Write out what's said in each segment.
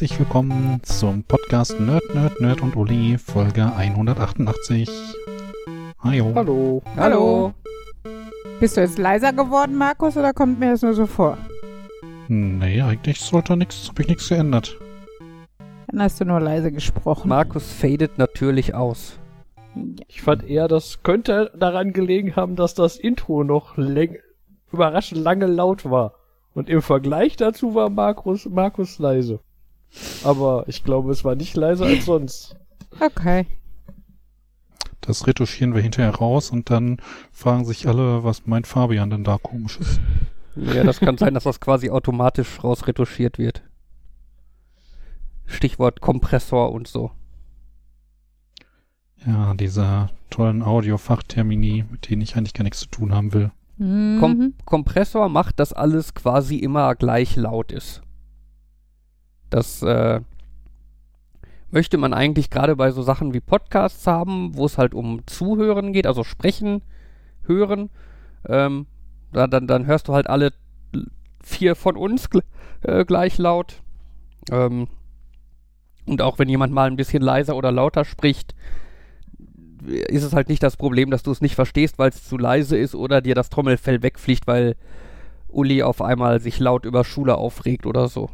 herzlich willkommen zum Podcast Nerd, Nerd, Nerd und Uli, Folge 188. Hallo. Hallo. Hallo. Bist du jetzt leiser geworden, Markus, oder kommt mir das nur so vor? Nee, eigentlich sollte nichts, habe ich nichts geändert. Dann hast du nur leise gesprochen. Markus fadet natürlich aus. Ich fand eher, das könnte daran gelegen haben, dass das Intro noch läng überraschend lange laut war. Und im Vergleich dazu war Markus, Markus leise. Aber ich glaube, es war nicht leiser als sonst. Okay. Das retuschieren wir hinterher raus und dann fragen sich alle, was meint Fabian denn da komisch ist. Ja, das kann sein, dass das quasi automatisch rausretuschiert wird. Stichwort Kompressor und so. Ja, diese tollen Audiofachtermini, mit denen ich eigentlich gar nichts zu tun haben will. Mhm. Kom Kompressor macht, dass alles quasi immer gleich laut ist. Das äh, möchte man eigentlich gerade bei so Sachen wie Podcasts haben, wo es halt um Zuhören geht, also sprechen, hören. Ähm, da, dann, dann hörst du halt alle vier von uns gl äh, gleich laut. Ähm, und auch wenn jemand mal ein bisschen leiser oder lauter spricht, ist es halt nicht das Problem, dass du es nicht verstehst, weil es zu leise ist oder dir das Trommelfell wegfliegt, weil Uli auf einmal sich laut über Schule aufregt oder so.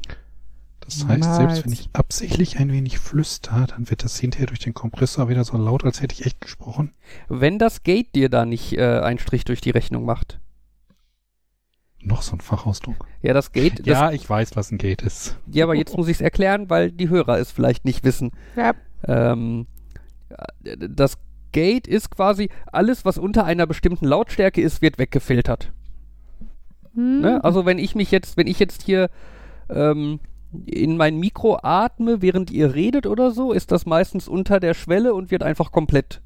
Das heißt, selbst wenn ich absichtlich ein wenig flüster, dann wird das hinterher durch den Kompressor wieder so laut, als hätte ich echt gesprochen. Wenn das Gate dir da nicht äh, einen Strich durch die Rechnung macht. Noch so ein Fachausdruck. Ja, das Gate. Das, Ja, ich weiß, was ein Gate ist. ja, aber jetzt muss ich es erklären, weil die Hörer es vielleicht nicht wissen. Ja. Ähm, das Gate ist quasi alles, was unter einer bestimmten Lautstärke ist, wird weggefiltert. Mhm. Ne? Also wenn ich mich jetzt, wenn ich jetzt hier ähm, in mein Mikro atme, während ihr redet oder so, ist das meistens unter der Schwelle und wird einfach komplett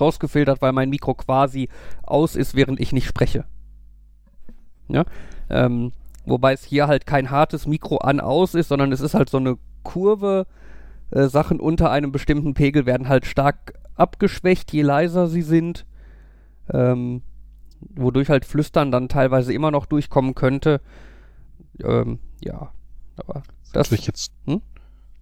rausgefiltert, weil mein Mikro quasi aus ist, während ich nicht spreche. Ja? Ähm, wobei es hier halt kein hartes Mikro an-aus ist, sondern es ist halt so eine Kurve. Äh, Sachen unter einem bestimmten Pegel werden halt stark abgeschwächt, je leiser sie sind. Ähm, wodurch halt Flüstern dann teilweise immer noch durchkommen könnte. Ähm, ja, aber Das ist natürlich jetzt, Hm?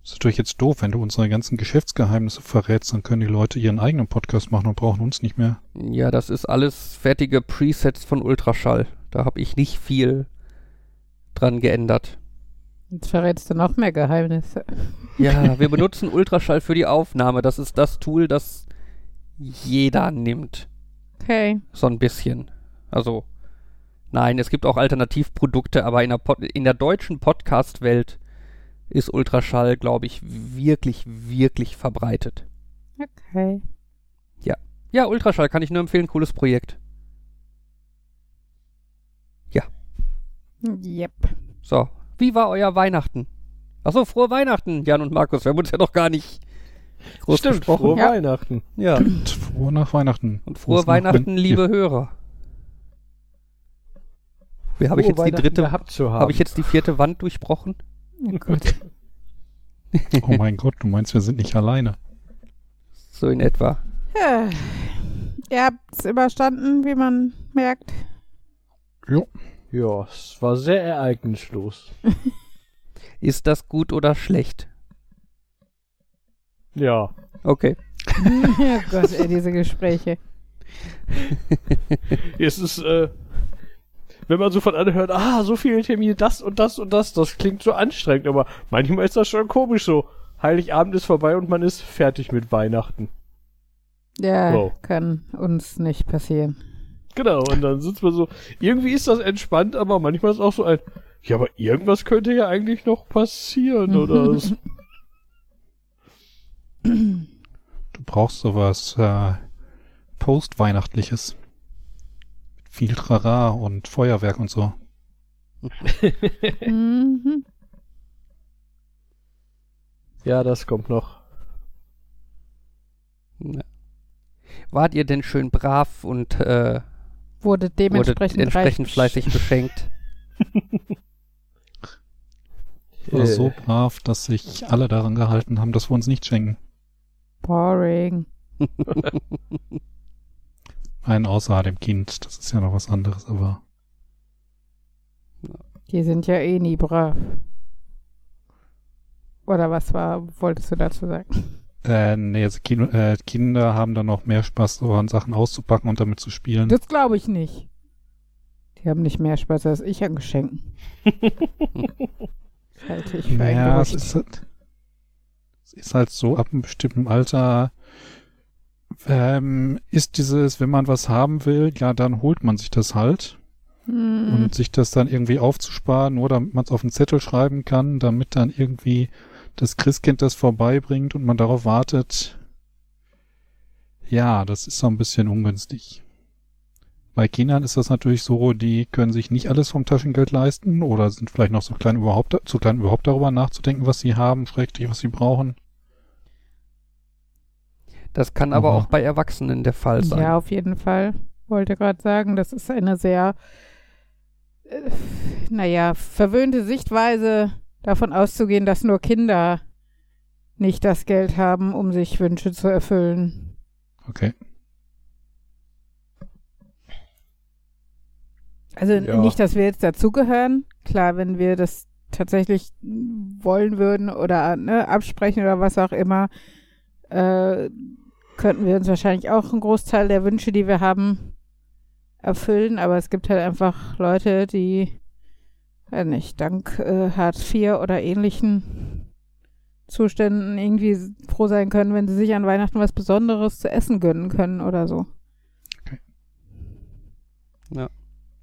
ist natürlich jetzt doof, wenn du unsere ganzen Geschäftsgeheimnisse verrätst, dann können die Leute ihren eigenen Podcast machen und brauchen uns nicht mehr. ja, das ist alles fertige Presets von Ultraschall. Da habe ich nicht viel dran geändert. Jetzt verrätst du noch mehr Geheimnisse. Ja, wir benutzen Ultraschall für die Aufnahme. Das ist das Tool, das jeder nimmt. Okay. So ein bisschen. Also, nein, es gibt auch Alternativprodukte, aber in der, Pod in der deutschen Podcast-Welt ist Ultraschall, glaube ich, wirklich, wirklich verbreitet. Okay. Ja, Ultraschall kann ich nur empfehlen, cooles Projekt. Yep. So, wie war euer Weihnachten? Achso, frohe Weihnachten, Jan und Markus. Wir haben uns ja noch gar nicht groß Stimmt, gesprochen. frohe Ja. Weihnachten. Ja, Und frohe nach Weihnachten. und frohe Weihnachten, Weihn- liebe Hörer. Wie habe ich jetzt die dritte, habe ich jetzt die vierte Wand durchbrochen? Oh Gott. Oh mein Gott, du meinst, wir sind nicht alleine. So in etwa. Ja. Ihr habt's überstanden, wie man merkt. Jo. Ja, es war sehr ereignislos. Ist das gut oder schlecht? Ja. Okay. oh Gott, ey, diese Gespräche. Es ist, äh, wenn man so von anderen hört, ah, so viele Termine, das und das und das, das klingt so anstrengend, aber manchmal ist das schon komisch so. Heiligabend ist vorbei und man ist fertig mit Weihnachten. Ja, Wow. kann uns nicht passieren. Genau, und dann sitzt man so, irgendwie ist das entspannt, aber manchmal ist auch so ein, ja, aber irgendwas könnte ja eigentlich noch passieren, oder? so. Du brauchst sowas äh, Postweihnachtliches. Viel Trara und Feuerwerk und so. mhm. ja, das kommt noch. Ja. Wart ihr denn schön brav und äh, Wurde wurde dementsprechend, entsprechend fleißig beschenkt? Oder Äh. so brav, dass sich alle daran gehalten haben, dass wir uns nicht schenken. Boring. Einen außer dem Kind, das ist ja noch was anderes, aber Die sind ja eh nie brav. Oder was war, wolltest du dazu sagen? Äh, nee, also Kino, äh, Kinder haben dann noch mehr Spaß, so an Sachen auszupacken und damit zu spielen. Das glaube ich nicht. Die haben nicht mehr Spaß als ich an Geschenken. Das halte ich für ein ja, es ist, halt, es ist halt so, ab einem bestimmten Alter ähm, ist dieses, wenn man was haben will, ja, dann holt man sich das halt. Hm. Und sich das dann irgendwie aufzusparen, nur damit man es auf den Zettel schreiben kann, damit dann irgendwie das Christkind das vorbeibringt und man darauf wartet. Ja, das ist so ein bisschen ungünstig. Bei Kindern ist das natürlich so, die können sich nicht alles vom Taschengeld leisten oder sind vielleicht noch so klein überhaupt, zu klein überhaupt darüber nachzudenken, was sie haben, schrägstrich, was sie brauchen. Das kann aber Aber- auch bei Erwachsenen der Fall sein. Ja, auf jeden Fall. Wollte gerade sagen, das ist eine sehr, äh, naja, verwöhnte Sichtweise, davon auszugehen, dass nur Kinder nicht das Geld haben, um sich Wünsche zu erfüllen. Okay. Also Ja. nicht, dass wir jetzt dazugehören. Klar, wenn wir das tatsächlich wollen würden oder ne, absprechen oder was auch immer, äh, könnten wir uns wahrscheinlich auch einen Großteil der Wünsche, die wir haben, erfüllen. Aber es gibt halt einfach Leute, die, weiß nicht, dank äh, Hartz IV oder ähnlichen Zuständen irgendwie froh sein können, wenn sie sich an Weihnachten was Besonderes zu essen gönnen können oder so. Okay. Ja.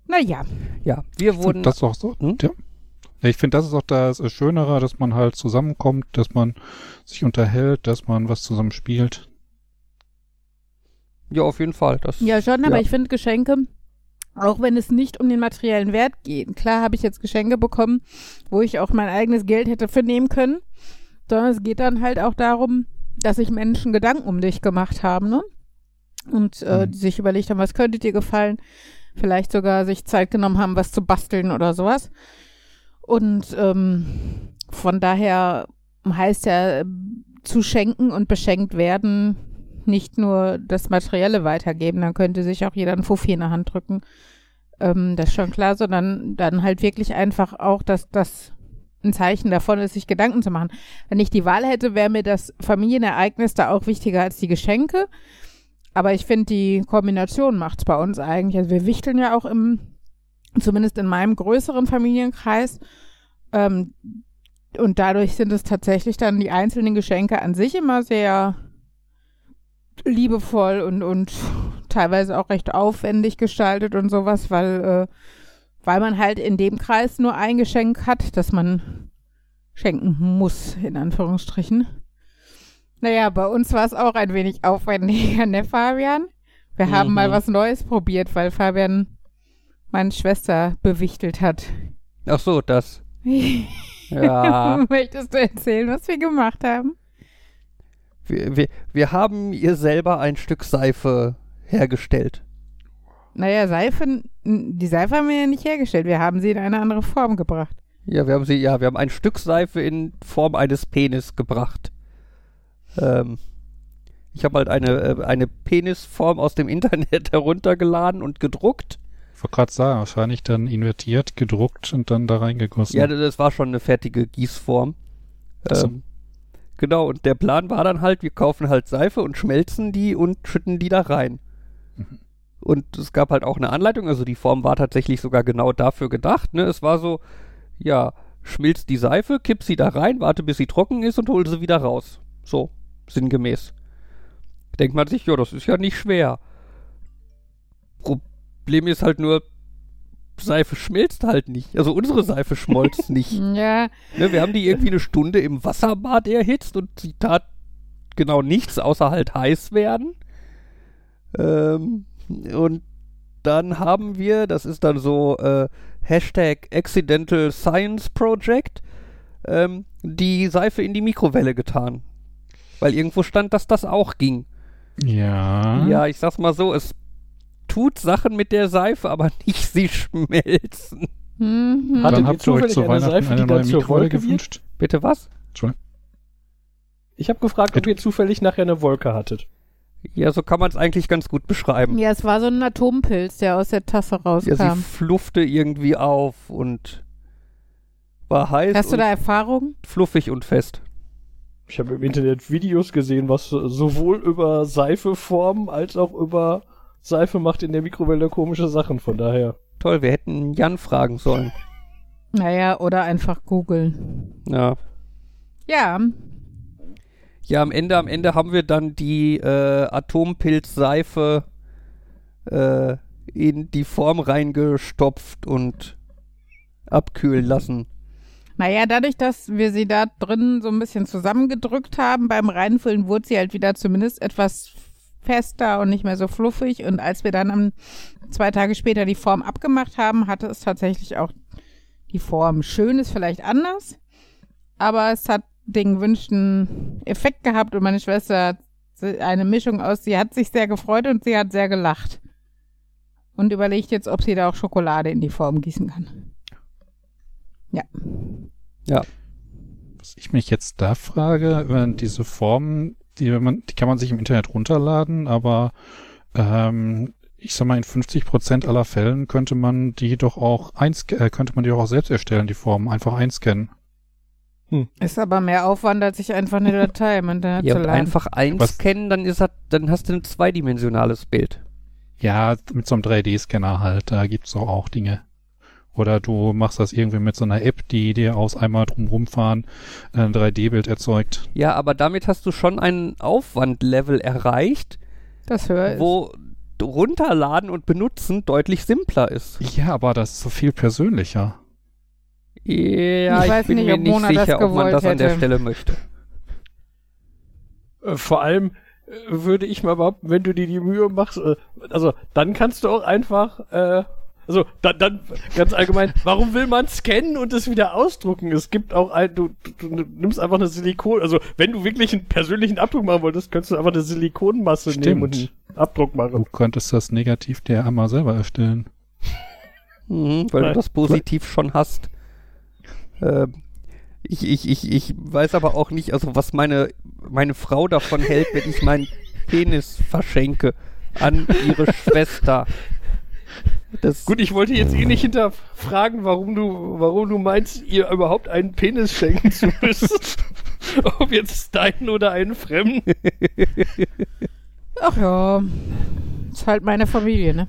Naja. Ja, wir Ich wurden. das auch so. Hm? Ja. Ja, Ich finde, das ist auch das äh, Schönere, dass man halt zusammenkommt, dass man sich unterhält, dass man was zusammen spielt. Ja, auf jeden Fall. Das, Ja, schon, aber Ja. ich finde Geschenke, auch wenn es nicht um den materiellen Wert geht. Klar habe ich jetzt Geschenke bekommen, wo ich auch mein eigenes Geld hätte für nehmen können, sondern es geht dann halt auch darum, dass sich Menschen Gedanken um dich gemacht haben, ne? Und äh, Mhm. sich überlegt haben, was könnte dir gefallen, vielleicht sogar sich Zeit genommen haben, was zu basteln oder sowas. Und ähm, von daher heißt ja zu schenken und beschenkt werden nicht nur das Materielle weitergeben, dann könnte sich auch jeder einen Fuffi in der Hand drücken. Ähm, das ist schon klar, sondern dann halt wirklich einfach auch, dass das ein Zeichen davon ist, sich Gedanken zu machen. Wenn ich die Wahl hätte, wäre mir das Familienereignis da auch wichtiger als die Geschenke. Aber ich finde, die Kombination macht's bei uns eigentlich. Also wir wichteln ja auch im, zumindest in meinem größeren Familienkreis. Ähm, und dadurch sind es tatsächlich dann die einzelnen Geschenke an sich immer sehr liebevoll und, und teilweise auch recht aufwendig gestaltet und sowas, weil, äh, weil man halt in dem Kreis nur ein Geschenk hat, das man schenken muss, in Anführungsstrichen. Naja, bei uns war es auch ein wenig aufwendiger, ne, Fabian? Wir haben Mhm. mal was Neues probiert, weil Fabian meine Schwester bewichtelt hat. Ach so, das. Ja. Möchtest du erzählen, was wir gemacht haben? Wir, wir, wir haben ihr selber ein Stück Seife hergestellt. Naja, Seife, die Seife haben wir ja nicht hergestellt. Wir haben sie in eine andere Form gebracht. Ja, wir haben sie, ja, wir haben ein Stück Seife in Form eines Penis gebracht. Ähm, ich habe halt eine, äh, eine Penisform aus dem Internet heruntergeladen und gedruckt. Ich wollte gerade sagen, wahrscheinlich dann invertiert, gedruckt und dann da reingegossen. Ja, das, war schon eine fertige Gießform. Ach so. Ähm, genau, und der Plan war dann halt, wir kaufen halt Seife und schmelzen die und schütten die da rein. Mhm. Und es gab halt auch eine Anleitung, also die Form war tatsächlich sogar genau dafür gedacht. Ne? Es war so, ja, schmilzt die Seife, kipp sie da rein, warte bis sie trocken ist und hol sie wieder raus. So, sinngemäß. Denkt man sich, ja, das ist ja nicht schwer. Problem ist halt nur, Seife schmilzt halt nicht. Also unsere Seife schmolz nicht. Ja, Ne, wir haben die irgendwie eine Stunde im Wasserbad erhitzt und sie tat genau nichts, außer halt heiß werden. Ähm, und dann haben wir, das ist dann so äh, Hashtag Accidental Science Project, ähm, die Seife in die Mikrowelle getan. Weil irgendwo stand, dass das auch ging. Ja. Ja, ich sag's mal so, es tut Sachen mit der Seife, aber nicht sie schmelzen. Mhm. Dann ihr habt ihr euch zufällig zu eine Weihnachten Seife, eine neue zur Mikrowelle Wolke wird? gewünscht? Bitte was? Ich habe gefragt, ob ihr zufällig nachher eine Wolke hattet. Ja, so kann man es eigentlich ganz gut beschreiben. ja, es war so ein Atompilz, der aus der Tasse Ja, sie rauskam. fluffte irgendwie auf und war heiß Hast du und da Erfahrung? fluffig und fest. Ich habe im Internet Videos gesehen, was sowohl über Seife formen als auch über Seife macht in der Mikrowelle komische Sachen. Von daher. Toll, wir hätten Jan fragen sollen. Naja, oder einfach googeln. Ja. Ja, Ja, am Ende, am Ende haben wir dann die äh, Atompilzseife äh, in die Form reingestopft und abkühlen lassen. naja, dadurch, dass wir sie da drin so ein bisschen zusammengedrückt haben, beim Reinfüllen wurde sie halt wieder zumindest etwas fester und nicht mehr so fluffig. Und als wir dann am, zwei Tage später die Form abgemacht haben, hatte es tatsächlich auch die Form. Schön ist vielleicht anders, aber es hat den gewünschten Effekt gehabt und meine Schwester hat eine Mischung aus, sie hat sich sehr gefreut und sie hat sehr gelacht. Und überlegt jetzt, ob sie da auch Schokolade in die Form gießen kann. Ja. Was ich mich jetzt da frage, wenn diese Formen, die, wenn man, die kann man sich im Internet runterladen, aber ähm, ich sag mal, in 50 Prozent aller Fällen könnte man die doch auch eins, äh, könnte man die doch auch selbst erstellen, die Formen, einfach einscannen. Ist aber mehr Aufwand, als sich einfach eine Datei im Internet Ja, zu laden. einfach einscannen, dann ist das, dann hast du ein zweidimensionales Bild. Ja, mit so einem 3D-Scanner halt, da gibt's doch auch Dinge. Oder du machst das irgendwie mit so einer App, die dir aus einmal drumrum fahren ein 3D-Bild erzeugt. Ja, aber damit hast du schon ein Aufwandlevel erreicht, Das höher ist. wo runterladen und benutzen deutlich simpler ist. Ja, aber das ist so viel persönlicher. Ja, Ich ich, weiß bin nicht, mir ob nicht sicher, ob man das an der hätte. Stelle möchte. Äh, Vor allem äh, würde ich mal behaupten, wenn du dir die Mühe machst, äh, also dann kannst du auch einfach, äh, also dann, dann ganz allgemein, warum will man scannen und es wieder ausdrucken? Es gibt auch ein, du, du, du nimmst einfach eine Silikon, also wenn du wirklich einen persönlichen Abdruck machen wolltest, könntest du einfach eine Silikonmasse Stimmt. nehmen und einen Abdruck Du machen. könntest das Negativ der einmal selber erstellen. Mhm, weil du Nein. das positiv schon hast. Ähm, ich, ich, ich, ich weiß aber auch nicht, also was meine, meine Frau davon hält, wenn ich meinen Penis verschenke an ihre Schwester. Das, Gut, ich wollte jetzt eh nicht hinterfragen, warum du, warum du meinst, ihr überhaupt einen Penis schenken zu müssen. Ob jetzt deinen oder einen fremden. Ach ja, ist halt meine Familie, ne?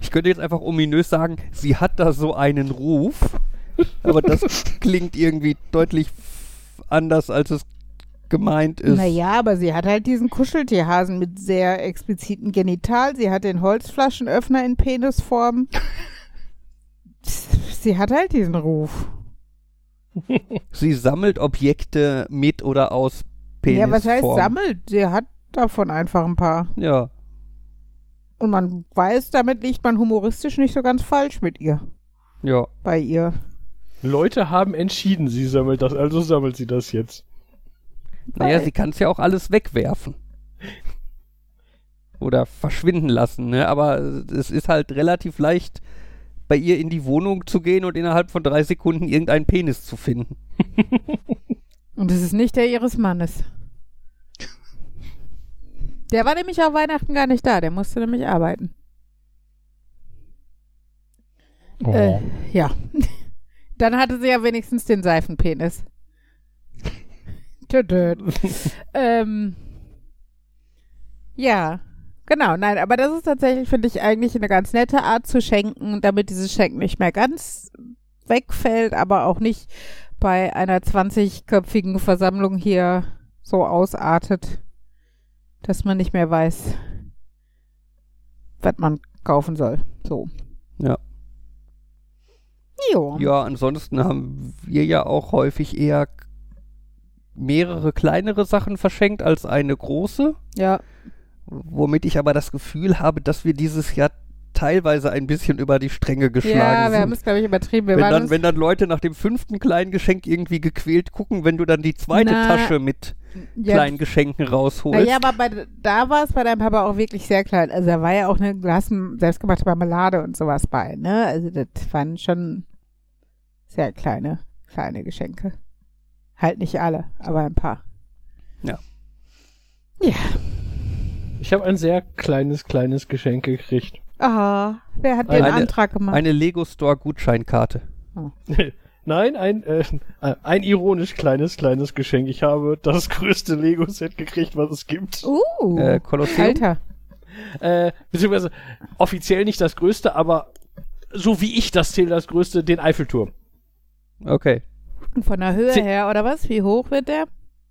ich könnte jetzt einfach ominös sagen, sie hat da so einen Ruf, aber das klingt irgendwie deutlich anders, als es gemeint ist. Naja, aber sie hat halt diesen Kuscheltierhasen mit sehr expliziten Genital. Sie hat den Holzflaschenöffner in Penisform. Sie hat halt diesen Ruf. Sie sammelt Objekte mit oder aus Penis. ja, was heißt sammelt? Sie hat davon einfach ein paar. Ja. Und man weiß, damit liegt man humoristisch nicht so ganz falsch mit ihr. Ja. Bei ihr. Leute haben entschieden, sie sammelt das, also sammelt sie das jetzt. Naja, sie kann es ja auch alles wegwerfen. Oder verschwinden lassen, ne? Aber es ist halt relativ leicht, bei ihr in die Wohnung zu gehen und innerhalb von drei Sekunden irgendeinen Penis zu finden. Und es ist nicht der ihres Mannes. Der war nämlich auf Weihnachten gar nicht da. Der musste nämlich arbeiten. Oh. Äh, ja. Dann hatte sie ja wenigstens den Seifenpenis. Ähm, ja, genau. Nein, aber das ist tatsächlich, finde ich, eigentlich eine ganz nette Art zu schenken, damit dieses Schenken nicht mehr ganz wegfällt, aber auch nicht bei einer 20-köpfigen Versammlung hier so ausartet, dass man nicht mehr weiß, was man kaufen soll. So. Ja. Jo. Ja, ansonsten haben wir ja auch häufig eher mehrere kleinere Sachen verschenkt als eine große, Ja. womit ich aber das Gefühl habe, dass wir dieses Jahr teilweise ein bisschen über die Stränge geschlagen Ja, wir sind. haben es, glaube ich, übertrieben. Wir wenn dann, wenn dann Leute nach dem fünften kleinen Geschenk irgendwie gequält gucken, wenn du dann die zweite Na, Tasche mit ja, kleinen Geschenken rausholst. Naja, aber bei, da war es bei deinem Papa auch wirklich sehr klein. Also da war ja auch eine, hast eine selbstgemachte Marmelade und sowas bei, ne? Also das waren schon sehr kleine, kleine Geschenke. Halt nicht alle, aber ein paar. Ja. Ja. Ich habe ein sehr kleines, kleines Geschenk gekriegt. Aha, wer hat den Antrag gemacht? Eine Lego Store Gutscheinkarte. Nein, ein, äh, ein ironisch kleines, kleines Geschenk. Ich habe das größte Lego-Set gekriegt, was es gibt. Uh, Äh, Kolosseum? Alter. Äh, beziehungsweise offiziell nicht das größte, aber so wie ich das zähle, das größte, den Eiffelturm. Okay. Von der Höhe her, oder was? Wie hoch wird der?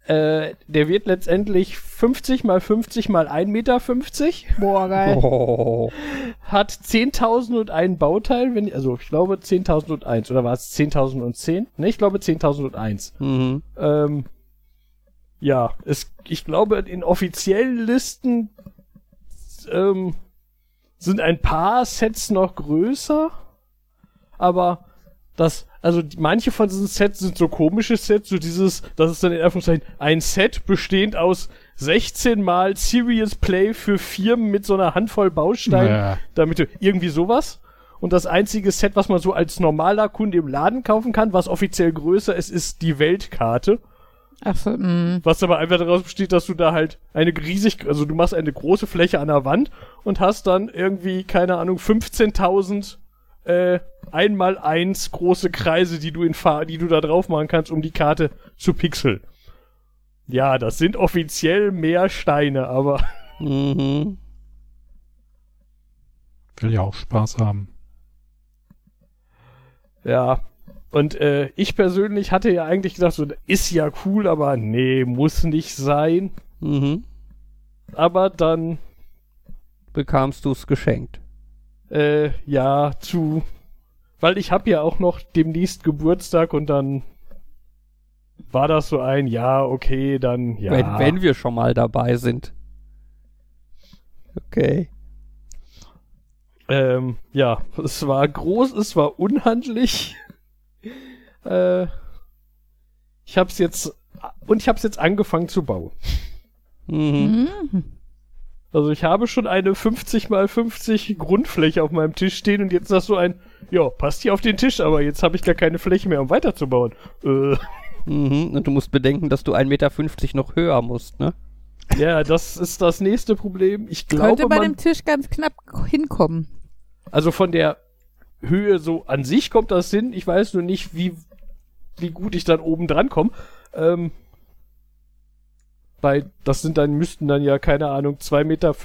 Äh, der wird letztendlich 50 mal 50 mal 1,50 Meter, Boah, geil. Oh. hat 10.001 Bauteil, wenn, also ich glaube 10.001 oder war es 10.010? Ne, ich glaube 10.001. Mhm. Ähm, ja, es, ich glaube, in offiziellen Listen ähm, sind ein paar Sets noch größer, aber das, also die, manche von diesen Sets sind so komische Sets, so dieses, das ist dann in Anführungszeichen ein Set bestehend aus 16 mal Serious Play für Firmen mit so einer Handvoll Bausteinen, Ja. damit du irgendwie sowas. Und das einzige Set, was man so als normaler Kunde im Laden kaufen kann, was offiziell größer ist, ist die Weltkarte. Ach so, mh. Was aber einfach daraus besteht, dass du da halt eine riesig, also du machst eine große Fläche an der Wand und hast dann irgendwie, keine Ahnung, 15.000 äh, einmal eins große Kreise, die du in Fahr die du da drauf machen kannst, um die Karte zu pixeln. Ja, das sind offiziell mehr Steine, aber Mhm. Will ja auch Spaß haben. ja. Und äh, ich persönlich hatte ja eigentlich gedacht, so ist ja cool, aber nee, muss nicht sein. Mhm. Aber dann Bekamst du es geschenkt. Äh, ja, zu. Weil ich habe ja auch noch demnächst Geburtstag und dann war das so ein, ja, okay, dann, ja. Wenn, wenn wir schon mal dabei sind. Okay. Ähm, ja, es war groß, es war unhandlich. äh, ich hab's jetzt, und ich hab's jetzt angefangen zu bauen. Mhm. Mhm. Also ich habe schon eine 50 mal 50 Grundfläche auf meinem Tisch stehen und jetzt ist das so ein, ja, passt hier auf den Tisch, aber jetzt habe ich gar keine Fläche mehr, um weiterzubauen. Äh, Mhm. Und du musst bedenken, dass du 1,50 Meter noch höher musst, ne? Ja, das ist das nächste Problem. Ich glaube, Könnte bei man, dem Tisch ganz knapp hinkommen. also von der Höhe so an sich kommt das hin. Ich weiß nur nicht, wie, wie gut ich dann oben dran komme. Ähm, bei, das sind dann, müssten dann ja, keine Ahnung, 2,50 Meter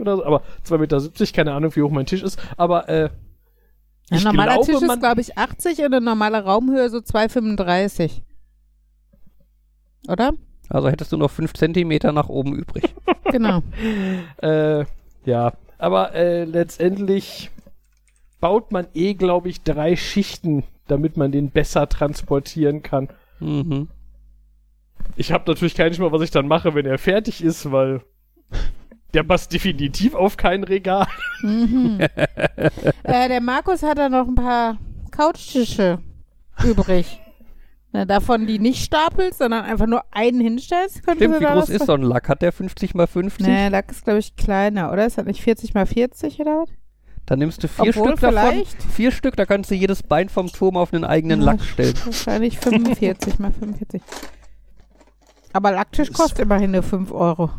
oder so, aber 2,70 Meter, keine Ahnung, wie hoch mein Tisch ist. Aber, äh, Ein ich normaler glaube, Tisch ist, man, glaube ich, 80 und eine normale Raumhöhe so 2,35. Oder? Also hättest du noch 5 Zentimeter nach oben übrig. Genau. Äh, ja, aber äh, letztendlich baut man eh, glaube ich, drei Schichten, damit man den besser transportieren kann. Mhm. Ich habe natürlich keinen Schimmer, was ich dann mache, wenn er fertig ist, weil der passt definitiv auf kein Regal. Mhm. äh, der Markus hat da noch ein paar Couchtische übrig. Na, davon die nicht stapelst, sondern einfach nur einen hinstellst, könnte Stimmt, wie da groß ist so ein Lack? Hat der 50 mal 50? Nee, Lack ist, glaube ich, kleiner, oder? Ist das nicht 40 mal 40 oder was? Dann nimmst du vier Obwohl, Stück davon. vielleicht. Vier Stück, da kannst du jedes Bein vom Turm auf einen eigenen Lack stellen. Wahrscheinlich 45 mal 45. Aber Lacktisch kostet immerhin nur 5 Euro.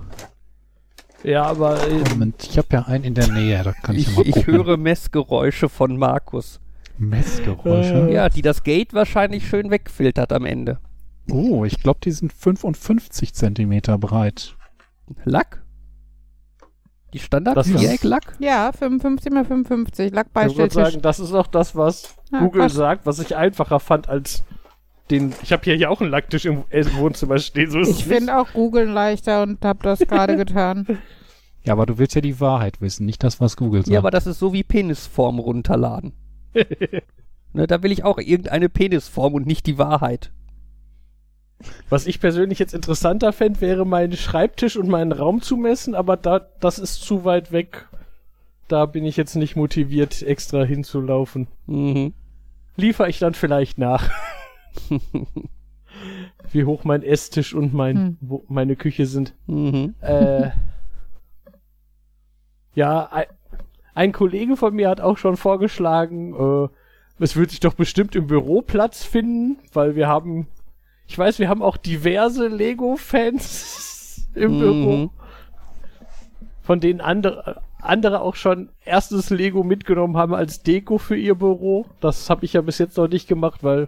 Ja, aber äh, Moment, ich habe ja einen in der Nähe, da kann ich, ja Ich, mal ich gucken. höre Messgeräusche von Markus. Messgeräusche. Äh. Ja, die das Gate wahrscheinlich schön wegfiltert am Ende. Oh, ich glaube, die sind 55 Zentimeter breit. Lack? Die standard Das ist- Viereck-Lack? Ja, 55 mal 55. ich würde Lackbeistelltisch. sagen, das ist auch das, was Ah, Google krass. sagt, was ich einfacher fand als den. Ich habe hier ja auch einen Lacktisch im äh, Wohnzimmer stehen. So ist Ich finde auch Googeln leichter und habe das gerade getan. Ja, aber du willst ja die Wahrheit wissen, nicht das, was Google sagt. Ja, aber das ist so wie Penisform runterladen. ne, da will ich auch irgendeine Penisform und nicht die Wahrheit. Was ich persönlich jetzt interessanter fände, wäre meinen Schreibtisch und meinen Raum zu messen, aber da, das ist zu weit weg. Da bin ich jetzt nicht motiviert, extra hinzulaufen. Mhm. Liefer ich dann vielleicht nach. Wie hoch mein Esstisch und mein, Hm. wo meine Küche sind. Mhm. Äh, ja, ein, ein Kollege von mir hat auch schon vorgeschlagen, äh, es wird sich doch bestimmt im Büro Platz finden, weil wir haben, ich weiß, wir haben auch diverse Lego-Fans im Mhm. Büro, von denen andere, andere auch schon erstes Lego mitgenommen haben als Deko für ihr Büro. Das habe ich ja bis jetzt noch nicht gemacht, weil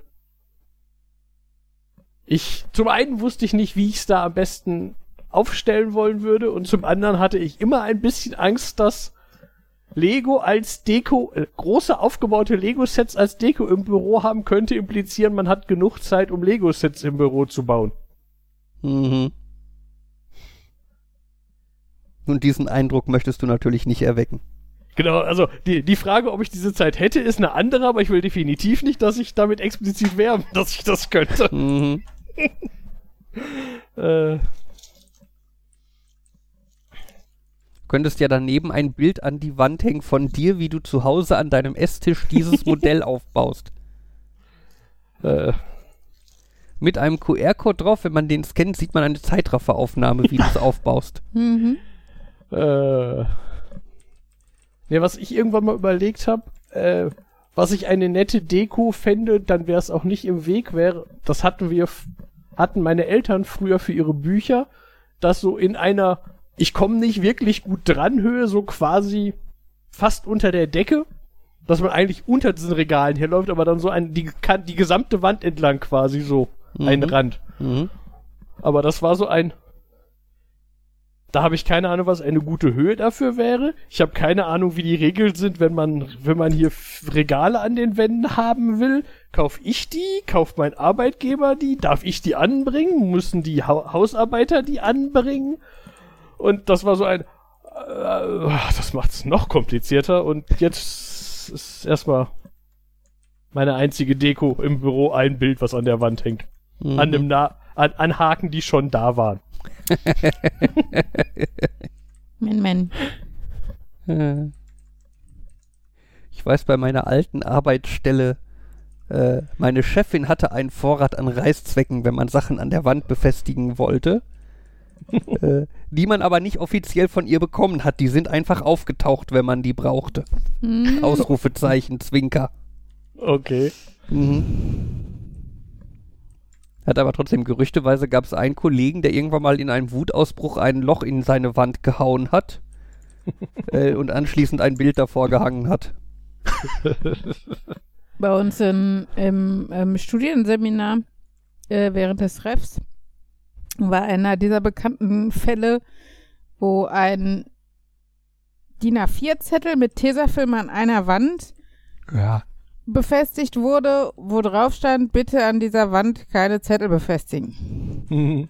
ich, zum einen wusste ich nicht, wie ich es da am besten aufstellen wollen würde und zum anderen hatte ich immer ein bisschen Angst, dass Lego als Deko, äh, große aufgebaute Lego-Sets als Deko im Büro haben könnte implizieren, man hat genug Zeit, um Lego-Sets im Büro zu bauen. Mhm. Und diesen Eindruck möchtest du natürlich nicht erwecken. Genau, also die, die Frage, ob ich diese Zeit hätte, ist eine andere, aber ich will definitiv nicht, dass ich damit explizit werbe, dass ich das könnte. Mhm. äh, könntest ja daneben ein Bild an die Wand hängen von dir, wie du zu Hause an deinem Esstisch dieses Modell aufbaust. äh, Mit einem QR-Code drauf, wenn man den scannt, sieht man eine Zeitrafferaufnahme, wie du es aufbaust. Mhm. Äh. Ja, was ich irgendwann mal überlegt habe, äh, was ich eine nette Deko fände, dann wäre es auch nicht im Weg, wäre, das hatten wir, hatten meine Eltern früher für ihre Bücher, dass so in einer, ich komme nicht wirklich gut dran Höhe, so quasi fast unter der Decke, dass man eigentlich unter diesen Regalen herläuft, aber dann so ein, die, die gesamte Wand entlang quasi so, ein Mhm. Rand. Mhm. Aber das war so ein. Da habe ich keine Ahnung, was eine gute Höhe dafür wäre. Ich habe keine Ahnung, wie die Regeln sind, wenn man, wenn man hier Regale an den Wänden haben will. Kauf ich die? Kauft mein Arbeitgeber die? Darf ich die anbringen? Müssen die ha Hausarbeiter die anbringen? Und das war so ein. Äh, das macht's noch komplizierter. Und jetzt ist erstmal meine einzige Deko im Büro ein Bild, was an der Wand hängt Mhm. an, dem Na an, an Haken, die schon da waren. Men, men. Äh. Ich weiß, bei meiner alten Arbeitsstelle, äh, meine Chefin hatte einen Vorrat an Reißzwecken, wenn man Sachen an der Wand befestigen wollte, äh, die man aber nicht offiziell von ihr bekommen hat. Die sind einfach aufgetaucht, wenn man die brauchte. Mhm. Ausrufezeichen, Zwinker. Okay. Mhm. Hat aber trotzdem gerüchteweise gab es einen Kollegen, der irgendwann mal in einem Wutausbruch ein Loch in seine Wand gehauen hat äh, und anschließend ein Bild davor gehangen hat. Bei uns in, im, im Studienseminar äh, während des Refs war einer dieser bekannten Fälle, wo ein DIN A4-Zettel mit Tesafilm an einer Wand Ja, befestigt wurde, wo drauf stand, bitte an dieser Wand keine Zettel befestigen.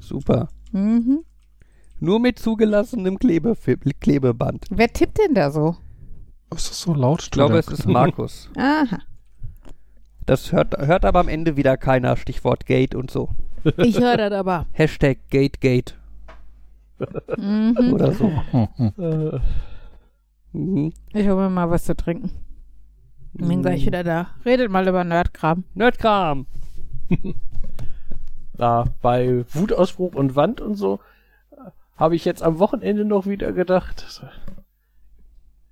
Super. Mhm. Nur mit zugelassenem Klebe Klebeband. Wer tippt denn da so? Ist das so laut? Ich glaube, es ist Markus. Aha. Das hört, hört aber am Ende wieder keiner. Stichwort Gate und so. Ich höre das aber. Hashtag GateGate Mhm. oder so. Mhm. Ich hole mir mal was zu trinken. Bin gleich wieder da. Redet mal über Nerdkram. Nerdkram. da bei Wutausbruch und Wand und so äh, habe ich jetzt am Wochenende noch wieder gedacht.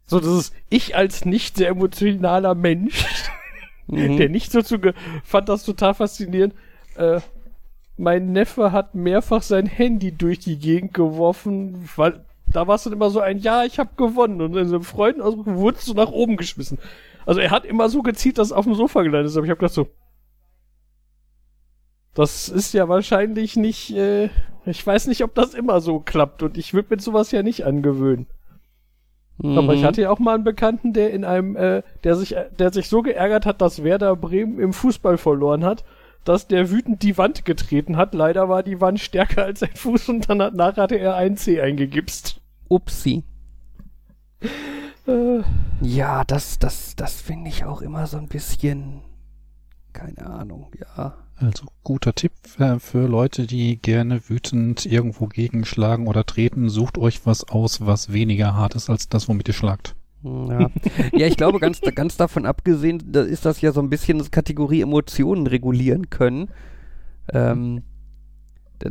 So, das ist ich als nicht sehr emotionaler Mensch, Mhm. der nicht so zu fand das total faszinierend. Äh, mein Neffe hat mehrfach sein Handy durch die Gegend geworfen, weil da war es dann immer so ein Ja, ich habe gewonnen und in so einem Freudenausbruch wurde es so nach oben geschmissen. Also er hat immer so gezielt, dass es auf dem Sofa gelandet ist, aber ich habe gedacht so, das ist ja wahrscheinlich nicht, äh, ich weiß nicht, ob das immer so klappt und ich würde mit sowas ja nicht angewöhnen. Aber ich Mhm. hatte ja auch mal einen Bekannten, der in einem, äh, der sich, äh, der sich so geärgert hat, dass Werder Bremen im Fußball verloren hat, dass der wütend die Wand getreten hat. Leider war die Wand stärker als sein Fuß und dann hat, nachher hatte er einen C eingegipst. Upsi. Äh, Ja, das, das, das finde ich auch immer so ein bisschen. Keine Ahnung, ja. Also guter Tipp für, für Leute, die gerne wütend irgendwo gegenschlagen oder treten. Sucht euch was aus, was weniger hart ist als das, womit ihr schlagt. Hm, Ja, ja ich glaube, ganz, ganz davon abgesehen, da ist das ja so ein bisschen das Kategorie Emotionen regulieren können. Ähm,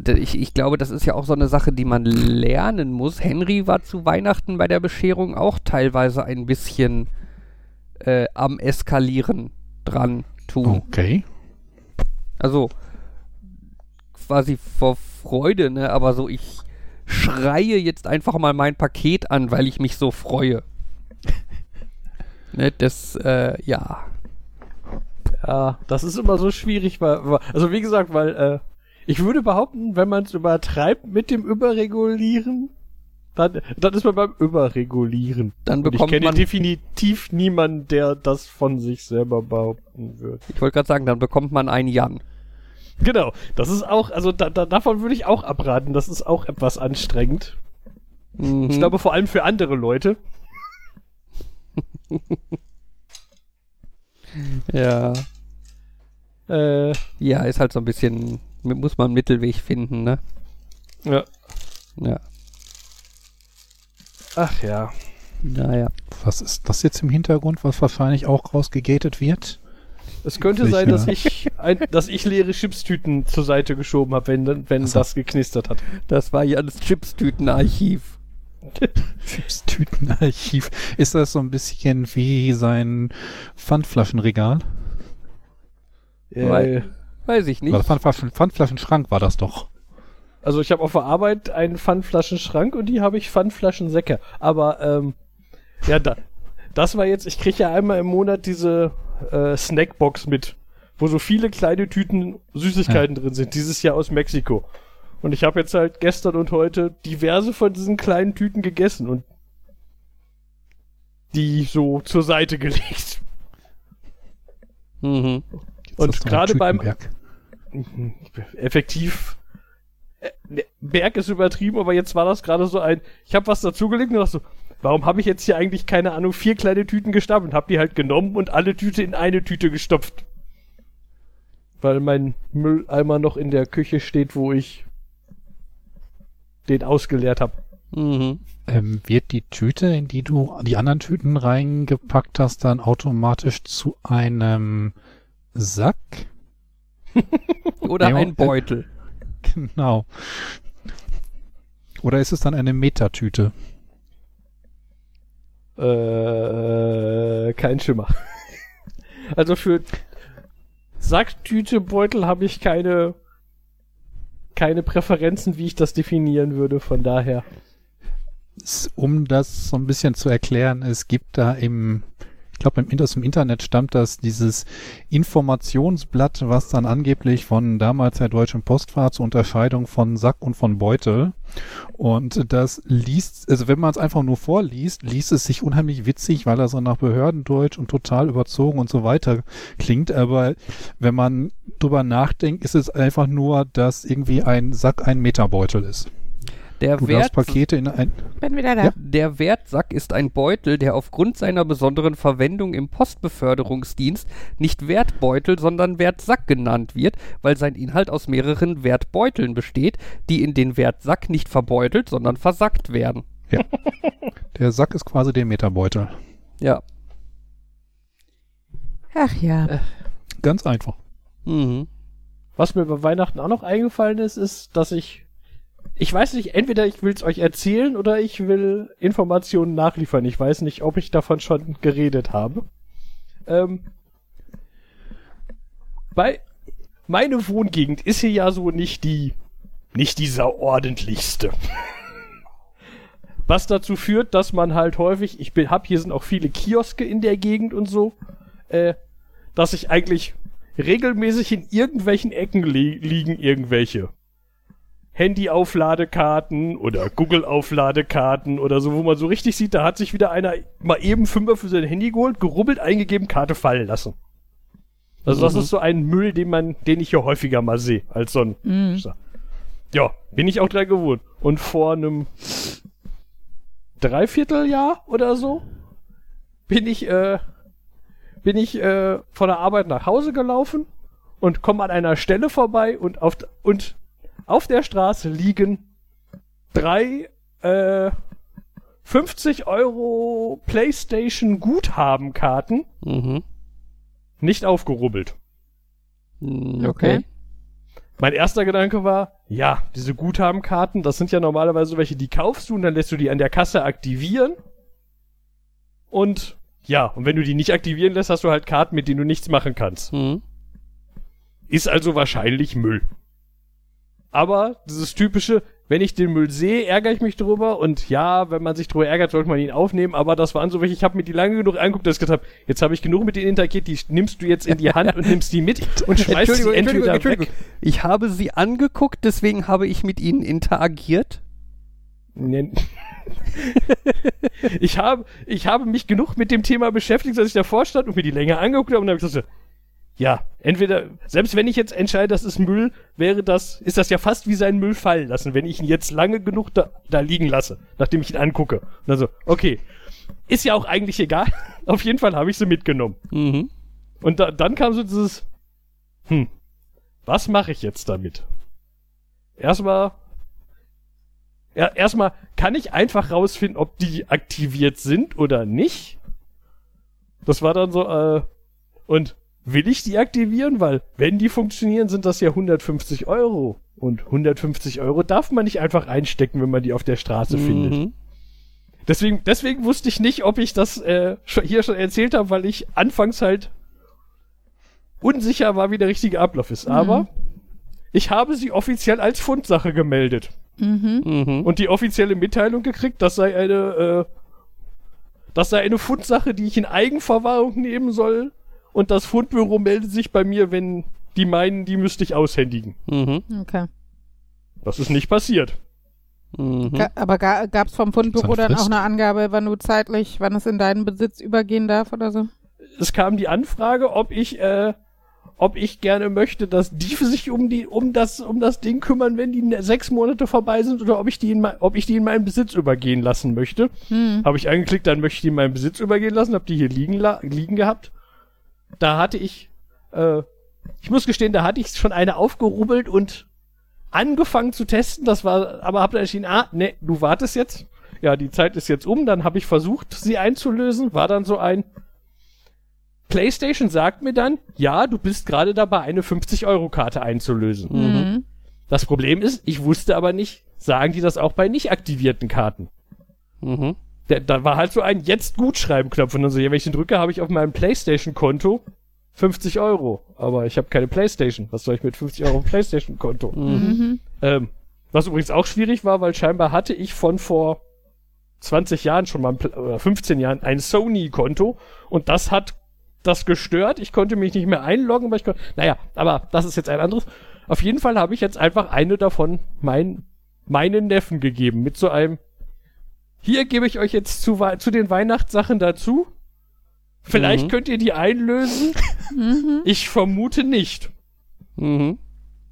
ich, ich glaube, das ist ja auch so eine Sache, die man lernen muss. Henry war zu Weihnachten bei der Bescherung auch teilweise ein bisschen äh, am Eskalieren dran tun. Okay. Also quasi vor Freude, ne? Aber so, ich schreie jetzt einfach mal mein Paket an, weil ich mich so freue. ne, das, äh, ja. Ja, das ist immer so schwierig, weil, weil- also wie gesagt, weil äh, ich würde behaupten, wenn man es übertreibt mit dem Überregulieren, dann, dann ist man beim Überregulieren. Dann Und ich bekommt kenne man, definitiv niemanden, der das von sich selber behaupten wird. ich wollte gerade sagen, dann bekommt man einen Jan. Genau, das ist auch, also da, da, davon würde ich auch abraten. Das ist auch etwas anstrengend. Mhm. Ich glaube vor allem für andere Leute. ja. Äh, Ja, ist halt so ein bisschen, muss man einen Mittelweg finden, ne? ja. Ja. Ach ja. Naja. Was ist das jetzt im Hintergrund, was wahrscheinlich auch rausgegatet wird? Es könnte Sicher. sein, dass ich, ein, dass ich leere Chipstüten zur Seite geschoben habe, wenn, wenn Ach so. das geknistert hat. Das war Jans Chipstütenarchiv. Chipstütenarchiv. Ist das so ein bisschen wie sein Pfandflaschenregal? Äh, Weiß ich nicht. Pfandflaschen, Pfandflaschenschrank war das doch. Also ich habe auf der Arbeit einen Pfandflaschenschrank und die habe ich Pfandflaschensäcke. Aber ähm, ja, da, das war jetzt, ich kriege ja einmal im Monat diese äh, Snackbox mit, wo so viele kleine Tüten Süßigkeiten drin sind, dieses Jahr aus Mexiko. Und ich habe jetzt halt gestern und heute diverse von diesen kleinen Tüten gegessen und die so zur Seite gelegt. Mhm. Jetzt Und gerade beim- Tütenberg. effektiv. Ne, Berg ist übertrieben, aber jetzt war das gerade so ein. Ich habe was dazugelegt und dachte so, warum habe ich jetzt hier eigentlich keine Ahnung vier kleine Tüten gestapelt? Hab die halt genommen und alle Tüte in eine Tüte gestopft, weil mein Mülleimer noch in der Küche steht, wo ich den ausgeleert habe. Mhm. Ähm, wird die Tüte, in die du die anderen Tüten reingepackt hast, dann automatisch zu einem Sack? Oder ein äh, Beutel. Genau. Oder ist es dann eine Metatüte? Äh, kein Schimmer. also für Sacktüte, Beutel habe ich keine keine Präferenzen, wie ich das definieren würde, von daher. Um das so ein bisschen zu erklären, es gibt da im, ich glaube, im, aus dem Internet stammt das, dieses Informationsblatt, was dann angeblich von damals der Deutschen Post war zur Unterscheidung von Sack und von Beutel. Und das liest, also wenn man es einfach nur vorliest, liest es sich unheimlich witzig, weil er so nach Behördendeutsch und total überzogen und so weiter klingt. Aber wenn man drüber nachdenkt, ist es einfach nur, dass irgendwie ein Sack ein Meterbeutel ist. Der, Du Wert, Pakete in ein, Bin wieder da. Ja. der Wertsack ist ein Beutel, der aufgrund seiner besonderen Verwendung im Postbeförderungsdienst nicht Wertbeutel, sondern Wertsack genannt wird, weil sein Inhalt aus mehreren Wertbeuteln besteht, die in den Wertsack nicht verbeutelt, sondern versackt werden. der Sack ist quasi der Meterbeutel. Ja. Ach ja. Ganz einfach. Mhm. Was mir bei Weihnachten auch noch eingefallen ist, ist, dass ich ich weiß nicht, entweder ich will es euch erzählen oder ich will Informationen nachliefern. Ich weiß nicht, ob ich davon schon geredet habe. Ähm, bei meine Wohngegend ist hier ja so nicht die nicht dieser ordentlichste. Was dazu führt, dass man halt häufig, ich bin, hab hier sind auch viele Kioske in der Gegend und so, äh, dass ich eigentlich regelmäßig in irgendwelchen Ecken li liegen irgendwelche Handy-Aufladekarten oder Google-Aufladekarten oder so, wo man so richtig sieht, da hat sich wieder einer mal eben Fünfer für sein Handy geholt, gerubbelt, eingegeben, Karte fallen lassen. Also das Mhm. ist so ein Müll, den man, den ich hier häufiger mal sehe, als so ein Mhm. ja, bin ich auch dran gewohnt. Und vor einem Dreivierteljahr oder so bin ich, äh, bin ich äh, von der Arbeit nach Hause gelaufen und komme an einer Stelle vorbei und auf, und auf der Straße liegen drei äh, 50 Euro PlayStation Guthabenkarten Mhm. nicht aufgerubbelt. Okay. Okay. Mein erster Gedanke war, ja, diese Guthabenkarten, das sind ja normalerweise welche, die kaufst du und dann lässt du die an der Kasse aktivieren. Und ja, und wenn du die nicht aktivieren lässt, hast du halt Karten, mit denen du nichts machen kannst. Mhm. Ist also wahrscheinlich Müll. Aber dieses typische, wenn ich den Müll sehe, ärgere ich mich drüber und ja, wenn man sich drüber ärgert, sollte man ihn aufnehmen, aber das waren so welche, ich habe mir die lange genug angeguckt, dass ich gesagt habe, jetzt habe ich genug mit denen interagiert, die nimmst du jetzt in die Hand und nimmst die mit und schmeißt sie entweder weg. Ich habe sie angeguckt, deswegen habe ich mit ihnen interagiert. Ich habe, ich habe mich genug mit dem Thema beschäftigt, dass ich davor stand und mir die länger angeguckt habe und dann habe ich gesagt, ja, entweder, selbst wenn ich jetzt entscheide, das ist Müll, wäre das, ist das ja fast wie sein Müll fallen lassen, wenn ich ihn jetzt lange genug da, da liegen lasse, nachdem ich ihn angucke. Und dann so, okay, ist ja auch eigentlich egal. Auf jeden Fall habe ich sie mitgenommen. Mhm. Und da, dann kam so dieses, hm, was mache ich jetzt damit? Erstmal, ja, erstmal kann ich einfach rausfinden, ob die aktiviert sind oder nicht. Das war dann so, äh, und will ich die aktivieren? Weil, wenn die funktionieren, sind das ja 150 Euro. Und 150 Euro darf man nicht einfach einstecken, wenn man die auf der Straße findet. Mhm. Deswegen, deswegen wusste ich nicht, ob ich das äh, hier schon erzählt habe, weil ich anfangs halt unsicher war, wie der richtige Ablauf ist. Aber ich habe sie offiziell als Fundsache gemeldet Mhm. Mhm. und die offizielle Mitteilung gekriegt, das sei eine, äh, das sei eine Fundsache, die ich in Eigenverwahrung nehmen soll. Und das Fundbüro meldet sich bei mir, wenn die meinen, die müsste ich aushändigen. Mhm. Okay. Das ist nicht passiert. Mhm. Ga aber ga gab es vom Fundbüro dann auch eine Angabe, wann du zeitlich, wann es in deinen Besitz übergehen darf oder so? Es kam die Anfrage, ob ich, äh, ob ich gerne möchte, dass die sich um die, um das, um das Ding kümmern, wenn die ne- sechs Monate vorbei sind, oder ob ich die in, ob ich die in meinen Besitz übergehen lassen möchte. Hm. Habe ich angeklickt, dann möchte ich die in meinen Besitz übergehen lassen, habe die hier liegen, liegen gehabt. Da hatte ich, äh, ich muss gestehen, da hatte ich schon eine aufgerubbelt und angefangen zu testen. Das war, aber habe dann entschieden, ah, ne, du wartest jetzt. Ja, die Zeit ist jetzt um. Dann habe ich versucht, sie einzulösen. War dann so ein PlayStation sagt mir dann, ja, du bist gerade dabei, eine 50-Euro-Karte einzulösen. Mhm. Das Problem ist, ich wusste aber nicht, sagen die das auch bei nicht aktivierten Karten? Mhm. Der, da war halt so ein Jetzt-Gutschreiben-Knopf und dann so, ja, wenn ich den drücke, habe ich auf meinem PlayStation-Konto 50 Euro. Aber ich habe keine PlayStation. Was soll ich mit 50 Euro auf dem PlayStation-Konto? Mhm. Ähm, was übrigens auch schwierig war, weil scheinbar hatte ich von vor 20 Jahren schon mal, oder 15 Jahren, ein Sony-Konto und das hat das gestört. Ich konnte mich nicht mehr einloggen, weil ich konnte, naja, aber das ist jetzt ein anderes. Auf jeden Fall habe ich jetzt einfach eine davon mein, meinen Neffen gegeben mit so einem, hier gebe ich euch jetzt zu, zu den Weihnachtssachen dazu. Vielleicht Mhm. könnt ihr die einlösen. Mhm. Ich vermute nicht. Mhm.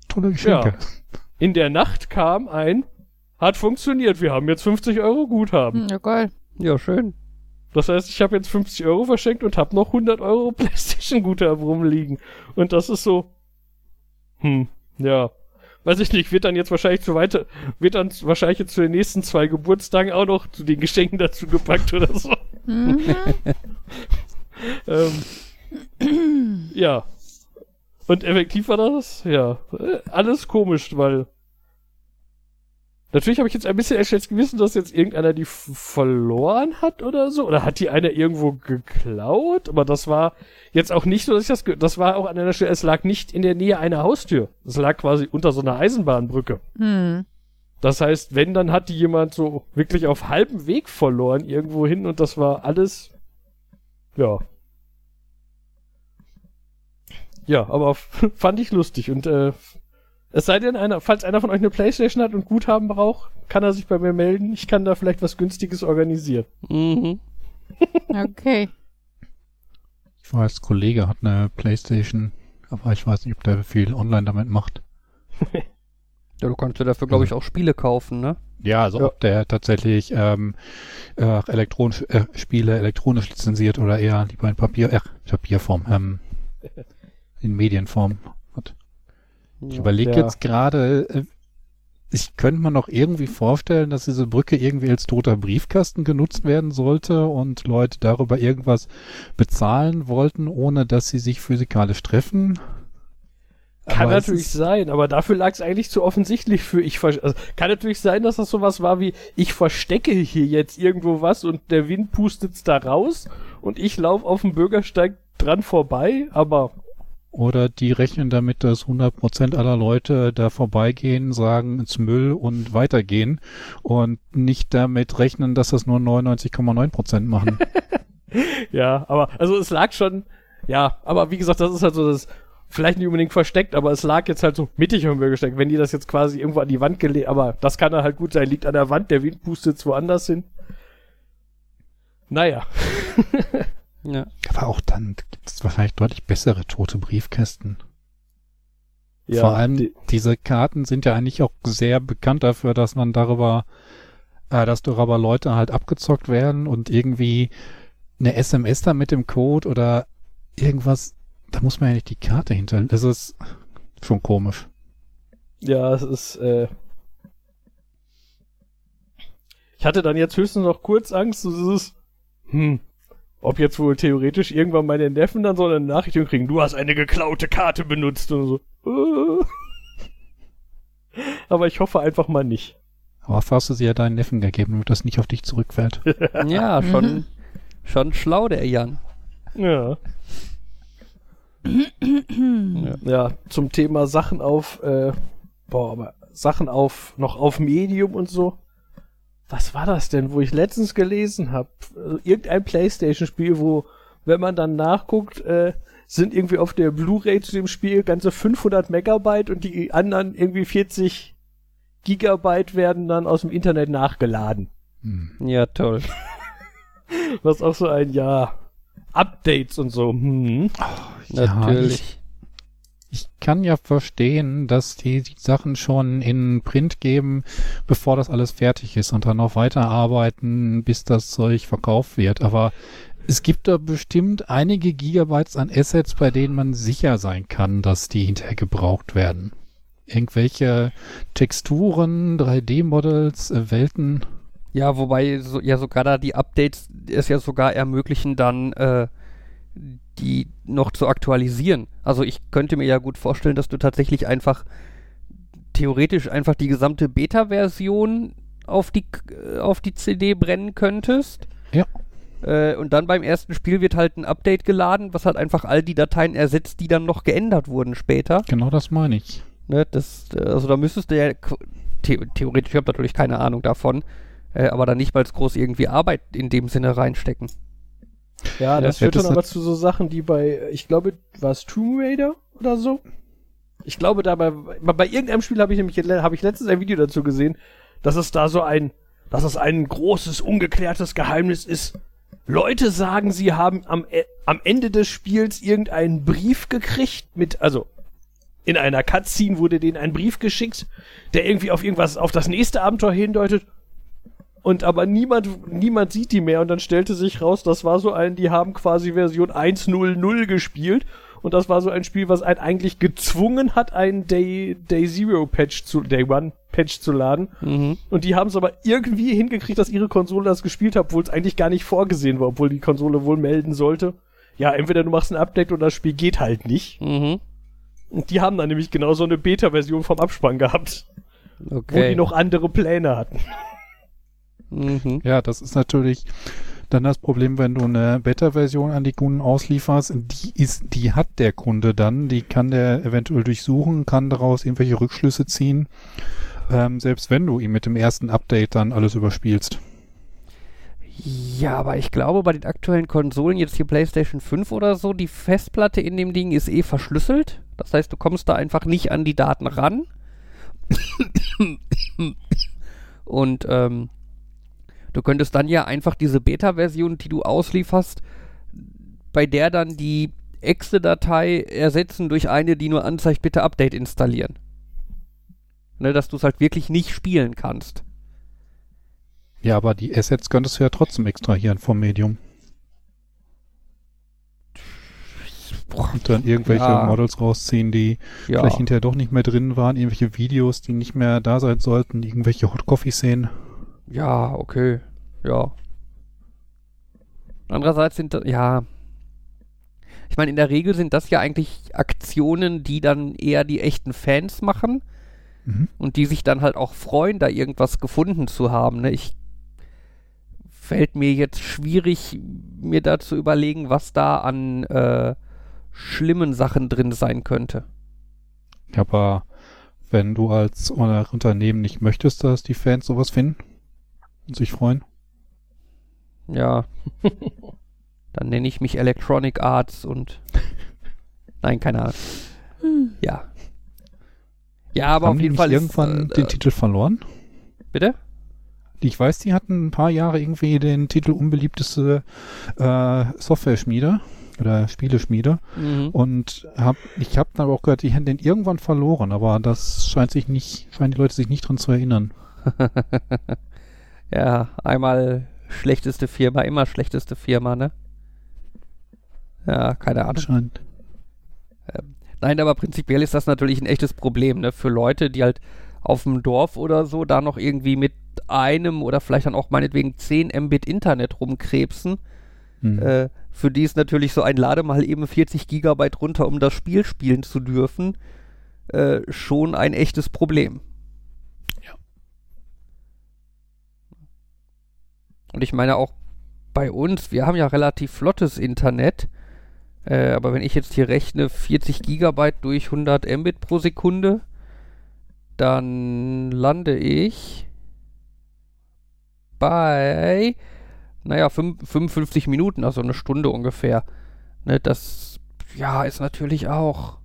Tolle Geschenke. In der Nacht kam ein, hat funktioniert, wir haben jetzt 50 Euro Guthaben. Ja, geil. Ja, schön. Das heißt, ich habe jetzt 50 Euro verschenkt und habe noch 100 Euro PlayStation Guthaben rumliegen. Und das ist so, hm, ja. Weiß ich nicht, wird dann jetzt wahrscheinlich zu weiter, wird dann wahrscheinlich jetzt zu den nächsten zwei Geburtstagen auch noch zu den Geschenken dazu gepackt oder so. Mhm. Ähm, ja. Und effektiv war das, ja, äh, alles komisch, weil natürlich habe ich jetzt ein bisschen schlechtes Gewissen, dass jetzt irgendeiner die verloren hat oder so. Oder hat die einer irgendwo geklaut? Aber das war jetzt auch nicht so, dass ich das, das war auch an einer Stelle, es lag nicht in der Nähe einer Haustür. Es lag quasi unter so einer Eisenbahnbrücke. Hm. Das heißt, wenn, dann hat die jemand so wirklich auf halbem Weg verloren irgendwo hin und das war alles, ja. Ja, aber fand ich lustig und äh, es sei denn, einer, falls einer von euch eine Playstation hat und Guthaben braucht, kann er sich bei mir melden. Ich kann da vielleicht was Günstiges organisieren. Mhm. Okay. Ich weiß, Kollege hat eine Playstation, aber ich weiß nicht, ob der viel online damit macht. Ja, du kannst ja dafür, glaube ich, auch Spiele kaufen, ne? Ja, also Ja. ob der tatsächlich ähm, äh, elektronisch, äh, Spiele elektronisch lizenziert oder eher lieber in Papier, äh, Papierform, ähm, in Medienform. Ich überlege Ja. jetzt gerade, äh, ich könnte mir noch irgendwie vorstellen, dass diese Brücke irgendwie als toter Briefkasten genutzt werden sollte und Leute darüber irgendwas bezahlen wollten, ohne dass sie sich physikalisch treffen. Kann Aber natürlich sein, aber dafür lag es eigentlich zu offensichtlich für ich also, kann natürlich sein, dass das sowas war wie ich verstecke hier jetzt irgendwo was und der Wind pustet's da raus und ich laufe auf dem Bürgersteig dran vorbei, aber Oder die rechnen damit, dass 100% aller Leute da vorbeigehen, sagen ins Müll und weitergehen und nicht damit rechnen, dass das nur 99,9% machen. Ja, aber also es lag schon, ja, aber wie gesagt, das ist halt so das, vielleicht nicht unbedingt versteckt, aber es lag jetzt halt so mittig im Müll gesteckt. Wenn die das jetzt quasi irgendwo an die Wand gelegt, aber das kann halt gut sein, liegt an der Wand, der Wind pustet woanders hin. Naja. Ja. Aber auch dann gibt es wahrscheinlich deutlich bessere tote Briefkästen. ja Vor allem die, diese Karten sind ja eigentlich auch sehr bekannt dafür, dass man darüber, äh, dass darüber Leute halt abgezockt werden und irgendwie eine SMS da mit dem Code oder irgendwas, da muss man ja nicht die Karte hinter. Das ist schon komisch. ja, es ist, äh, ich hatte dann jetzt höchstens noch kurz Angst, so dieses, hm, ob jetzt wohl theoretisch irgendwann meine Neffen dann so eine Nachricht kriegen, du hast eine geklaute Karte benutzt und so. Aber ich hoffe einfach mal nicht. Aber hast du sie ja deinen Neffen gegeben, damit das nicht auf dich zurückfällt. Ja, schon, Mhm. schon schlau, der Jan. Ja. Ja. Ja, zum Thema Sachen auf, äh, boah, aber Sachen auf, noch auf Medium und so. Was war das denn, wo ich letztens gelesen habe? Also irgendein Playstation-Spiel, wo, wenn man dann nachguckt, äh, sind irgendwie auf der Blu-ray zu dem Spiel ganze 500 Megabyte und die anderen irgendwie 40 Gigabyte werden dann aus dem Internet nachgeladen. Hm. Ja, toll. Was auch so ein, ja, Updates und so. Hm. Ja, Natürlich. Ich kann ja verstehen, dass die die Sachen schon in Print geben, bevor das alles fertig ist und dann noch weiterarbeiten, bis das Zeug verkauft wird. Aber es gibt da bestimmt einige Gigabytes an Assets, bei denen man sicher sein kann, dass die hinterher gebraucht werden. Irgendwelche Texturen, 3D-Models, äh, Welten. Ja, wobei so, ja sogar da die Updates es ja sogar ermöglichen, dann äh, die noch zu aktualisieren. Also ich könnte mir ja gut vorstellen, dass du tatsächlich einfach theoretisch einfach die gesamte Beta-Version auf die äh, auf die CD brennen könntest. Ja. Äh, und dann beim ersten Spiel wird halt ein Update geladen, was halt einfach all die Dateien ersetzt, die dann noch geändert wurden später. Genau das meine ich. Ne, das, äh, also da müsstest du ja the theoretisch, ich habe natürlich keine Ahnung davon, äh, aber dann nicht mal groß irgendwie Arbeit in dem Sinne reinstecken. Ja, das Ja, führt dann aber zu so Sachen, die bei, ich glaube, war es Tomb Raider oder so? Ich glaube, dabei, bei, bei irgendeinem Spiel habe ich nämlich, habe ich letztens ein Video dazu gesehen, dass es da so ein, dass es ein großes, ungeklärtes Geheimnis ist. Leute sagen, sie haben am, E- am Ende des Spiels irgendeinen Brief gekriegt mit, also, in einer Cutscene wurde denen ein Brief geschickt, der irgendwie auf irgendwas, auf das nächste Abenteuer hindeutet. Und aber niemand, niemand sieht die mehr und dann stellte sich raus, das war so ein, die haben quasi Version 1.0.0 gespielt und das war so ein Spiel, was einen eigentlich gezwungen hat, einen Day, Day Zero Patch zu, Day One Patch zu laden. Mhm. Und die haben es aber irgendwie hingekriegt, dass ihre Konsole das gespielt hat, obwohl es eigentlich gar nicht vorgesehen war, obwohl die Konsole wohl melden sollte. Ja, entweder du machst ein Update oder das Spiel geht halt nicht. Mhm. Und die haben dann nämlich genau so eine Beta-Version vom Abspann gehabt, wo Okay. die noch andere Pläne hatten. Mhm. Ja, das ist natürlich dann das Problem, wenn du eine Beta-Version an die Kunden auslieferst, die ist, die hat der Kunde dann, die kann der eventuell durchsuchen, kann daraus irgendwelche Rückschlüsse ziehen, ähm, selbst wenn du ihm mit dem ersten Update dann alles überspielst. Ja, aber ich glaube, bei den aktuellen Konsolen, jetzt hier PlayStation 5 oder so, die Festplatte in dem Ding ist eh verschlüsselt. Das heißt, du kommst da einfach nicht an die Daten ran. Und ähm, du könntest dann ja einfach diese Beta-Version, die du auslieferst, bei der dann die Exe-Datei ersetzen durch eine, die nur anzeigt, bitte Update installieren. Ne, dass du es halt wirklich nicht spielen kannst. Ja, aber die Assets könntest du ja trotzdem extrahieren vom Medium. Und dann irgendwelche Ja. Models rausziehen, die Ja. vielleicht hinterher doch nicht mehr drin waren, irgendwelche Videos, die nicht mehr da sein sollten, irgendwelche Hot Coffee-Szenen. Ja, okay. Ja. Andererseits sind, ja. Ich meine, in der Regel sind das ja eigentlich Aktionen, die dann eher die echten Fans machen Mhm. und die sich dann halt auch freuen, da irgendwas gefunden zu haben. Ne? Ich fällt mir jetzt schwierig, mir da zu überlegen, was da an äh, schlimmen Sachen drin sein könnte. Aber wenn du als Unternehmen nicht möchtest, dass die Fans sowas finden und sich freuen. Ja. Dann nenne ich mich Electronic Arts und. Nein, keine Ahnung. Hm. Ja. Ja, aber Haben auf die jeden nicht Fall. ist, irgendwann äh, den Titel verloren? Bitte? Ich weiß, die hatten ein paar Jahre irgendwie den Titel unbeliebteste äh, Software-Schmiede oder Spieleschmiede. Mhm. Und hab, ich habe dann aber auch gehört, die hätten den irgendwann verloren, aber das scheint sich nicht, scheinen die Leute sich nicht dran zu erinnern. ja, einmal schlechteste Firma, immer schlechteste Firma, ne? Ja, keine Ahnung. Anscheinend. Nein, aber prinzipiell ist das natürlich ein echtes Problem, ne? Für Leute, die halt auf dem Dorf oder so da noch irgendwie mit einem oder vielleicht dann auch meinetwegen 10 Mbit Internet rumkrebsen. Hm. Äh, für die ist natürlich so ein Lade mal eben 40 Gigabyte runter, um das Spiel spielen zu dürfen, äh, schon ein echtes Problem. Ja. Und ich meine auch bei uns, wir haben ja relativ flottes Internet, äh, aber wenn ich jetzt hier rechne 40 Gigabyte durch 100 Mbit pro Sekunde, dann lande ich bei, naja, fünf- 55 Minuten, also eine Stunde ungefähr. Ne, das, ja, ist natürlich auch.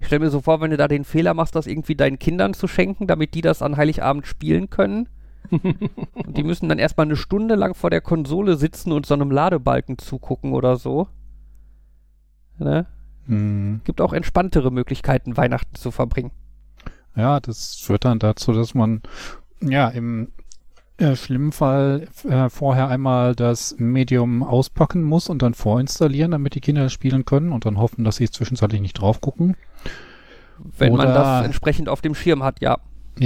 Ich stelle mir so vor, wenn du da den Fehler machst, das irgendwie deinen Kindern zu schenken, damit die das an Heiligabend spielen können. Und die müssen dann erstmal eine Stunde lang vor der Konsole sitzen und so einem Ladebalken zugucken oder so. Ne? Hm. Gibt auch entspanntere Möglichkeiten, Weihnachten zu verbringen. Ja, das führt dann dazu, dass man ja im äh, schlimmen Fall äh, vorher einmal das Medium auspacken muss und dann vorinstallieren, damit die Kinder spielen können und dann hoffen, dass sie zwischenzeitlich nicht drauf gucken. Wenn man Oder- das entsprechend auf dem Schirm hat, ja. Mm,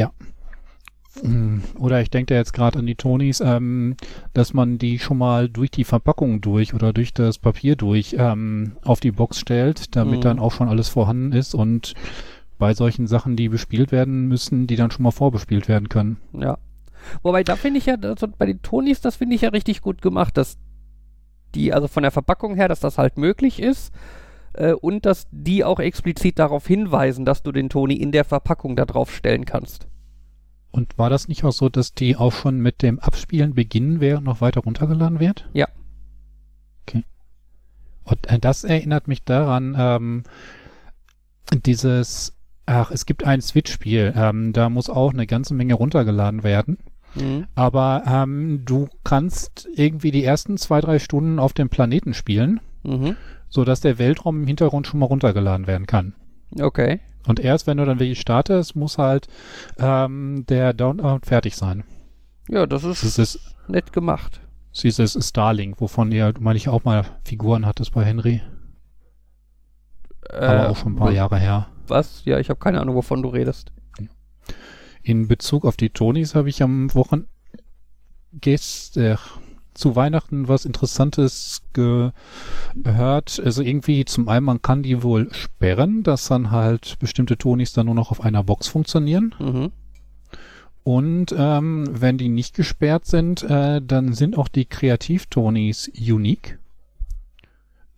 Oder ich denke jetzt gerade an die Tonys, ähm, dass man die schon mal durch die Verpackung durch oder durch das Papier durch ähm, auf die Box stellt, damit Mhm. dann auch schon alles vorhanden ist und bei solchen Sachen, die bespielt werden müssen, die dann schon mal vorbespielt werden können. Ja. Wobei, da finde ich ja, also bei den Tonys, das finde ich ja richtig gut gemacht, dass die, also von der Verpackung her, dass das halt möglich ist äh, und dass die auch explizit darauf hinweisen, dass du den Tony in der Verpackung da drauf stellen kannst. Und war das nicht auch so, dass die auch schon mit dem Abspielen beginnen, während noch weiter runtergeladen wird? Ja. Okay. Und äh, das erinnert mich daran, ähm, dieses, ach, es gibt ein Switch-Spiel, ähm, da muss auch eine ganze Menge runtergeladen werden. Mhm. Aber ähm, du kannst irgendwie die ersten zwei, drei Stunden auf dem Planeten spielen, Mhm. sodass der Weltraum im Hintergrund schon mal runtergeladen werden kann. Okay. Und erst wenn du dann wirklich startest, muss halt ähm, der Download fertig sein. Ja, das ist Das ist nett gemacht. dieses Starlink, wovon ihr, meine ich, auch mal Figuren hattest bei Henry. Aber Äh, auch schon ein paar Jahre her. Was? Ja, ich habe keine Ahnung, wovon du redest. In Bezug auf die Tonys habe ich am Wochen gestern zu Weihnachten was Interessantes gehört. Also irgendwie zum einen, man kann die wohl sperren, dass dann halt bestimmte Tonys dann nur noch auf einer Box funktionieren. Mhm. Und ähm, wenn die nicht gesperrt sind, äh, dann sind auch die Kreativ-Tonys unique.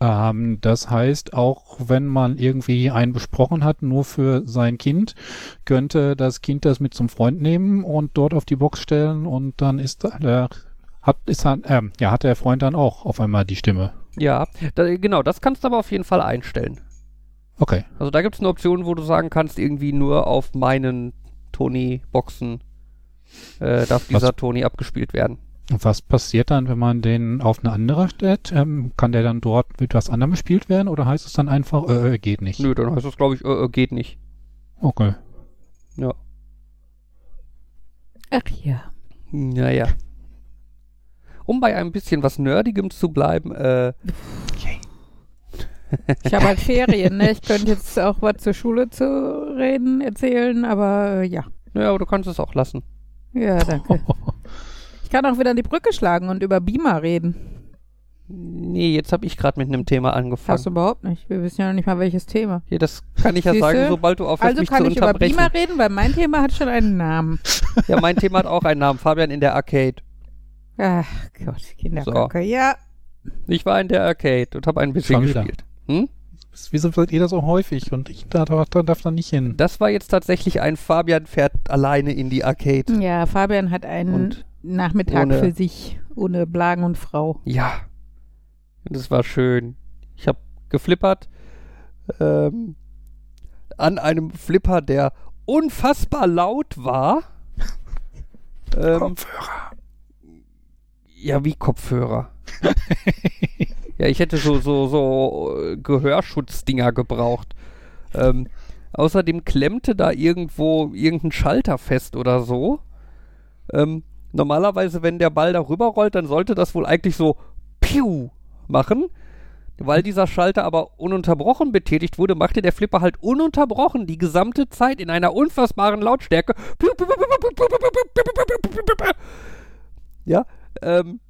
Ähm, das heißt, auch wenn man irgendwie einen besprochen hat, nur für sein Kind, könnte das Kind das mit zum Freund nehmen und dort auf die Box stellen und dann ist der hat ist dann, ähm, ja hat der Freund dann auch auf einmal die Stimme. Ja, da, genau, das kannst du aber auf jeden Fall einstellen. Okay. Also da gibt es eine Option, wo du sagen kannst, irgendwie nur auf meinen Tony-Boxen äh, darf dieser Tony abgespielt werden. Und was passiert dann, wenn man den auf eine andere stellt? Ähm, kann der dann dort mit was anderem gespielt werden oder heißt es dann einfach, äh, äh, geht nicht? Nö, dann heißt das, glaube ich, äh, äh, geht nicht. Okay. Ja. Ach ja. Naja. Um bei ein bisschen was Nerdigem zu bleiben, äh, Ich habe halt Ferien, ne? Ich könnte jetzt auch was zur Schule zu reden, erzählen, aber äh, ja. naja, aber du kannst es auch lassen. Ja, danke. Ich kann auch wieder an die Brücke schlagen und über Beamer reden. Nee, jetzt habe ich gerade mit einem Thema angefangen. Hast du überhaupt nicht. Wir wissen ja noch nicht mal, welches Thema. Hier, das kann ich ja Siehste? sagen, sobald du aufhörst, Also mich kann zu ich über unterbrechen. Beamer reden, weil mein Thema hat schon einen Namen. Ja, mein Thema hat auch einen Namen. Fabian in der Arcade. Ach Gott, Kinderkacke. Ja, Ich war in der Arcade und habe ein bisschen gespielt. Hm? Wieso seid ihr da so häufig und ich da, da, da darf da nicht hin? Das war jetzt tatsächlich ein Fabian fährt alleine in die Arcade. Ja, Fabian hat einen Und Nachmittag ohne- für sich, ohne Blagen und Frau. Ja. Das war schön. Ich habe geflippert ähm, an einem Flipper, der unfassbar laut war. ähm, Kopfhörer. Ja, wie Kopfhörer. ja, ich hätte so, so, so äh, Gehörschutzdinger gebraucht. Ähm, außerdem klemmte da irgendwo irgendein Schalter fest oder so. Ähm, normalerweise, wenn der Ball darüber rollt, dann sollte das wohl eigentlich so Piu machen. Weil dieser Schalter aber ununterbrochen betätigt wurde, machte der Flipper halt ununterbrochen die gesamte Zeit in einer unfassbaren Lautstärke. Ja, ähm,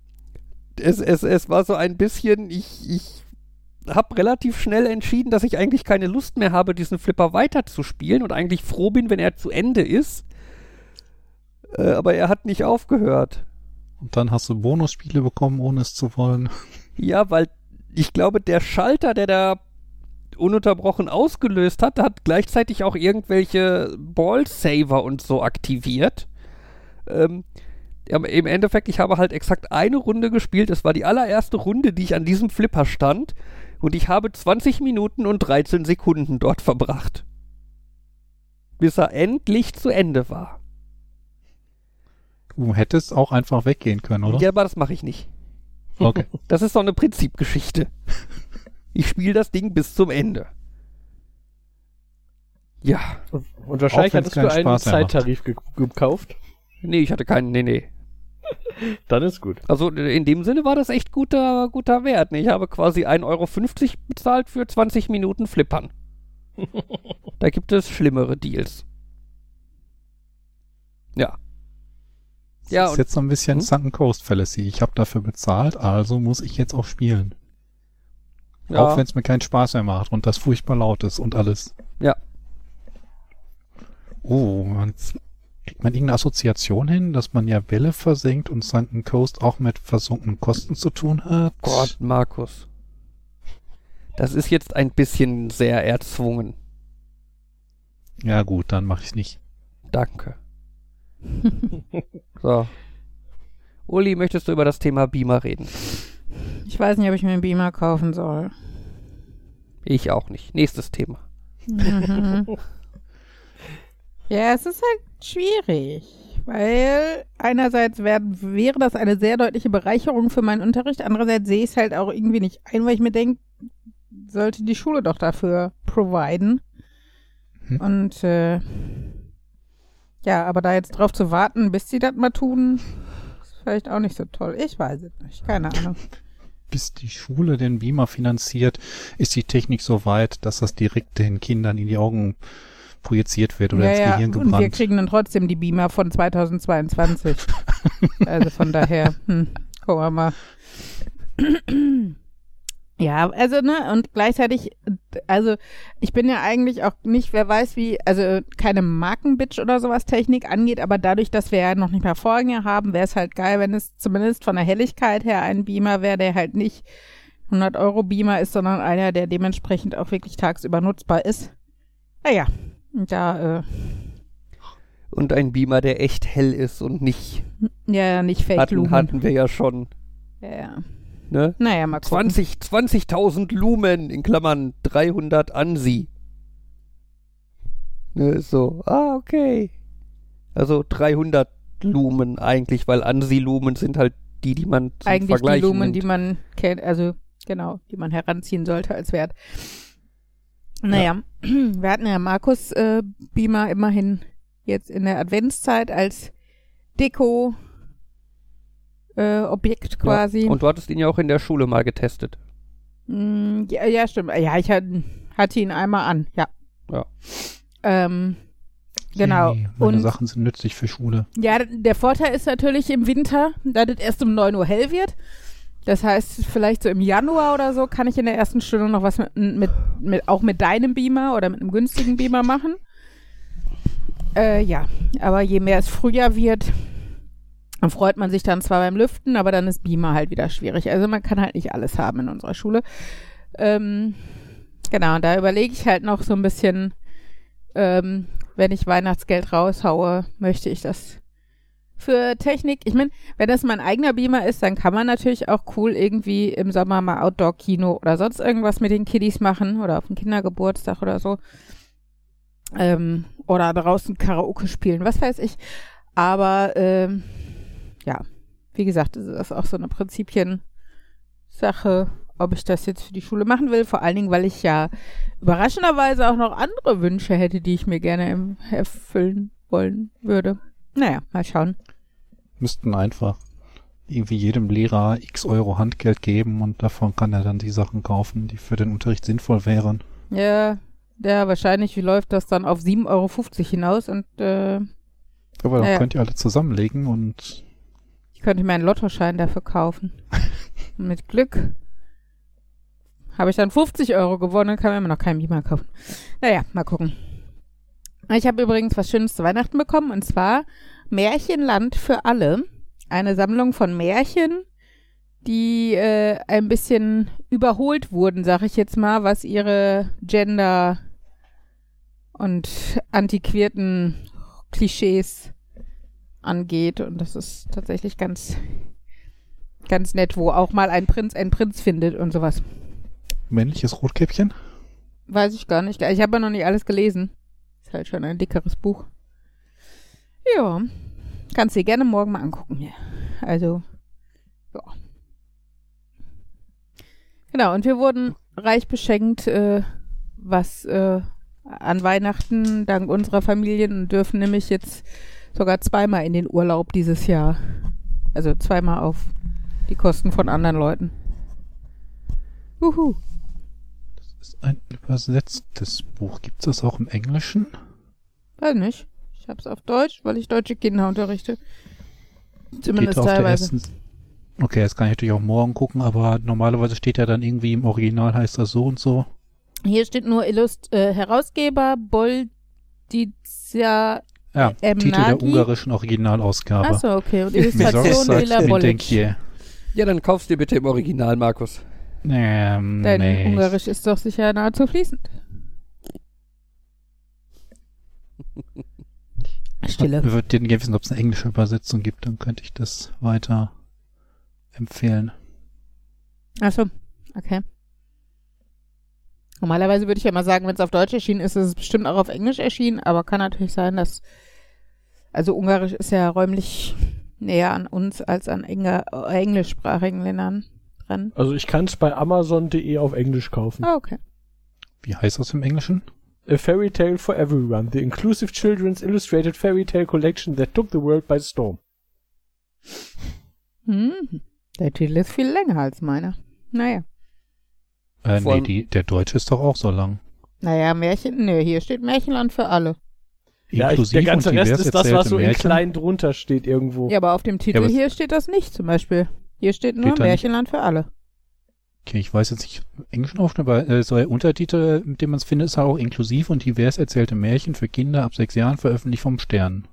es, es, es war so ein bisschen, ich, ich habe relativ schnell entschieden, dass ich eigentlich keine Lust mehr habe, diesen Flipper weiterzuspielen und eigentlich froh bin, wenn er zu Ende ist. Äh, aber er hat nicht aufgehört. Und dann hast du Bonusspiele bekommen, ohne es zu wollen. Ja, weil ich glaube, der Schalter, der da ununterbrochen ausgelöst hat, hat gleichzeitig auch irgendwelche Ballsaver und so aktiviert. Ähm, Im Endeffekt, ich habe halt exakt eine Runde gespielt. Es war die allererste Runde, die ich an diesem Flipper stand. Und ich habe 20 Minuten und 13 Sekunden dort verbracht. Bis er endlich zu Ende war. Du hättest auch einfach weggehen können, oder? Ja, aber das mache ich nicht. Okay. Das ist doch eine Prinzipgeschichte. Ich spiele das Ding bis zum Ende. Ja. Und, und wahrscheinlich hattest du einen Spaß. Zeittarif ge gekauft. Nee, ich hatte keinen, nee, nee. Dann ist gut. Also in dem Sinne war das echt guter, guter Wert. ne? Ich habe quasi 1,50 Euro bezahlt für 20 Minuten Flippern. da gibt es schlimmere Deals. Ja. Ja, das ist und jetzt so ein bisschen Hm? Sunken Coast Fallacy. Ich habe dafür bezahlt, also muss ich jetzt auch spielen. ja, Auch wenn es mir keinen Spaß mehr macht und das furchtbar laut ist und alles. Ja. Oh, man, kriegt man irgendeine Assoziation hin, dass man ja Bälle versenkt und Sunken Coast auch mit versunkenen Kosten zu tun hat? Gott, Markus. Das ist jetzt ein bisschen sehr erzwungen. Ja gut, dann mache ich nicht. Danke. So. Uli, möchtest du über das Thema Beamer reden? Ich weiß nicht, ob ich mir einen Beamer kaufen soll. Ich auch nicht. Nächstes Thema. Mhm. ja, es ist halt schwierig, weil einerseits werden, wäre das eine sehr deutliche Bereicherung für meinen Unterricht, andererseits sehe ich es halt auch irgendwie nicht ein, weil ich mir denke, sollte die Schule doch dafür providen. Hm. Und äh, ja, aber da jetzt drauf zu warten, bis sie das mal tun, ist vielleicht auch nicht so toll. Ich weiß es nicht, keine Ahnung. Bis die Schule den Beamer finanziert, ist die Technik so weit, dass das direkt den Kindern in die Augen projiziert wird oder ja, ins ja, Gehirn und wir gebrannt. kriegen dann trotzdem die Beamer von 2022. also von daher, hm, gucken wir mal. Ja, also, ne, und gleichzeitig, also, ich bin ja eigentlich auch nicht, wer weiß wie, also keine Markenbitch oder sowas Technik angeht, aber dadurch, dass wir ja noch nicht mehr Vorgänger haben, wäre es halt geil, wenn es zumindest von der Helligkeit her ein Beamer wäre, der halt nicht 100 Euro Beamer ist, sondern einer, der dementsprechend auch wirklich tagsüber nutzbar ist. Naja, da, äh, Und ein Beamer, der echt hell ist und nicht. ja, nicht Fake Hatten, Lumen. hatten wir ja schon. Ja, ja. Ne? Naja, mal gucken. 20 20.000 Lumen, in Klammern 300 ANSI. Ne, so, ah, okay. Also 300 Lumen eigentlich, weil ANSI-Lumen sind halt die, die man zum Eigentlich die Vergleich Lumen, nimmt. die man kennt, also genau, die man heranziehen sollte als Wert. Naja, wir hatten ja Markus äh, Beamer immerhin jetzt in der Adventszeit als Deko äh, Objekt quasi. Ja, und du hattest ihn ja auch in der Schule mal getestet. Mm, ja, ja, stimmt. Ja, ich hat, hatte ihn einmal an, ja. Ja. Ähm, genau. Yay, meine Und Sachen sind nützlich für Schule. Ja, der Vorteil ist natürlich im Winter, da das erst um 9 Uhr hell wird. Das heißt, vielleicht so im Januar oder so kann ich in der ersten Stunde noch was mit, mit, mit auch mit deinem Beamer oder mit einem günstigen Beamer machen. Äh, ja, aber je mehr es Frühjahr wird, dann freut man sich dann zwar beim Lüften, aber dann ist Beamer halt wieder schwierig. Also man kann halt nicht alles haben in unserer Schule. Ähm, Genau, da überlege ich halt noch so ein bisschen, ähm, wenn ich Weihnachtsgeld raushaue, möchte ich das für Technik. Ich meine, wenn das mein eigener Beamer ist, dann kann man natürlich auch cool irgendwie im Sommer mal Outdoor-Kino oder sonst irgendwas mit den Kiddies machen oder auf dem Kindergeburtstag oder so. Ähm, oder draußen Karaoke spielen, was weiß ich. Aber ähm, ja, wie gesagt, das ist auch so eine Prinzipien-Sache, ob ich das jetzt für die Schule machen will. Vor allen Dingen, weil ich ja überraschenderweise auch noch andere Wünsche hätte, die ich mir gerne erfüllen wollen würde. Naja, mal schauen. Müssten einfach irgendwie jedem Lehrer x Euro Handgeld geben und davon kann er dann die Sachen kaufen, die für den Unterricht sinnvoll wären. Ja, ja, wahrscheinlich läuft das dann auf 7,50 Euro hinaus und äh, Aber dann Ja, könnt ihr alle zusammenlegen und ich könnte mir einen Lottoschein dafür kaufen. Mit Glück habe ich dann 50 Euro gewonnen, kann man immer noch keinen Beamer kaufen. Naja, mal gucken. Ich habe übrigens was Schönes zu Weihnachten bekommen und zwar Märchenland für alle. Eine Sammlung von Märchen, die äh, ein bisschen überholt wurden, sag ich jetzt mal, was ihre Gender und antiquierten Klischees angeht. Und das ist tatsächlich ganz, ganz nett, wo auch mal ein Prinz einen Prinz findet und sowas. männliches Rotkäppchen. Weiß ich gar nicht. Ich habe ja noch nicht alles gelesen. Ist halt schon ein dickeres Buch. Ja. Kannst dir gerne morgen mal angucken hier. Also, ja. Genau, und wir wurden reich beschenkt, äh, was äh, an Weihnachten dank unserer Familien und dürfen nämlich jetzt sogar zweimal in den Urlaub dieses Jahr. Also zweimal auf die Kosten von anderen Leuten. Uhu. Das ist ein übersetztes Buch. Gibt es das auch im Englischen? Weiß nicht. Ich hab's auf Deutsch, weil ich deutsche Kinder unterrichte. Zumindest der teilweise. ersten... Okay, jetzt kann ich natürlich auch morgen gucken, aber normalerweise steht ja dann irgendwie im Original heißt das so und so. Hier steht nur Illust äh, Herausgeber Boldizia. Ja, Ähm, Titel der Nagi? ungarischen Originalausgabe. Achso, okay. Und Illustration Lila Bolic. Ja, dann kaufst dir bitte im Original, Markus. Ähm, Dein nee. Ungarisch ist doch sicher nahezu fließend. Stille. Ich würde gerne wissen, ob es eine englische Übersetzung gibt, dann könnte ich das weiter empfehlen. Achso, okay. Normalerweise würde ich ja mal sagen, wenn es auf Deutsch erschienen ist, ist es bestimmt auch auf Englisch erschienen, aber kann natürlich sein, dass. Also Ungarisch ist ja räumlich näher an uns als an Engl äh, englischsprachigen Ländern dran. Also ich kann es bei Amazon.de auf Englisch kaufen. Ah, okay. Wie heißt das im Englischen? A Fairy Tale for Everyone, the inclusive children's illustrated fairy tale collection that took the world by storm. Hm. Der Titel ist viel länger als meiner. Naja. Äh, Vor nee, die, der Deutsche ist doch auch so lang. Naja, Märchen, nö, hier steht Märchenland für alle. Ja, ich, der ganze Rest ist das, was so in Märchen. klein drunter steht irgendwo. Ja, aber auf dem Titel es- hier steht das nicht zum Beispiel. Hier steht nur Steht Märchenland für alle. Okay, ich weiß jetzt nicht, im Englischen auch schon, aber äh, so der Untertitel, mit dem man es findet, ist auch inklusiv und divers erzählte Märchen für Kinder ab sechs Jahren veröffentlicht vom Stern.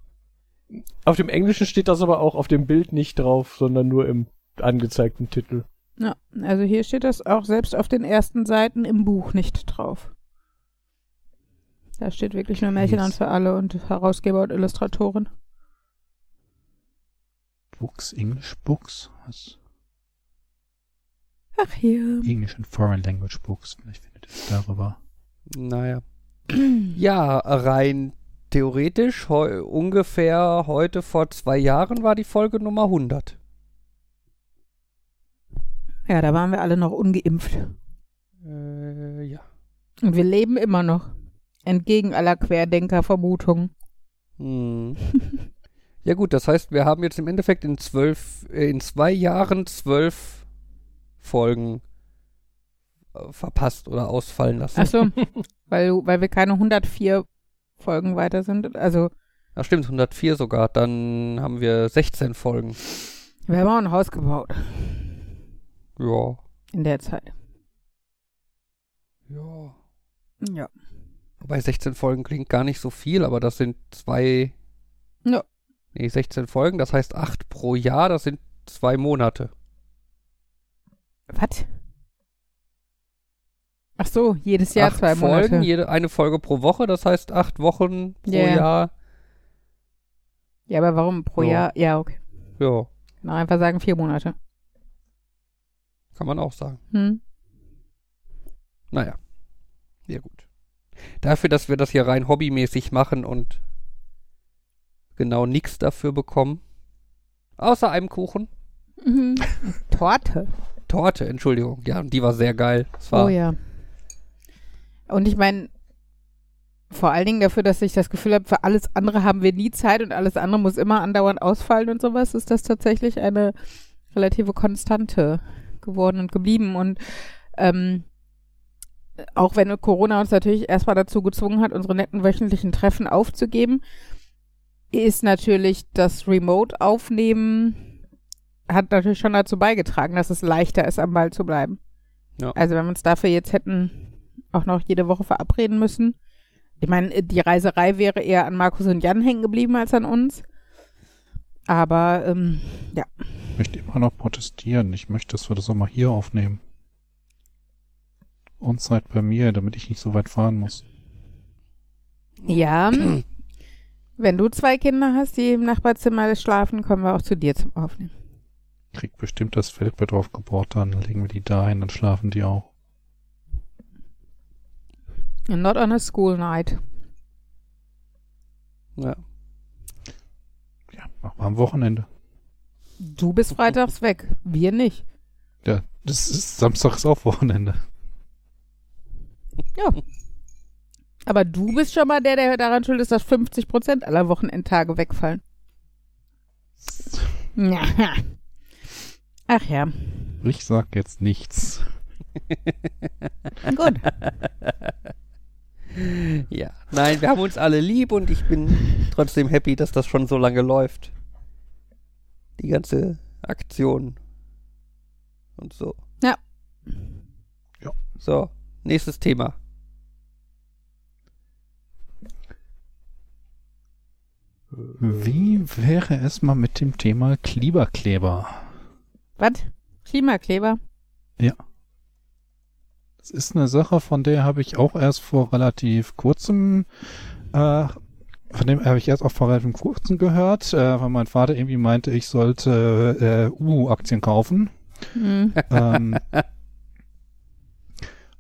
Auf dem Englischen steht das aber auch auf dem Bild nicht drauf, sondern nur im angezeigten Titel. Ja, also hier steht das auch selbst auf den ersten Seiten im Buch nicht drauf. Da steht wirklich nur Märchenland Yes. für alle und Herausgeber und Illustratoren. Books, English Books? Was? Ach hier. English and Foreign Language Books. Vielleicht findet ihr es darüber. Naja. Ja, rein theoretisch, heu, ungefähr heute vor zwei Jahren war die Folge Nummer 100. Ja, da waren wir alle noch ungeimpft. Äh, ja. Und wir leben immer noch. Entgegen aller Querdenker-Vermutungen. Hm. ja gut, das heißt, wir haben jetzt im Endeffekt in zwölf, äh, in zwei Jahren zwölf Folgen äh, verpasst oder ausfallen lassen. Achso, weil, weil wir keine 104 Folgen weiter sind. Also, Ach stimmt, 104 sogar. Dann haben wir 16 Folgen. wir haben auch ein Haus gebaut Ja. in der Zeit. Ja. Ja. Wobei 16 Folgen klingt gar nicht so viel, aber das sind zwei. Ja. Nee, 16 Folgen, das heißt 8 pro Jahr, das sind zwei Monate. Was? Ach so, jedes Jahr acht zwei Folgen, Monate. jede, eine Folge pro Woche, das heißt acht Wochen pro Ja. Jahr. Ja, aber warum pro Ja. Jahr? Ja, okay. Ja, Genau, einfach sagen vier Monate. kann man auch sagen. Hm? Naja. Ja, gut. Dafür, dass wir das hier rein hobbymäßig machen und genau nichts dafür bekommen. Außer einem Kuchen. Mhm. Torte. Torte, Entschuldigung. Ja, und die war sehr geil. War, Oh ja. Und ich meine, vor allen Dingen dafür, dass ich das Gefühl habe, für alles andere haben wir nie Zeit und alles andere muss immer andauernd ausfallen und sowas, ist das tatsächlich eine relative Konstante geworden und geblieben. Und ähm, auch wenn Corona uns natürlich erstmal dazu gezwungen hat, unsere netten wöchentlichen Treffen aufzugeben, ist natürlich das Remote-Aufnehmen hat natürlich schon dazu beigetragen, dass es leichter ist, am Ball zu bleiben. Ja. Also wenn wir uns dafür jetzt hätten auch noch jede Woche verabreden müssen. Ich meine, die Reiserei wäre eher an Markus und Jan hängen geblieben als an uns. Aber ähm, ja, Ich möchte immer noch protestieren. Ich möchte, dass wir das auch mal hier aufnehmen. On-site bei mir, damit ich nicht so weit fahren muss. ja. wenn du zwei Kinder hast, die im Nachbarzimmer schlafen, kommen wir auch zu dir zum Aufnehmen. Kriegt bestimmt das Feldbett aufgebaut, dann legen wir die da hin, dann schlafen die auch. And not on a school night. ja. Ja, machen wir am Wochenende. Du bist freitags weg, wir nicht. Ja, das ist Samstag ist auch Wochenende. Aber du bist schon mal der, der daran schuld ist, dass 50 Prozent aller Wochenendtage wegfallen. Ja. Ach ja, Ich sag jetzt nichts. gut. Ja. Nein, wir haben uns alle lieb und ich bin trotzdem happy, dass das schon so lange läuft. Die ganze Aktion. Und so. Ja. Ja. So, nächstes Thema. Wie wäre es mal mit dem Thema Kleberkleber? Was? Klimakleber? Das ist eine Sache, von der habe ich auch erst vor relativ kurzem, äh, von dem habe ich erst auch vor relativ kurzem gehört, äh, weil mein Vater irgendwie meinte, ich sollte äh, Uhu-Aktien kaufen. Hm. ähm,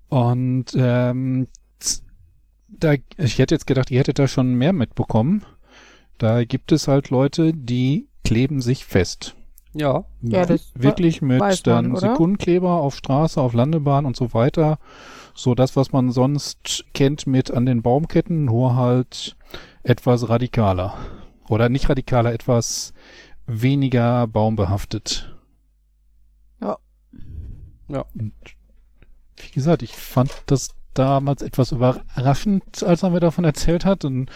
und ähm, da, ich hätte jetzt gedacht, ihr hättet da schon mehr mitbekommen. Da gibt es halt Leute, die kleben sich fest. Ja. Ja, das Wirklich mit man, dann oder? Sekundenkleber auf Straße, auf Landebahn und so weiter. So das, was man sonst kennt mit an den Baumketten, nur halt etwas radikaler. Oder nicht radikaler, etwas weniger baumbehaftet. Ja. Ja. Und wie gesagt, ich fand das damals etwas überraschend, als er mir davon erzählt hat. Und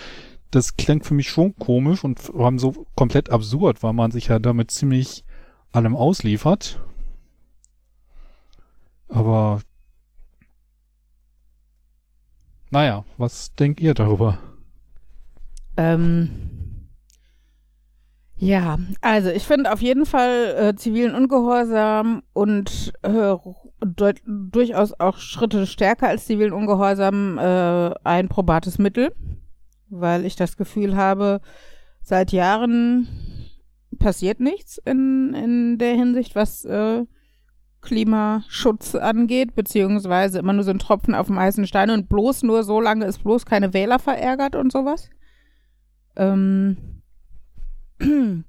das klingt für mich schon komisch und vor allem so komplett absurd, weil man sich ja damit ziemlich allem ausliefert. Aber naja, was denkt ihr darüber? Ähm, ja, also ich finde auf jeden Fall äh, zivilen Ungehorsam und äh, durchaus auch Schritte stärker als zivilen Ungehorsam äh, ein probates Mittel, weil ich das Gefühl habe, seit Jahren passiert nichts in, in der Hinsicht, was äh, Klimaschutz angeht, beziehungsweise immer nur so ein Tropfen auf dem heißen Stein und bloß nur so lange ist bloß keine Wähler verärgert und sowas. Ähm,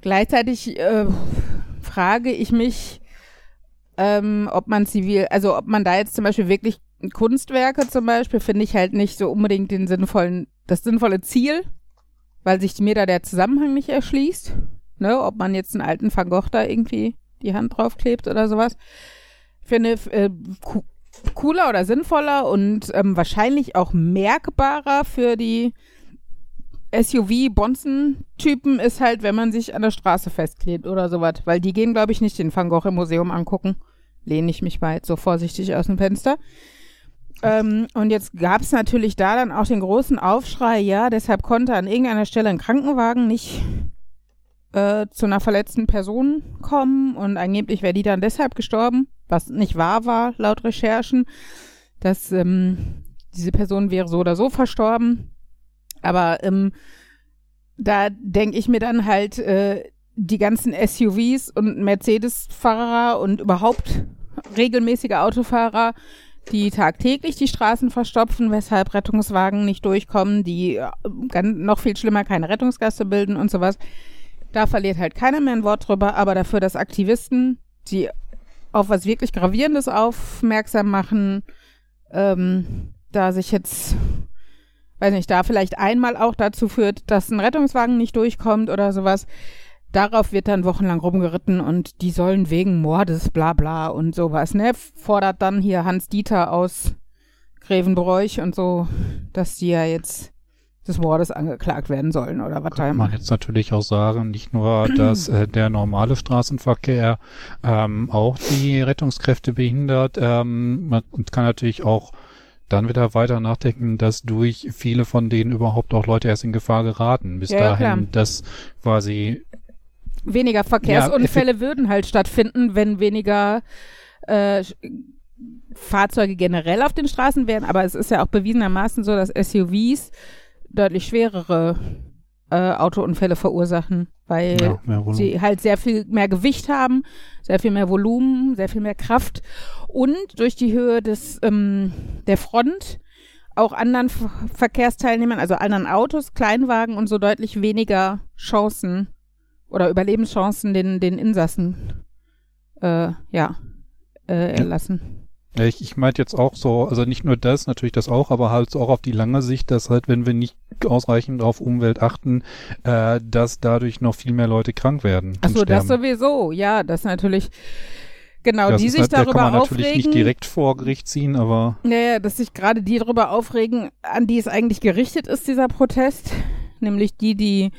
gleichzeitig äh, frage ich mich, ähm, ob man zivil, also ob man da jetzt zum Beispiel wirklich Kunstwerke zum Beispiel, finde ich halt nicht so unbedingt den sinnvollen, das sinnvolle Ziel, weil sich mir da der Zusammenhang nicht erschließt. Ne, ob man jetzt einen alten Van Gogh da irgendwie die Hand draufklebt oder sowas. Ich finde äh, co cooler oder sinnvoller und ähm, wahrscheinlich auch merkbarer für die SUV-Bonzen-Typen ist halt, wenn man sich an der Straße festklebt oder sowas. Weil die gehen, glaube ich, nicht den Van Gogh im Museum angucken. Lehne ich mich weit so vorsichtig aus dem Fenster. Ähm, und jetzt gab es natürlich da dann auch den großen Aufschrei, ja, deshalb konnte an irgendeiner Stelle ein Krankenwagen nicht äh, zu einer verletzten Person kommen und angeblich wäre die dann deshalb gestorben, was nicht wahr war, laut Recherchen. dass ähm, diese Person wäre so oder so verstorben. Aber ähm, da denke ich mir dann halt, äh, die ganzen SUVs und Mercedes-Fahrer und überhaupt regelmäßige Autofahrer, die tagtäglich die Straßen verstopfen, weshalb Rettungswagen nicht durchkommen, die äh, noch viel schlimmer keine Rettungsgasse bilden und sowas. Da verliert halt keiner mehr ein Wort drüber, aber dafür, dass Aktivisten, die auf was wirklich Gravierendes aufmerksam machen, ähm, da sich jetzt, weiß nicht, da vielleicht einmal auch dazu führt, dass ein Rettungswagen nicht durchkommt oder sowas, darauf wird dann wochenlang rumgeritten und die sollen wegen Mordes bla bla und sowas, ne? Fordert dann hier Hans Dieter aus Grevenbroich und so, dass die ja jetzt des Mordes angeklagt werden sollen oder was Kann man jetzt natürlich auch sagen, nicht nur, dass äh, der normale Straßenverkehr ähm, auch die Rettungskräfte behindert, ähm, man kann natürlich auch dann wieder weiter nachdenken, dass durch viele von denen überhaupt auch Leute erst in Gefahr geraten. Bis Ja, ja, dahin, klar. dass quasi weniger Verkehrsunfälle würden halt stattfinden, wenn weniger äh, Fahrzeuge generell auf den Straßen wären. Aber es ist ja auch bewiesenermaßen so, dass SUVs deutlich schwerere äh, Autounfälle verursachen, weil ja, sie halt sehr viel mehr Gewicht haben, sehr viel mehr Volumen, sehr viel mehr Kraft und durch die Höhe des ähm, der Front auch anderen Ver Verkehrsteilnehmern, also anderen Autos, Kleinwagen und so deutlich weniger Chancen oder Überlebenschancen den den Insassen äh, ja äh, erlassen. Ja, ich, ich meinte jetzt auch so, also nicht nur das, natürlich das auch, aber halt so auch auf die lange Sicht, dass halt, wenn wir nicht ausreichend auf Umwelt achten, äh, dass dadurch noch viel mehr Leute krank werden. Achso, das sowieso, ja, das natürlich genau, Das die sich halt- da darüber kann man natürlich aufregen. nicht direkt vor Gericht ziehen, aber Naja, dass sich gerade die darüber aufregen, an die es eigentlich gerichtet ist, dieser Protest. Nämlich die, die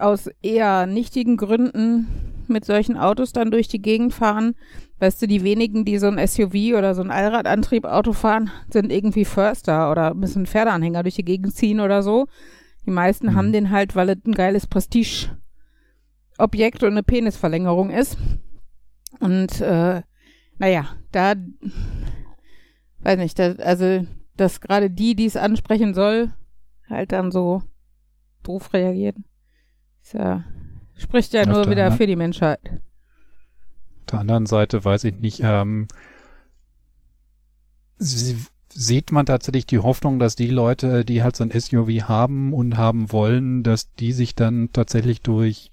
aus eher nichtigen Gründen mit solchen Autos dann durch die Gegend fahren. Weißt du, die wenigen, die so ein SUV oder so ein Allradantrieb-Auto fahren, sind irgendwie Förster oder müssen Pferdeanhänger durch die Gegend ziehen oder so. Die meisten Mhm. haben den halt, weil es ein geiles Prestige-Objekt und eine Penisverlängerung ist. Und äh, naja, da weiß nicht, da, also dass gerade die, die es ansprechen soll, halt dann so doof reagieren. Ja, spricht ja Auf nur der wieder anderen- für die Menschheit. auf der anderen Seite weiß ich nicht, ähm, sie, sieht man tatsächlich die Hoffnung, dass die Leute, die halt so ein SUV haben und haben wollen, dass die sich dann tatsächlich durch,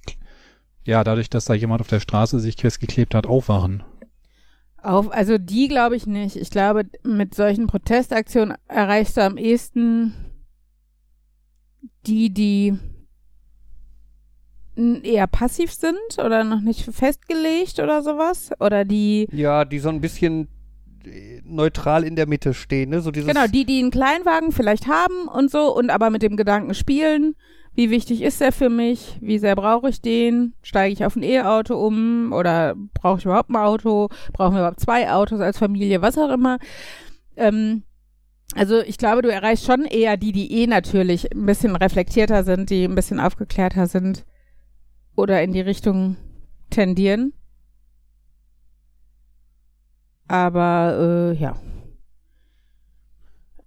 ja, dadurch, dass da jemand auf der Straße sich festgeklebt hat, aufwachen. Auf, also die glaube ich nicht. Ich glaube, mit solchen Protestaktionen erreichst du am ehesten die, die eher passiv sind oder noch nicht festgelegt oder sowas. Oder die, Ja, die so ein bisschen äh, neutral in der Mitte stehen, ne? So dieses genau, die, die einen Kleinwagen vielleicht haben und so und aber mit dem Gedanken spielen, wie wichtig ist der für mich, wie sehr brauche ich den, steige ich auf ein E-Auto um oder brauche ich überhaupt ein Auto, brauchen wir überhaupt zwei Autos als Familie, was auch immer. Ähm, also ich glaube, du erreichst schon eher die, die eh natürlich ein bisschen reflektierter sind, die ein bisschen aufgeklärter sind oder in die Richtung tendieren. Aber äh, ja.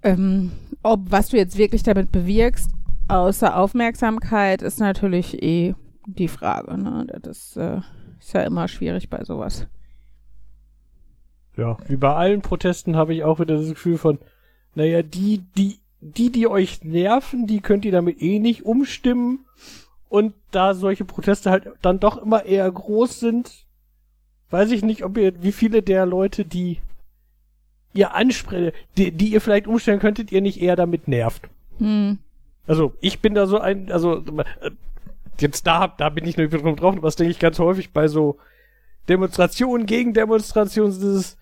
Ähm, ob was du jetzt wirklich damit bewirkst, außer Aufmerksamkeit, ist natürlich eh die Frage. Ne? Das äh, ist ja immer schwierig bei sowas. Ja, wie bei allen Protesten habe ich auch wieder das Gefühl von, naja, die, die, die, die euch nerven, die könnt ihr damit eh nicht umstimmen. Und da solche Proteste halt dann doch immer eher groß sind, weiß ich nicht, ob ihr, wie viele der Leute, die ihr ansprecht, die, die ihr vielleicht umstellen könntet, ihr nicht eher damit nervt. Hm. Also, ich bin da so ein, also, äh, jetzt da, da bin ich nicht drum drauf, was denke ich ganz häufig bei so Demonstrationen, Gegendemonstrationen, dieses,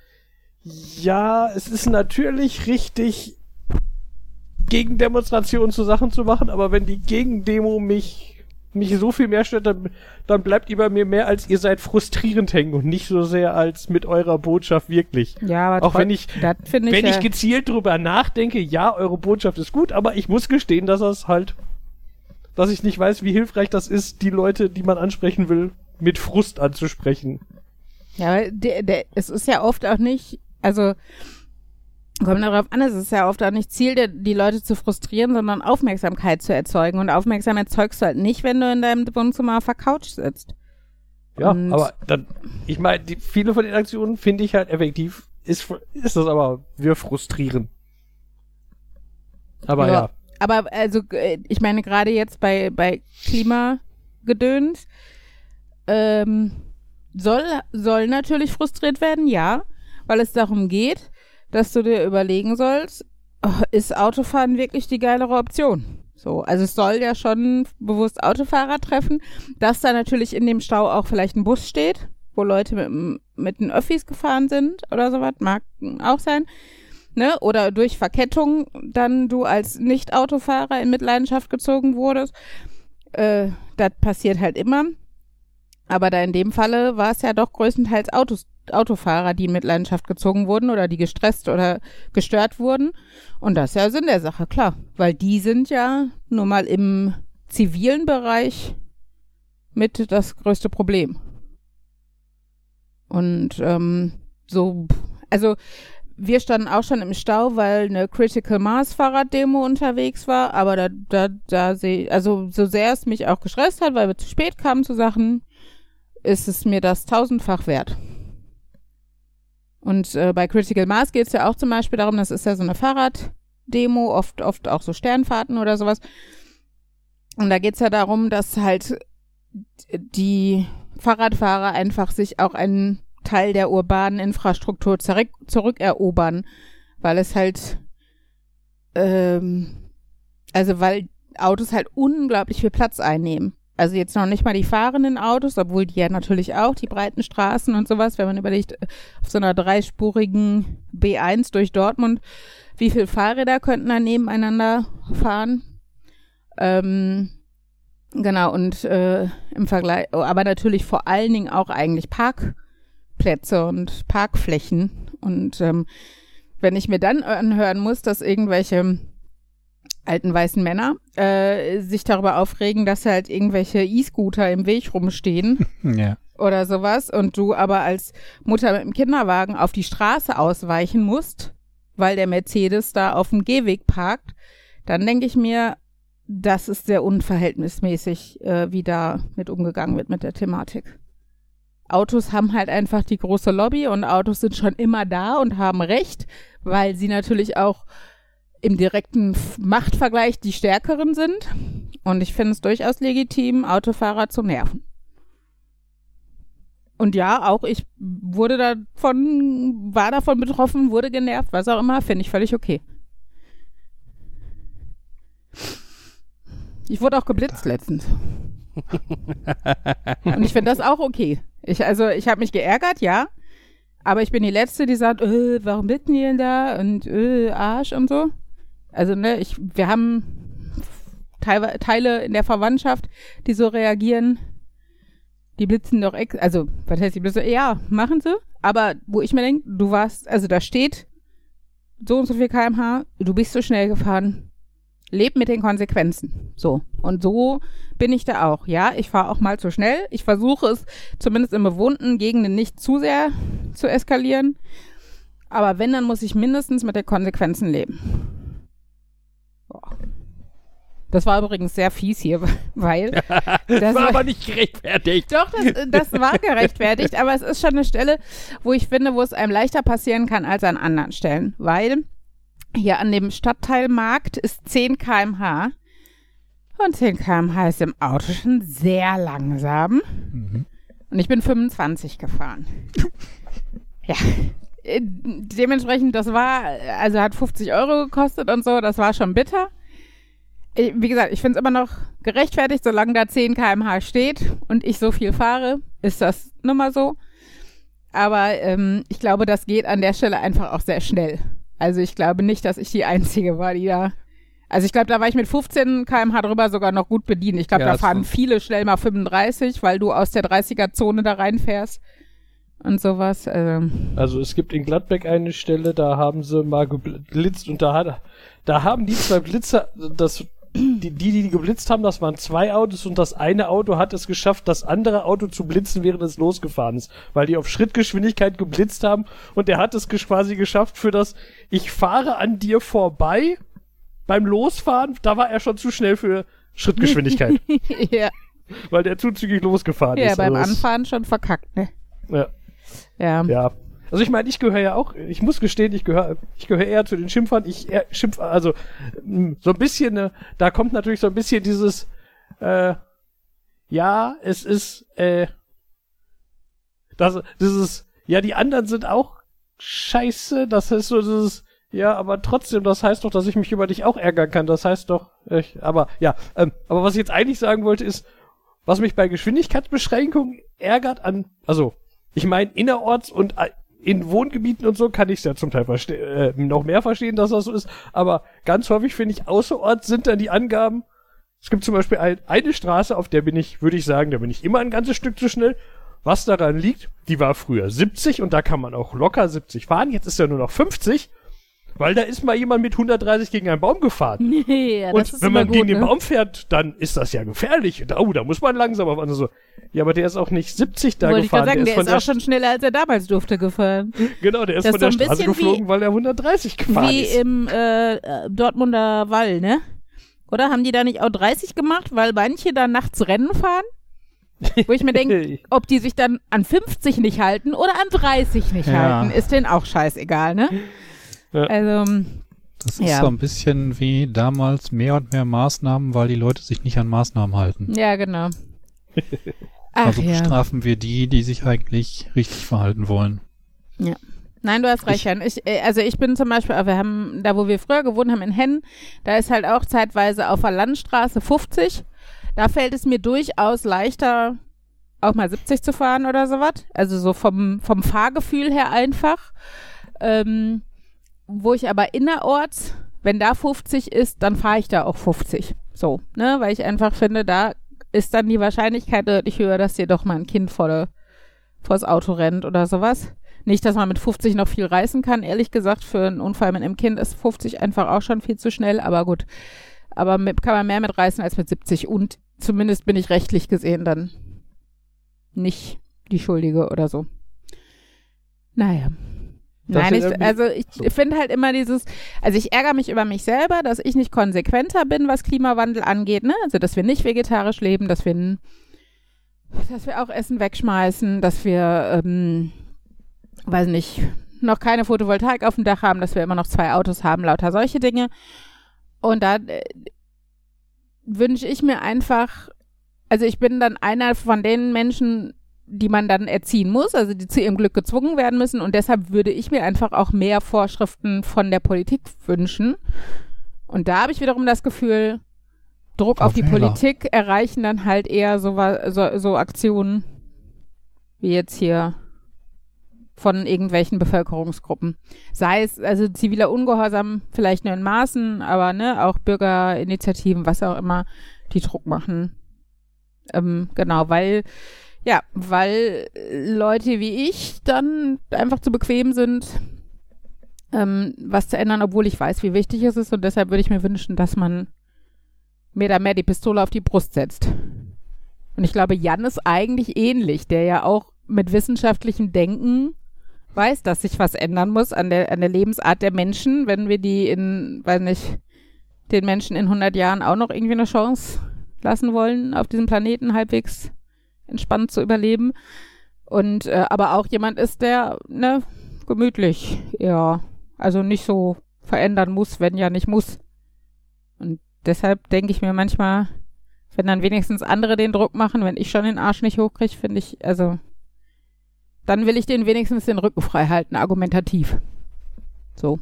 ja, es ist natürlich richtig, Gegendemonstrationen zu Sachen zu machen, aber wenn die Gegendemo mich, mich so viel mehr stört, dann, dann bleibt ihr bei mir mehr als ihr seid frustrierend hängen und nicht so sehr als mit eurer Botschaft wirklich. Ja, aber Auch wenn ich, ich, wenn ich ja, gezielt drüber nachdenke, ja, eure Botschaft ist gut, aber ich muss gestehen, dass das halt, dass ich nicht weiß, wie hilfreich das ist, die Leute, die man ansprechen will, mit Frust anzusprechen. Ja, der, der, es ist ja oft auch nicht, also Kommt darauf an, es ist ja oft auch nicht Ziel, die Leute zu frustrieren, sondern Aufmerksamkeit zu erzeugen. Und Aufmerksamkeit erzeugst du halt nicht, wenn du in deinem Wohnzimmer auf der Couch sitzt. Ja, Und- aber dann, ich meine, viele von den Aktionen finde ich halt effektiv, ist, ist das aber, wir frustrieren. Aber Ja. ja, Aber also, ich meine, gerade jetzt bei, bei Klimagedöns ähm, soll, soll natürlich frustriert werden, ja, weil es darum geht, dass du dir überlegen sollst, oh, ist Autofahren wirklich die geilere Option? So, also es soll ja schon bewusst Autofahrer treffen, dass da natürlich in dem Stau auch vielleicht ein Bus steht, wo Leute mit, mit den Öffis gefahren sind oder sowas, mag auch sein ne, oder durch Verkettung dann du als Nicht-Autofahrer in Mitleidenschaft gezogen wurdest. Äh, das passiert halt immer. Aber da in dem Falle war es ja doch größtenteils Autos, Autofahrer, die in Mitleidenschaft gezogen wurden oder die gestresst oder gestört wurden. Und das ist ja Sinn der Sache, klar. Weil die sind ja nun mal im zivilen Bereich mit das größte Problem. Und ähm, so, also wir standen auch schon im Stau, weil eine Critical Mass Fahrraddemo unterwegs war, aber da, da, da sehe also so sehr es mich auch gestresst hat, weil wir zu spät kamen zu Sachen, ist es mir das tausendfach wert. Und äh, bei Critical Mass geht es ja auch zum Beispiel darum, das ist ja so eine Fahrraddemo, oft, oft auch so Sternfahrten oder sowas. Und da geht es ja darum, dass halt die Fahrradfahrer einfach sich auch einen Teil der urbanen Infrastruktur zurück, zurückerobern, weil es halt, ähm, also weil Autos halt unglaublich viel Platz einnehmen. Also jetzt noch nicht mal die fahrenden Autos, obwohl die ja natürlich auch, die breiten Straßen und sowas, wenn man überlegt, äh, auf so einer dreispurigen B1 durch Dortmund, wie viele Fahrräder könnten da nebeneinander fahren? Ähm, genau, und äh, im Vergleich, oh, aber natürlich vor allen Dingen auch eigentlich Parkplätze und Parkflächen. Und ähm, wenn ich mir dann anhören muss, dass irgendwelche alten weißen Männer äh, sich darüber aufregen, dass halt irgendwelche E-Scooter im Weg rumstehen Ja. oder sowas und du aber als Mutter mit dem Kinderwagen auf die Straße ausweichen musst, weil der Mercedes da auf dem Gehweg parkt, dann denke ich mir, das ist sehr unverhältnismäßig, äh, wie da mit umgegangen wird mit der Thematik. Autos haben halt einfach die große Lobby und Autos sind schon immer da und haben Recht, weil sie natürlich auch im direkten Machtvergleich die Stärkeren sind. Und ich finde es durchaus legitim, Autofahrer zu nerven. Und ja, auch ich wurde davon, war davon betroffen, wurde genervt, was auch immer, finde ich völlig okay. Ich wurde auch geblitzt letztens. Und ich finde das auch okay. Ich, also, ich habe mich geärgert, ja. Aber ich bin die Letzte, die sagt, äh, warum blitzen die denn da? Und äh, Arsch und so. Also, ne, ich, wir haben Teile, in der Verwandtschaft, die so reagieren. Die blitzen doch, ex also, was heißt die blitzen? Ja, machen sie. Aber wo ich mir denke, du warst, also da steht so und so viel kmh, du bist so schnell gefahren. Leb mit den Konsequenzen. So. Und so bin ich da auch. Ja, ich fahre auch mal zu schnell. Ich versuche es zumindest in bewohnten Gegenden nicht zu sehr zu eskalieren. Aber wenn, dann muss ich mindestens mit den Konsequenzen leben. Boah. Das war übrigens sehr fies hier, weil Das war aber nicht gerechtfertigt. doch, das, das war gerechtfertigt, aber es ist schon eine Stelle, wo ich finde, wo es einem leichter passieren kann als an anderen Stellen, weil hier an dem Stadtteilmarkt ist 10 km/h und 10 km/h ist im Auto schon sehr langsam Mhm. und ich bin 25 gefahren. ja. Äh, Dementsprechend, das war, also hat 50 Euro gekostet und so, das war schon bitter. Wie gesagt, ich finde es immer noch gerechtfertigt, solange da 10 km/h steht und ich so viel fahre, ist das nun mal so. Aber ähm, ich glaube, das geht an der Stelle einfach auch sehr schnell. Also ich glaube nicht, dass ich die Einzige war, die da. Also ich glaube, da war ich mit 15 km/h drüber sogar noch gut bedient. Ich glaube, Ja, da fahren viele schnell mal 35, weil du aus der 30er-Zone da reinfährst und sowas. Also, Also es gibt in Gladbeck eine Stelle, da haben sie mal geblitzt und da hat, da haben die zwei Blitzer das die, die, die geblitzt haben, das waren zwei Autos und das eine Auto hat es geschafft, das andere Auto zu blitzen, während es losgefahren ist, weil die auf Schrittgeschwindigkeit geblitzt haben und der hat es quasi geschafft für das, ich fahre an dir vorbei beim Losfahren, da war er schon zu schnell für Schrittgeschwindigkeit, ja, weil der zu zügig losgefahren ja ist. beim Also Anfahren schon verkackt, ne? Ja. Ja. Ja. Also ich meine, ich gehöre ja auch, ich muss gestehen, ich gehöre ich gehöre eher zu den Schimpfern. Ich eher, schimpf, also mh, so ein bisschen, äh, da kommt natürlich so ein bisschen dieses, äh, ja, es ist, äh, das, dieses, ja, die anderen sind auch scheiße, das heißt so dieses, ja, aber trotzdem, das heißt doch, dass ich mich über dich auch ärgern kann. Das heißt doch, ich, aber ja, ähm, aber was ich jetzt eigentlich sagen wollte ist, was mich bei Geschwindigkeitsbeschränkungen ärgert an, also ich meine innerorts und äh, in Wohngebieten und so kann ich es ja zum Teil äh, noch mehr verstehen, dass das so ist, aber ganz häufig finde ich außerorts sind dann die Angaben. Es gibt zum Beispiel ein, eine Straße, auf der bin ich, würde ich sagen, da bin ich immer ein ganzes Stück zu schnell. Was daran liegt, die war früher 70 und da kann man auch locker 70 fahren. Jetzt ist er nur noch 50, weil da ist mal jemand mit 130 gegen einen Baum gefahren. ja, Und das ist wenn immer man gut, gegen ne? den Baum fährt, dann ist das ja gefährlich. Oh, da muss man langsamer fahren. Also, ja, aber der ist auch nicht 70 da Wollte ich gerade gefahren. sagen, der von ist auch schon schneller, als er damals durfte, gefahren. genau, der ist das von ist der so ein Straße bisschen wie- geflogen, weil er 130 gefahren Wie ist. im äh, äh, Dortmunder Wall, ne? Oder haben die da nicht auch 30 gemacht, weil manche da nachts Rennen fahren? Wo ich mir denke, ob die sich dann an 50 nicht halten oder an 30 nicht Ja. halten, ist denen auch scheißegal, ne? Ja. Also, Das ist Ja. so ein bisschen wie damals mehr und mehr Maßnahmen, weil die Leute sich nicht an Maßnahmen halten. ja, genau. Ach also ja. bestrafen wir die, die sich eigentlich richtig verhalten wollen. Nein, du hast recht, Ich- Jan. Ich, äh, also ich bin zum Beispiel, wir haben, da wo wir früher gewohnt haben in Hennen, da ist halt auch zeitweise auf der Landstraße 50. Da fällt es mir durchaus leichter, auch mal 70 zu fahren oder sowas. Also so vom, vom Fahrgefühl her einfach. Ähm, wo ich aber innerorts, wenn da 50 ist, dann fahre ich da auch 50. So, ne, weil ich einfach finde, da ist dann die Wahrscheinlichkeit deutlich höher, dass dir doch mal ein Kind vor der, vors Auto rennt oder sowas. Nicht, dass man mit 50 noch viel reißen kann. Ehrlich gesagt, für einen Unfall mit einem Kind ist 50 einfach auch schon viel zu schnell. Aber gut. Aber mit, kann man mehr mit reißen als mit 70. Und zumindest bin ich rechtlich gesehen dann nicht die Schuldige oder so. Naja. Das Nein, ich, also ich so. finde halt immer dieses, also ich ärgere mich über mich selber, dass ich nicht konsequenter bin, was Klimawandel angeht, ne? Also dass wir nicht vegetarisch leben, dass wir, dass wir auch Essen wegschmeißen, dass wir, ähm, weiß nicht, noch keine Photovoltaik auf dem Dach haben, dass wir immer noch zwei Autos haben, lauter solche Dinge. Und da äh, wünsche ich mir einfach, also ich bin dann einer von den Menschen, die man dann erziehen muss, also die zu ihrem Glück gezwungen werden müssen. Und deshalb würde ich mir einfach auch mehr Vorschriften von der Politik wünschen. Und da habe ich wiederum das Gefühl, Druck Frau auf die Wähler. Politik erreichen dann halt eher so, so, so Aktionen wie jetzt hier von irgendwelchen Bevölkerungsgruppen. Sei es also ziviler Ungehorsam vielleicht nur in Maßen, aber ne, auch Bürgerinitiativen, was auch immer, die Druck machen. Ähm, genau, weil ja, weil Leute wie ich dann einfach zu bequem sind, ähm, was zu ändern, obwohl ich weiß, wie wichtig es ist. Und deshalb würde ich mir wünschen, dass man mir da mehr die Pistole auf die Brust setzt. Und ich glaube, Jan ist eigentlich ähnlich, der ja auch mit wissenschaftlichem Denken weiß, dass sich was ändern muss an der, an der Lebensart der Menschen, wenn wir die in, weiß nicht, den Menschen in 100 Jahren auch noch irgendwie eine Chance lassen wollen, auf diesem Planeten halbwegs entspannt zu überleben. Und äh, aber auch jemand ist, der, ne, gemütlich, ja, also nicht so verändern muss, wenn ja nicht muss. Und deshalb denke ich mir manchmal, wenn dann wenigstens andere den Druck machen, wenn ich schon den Arsch nicht hochkriege, finde ich, also dann will ich denen wenigstens den Rücken frei halten, argumentativ. So.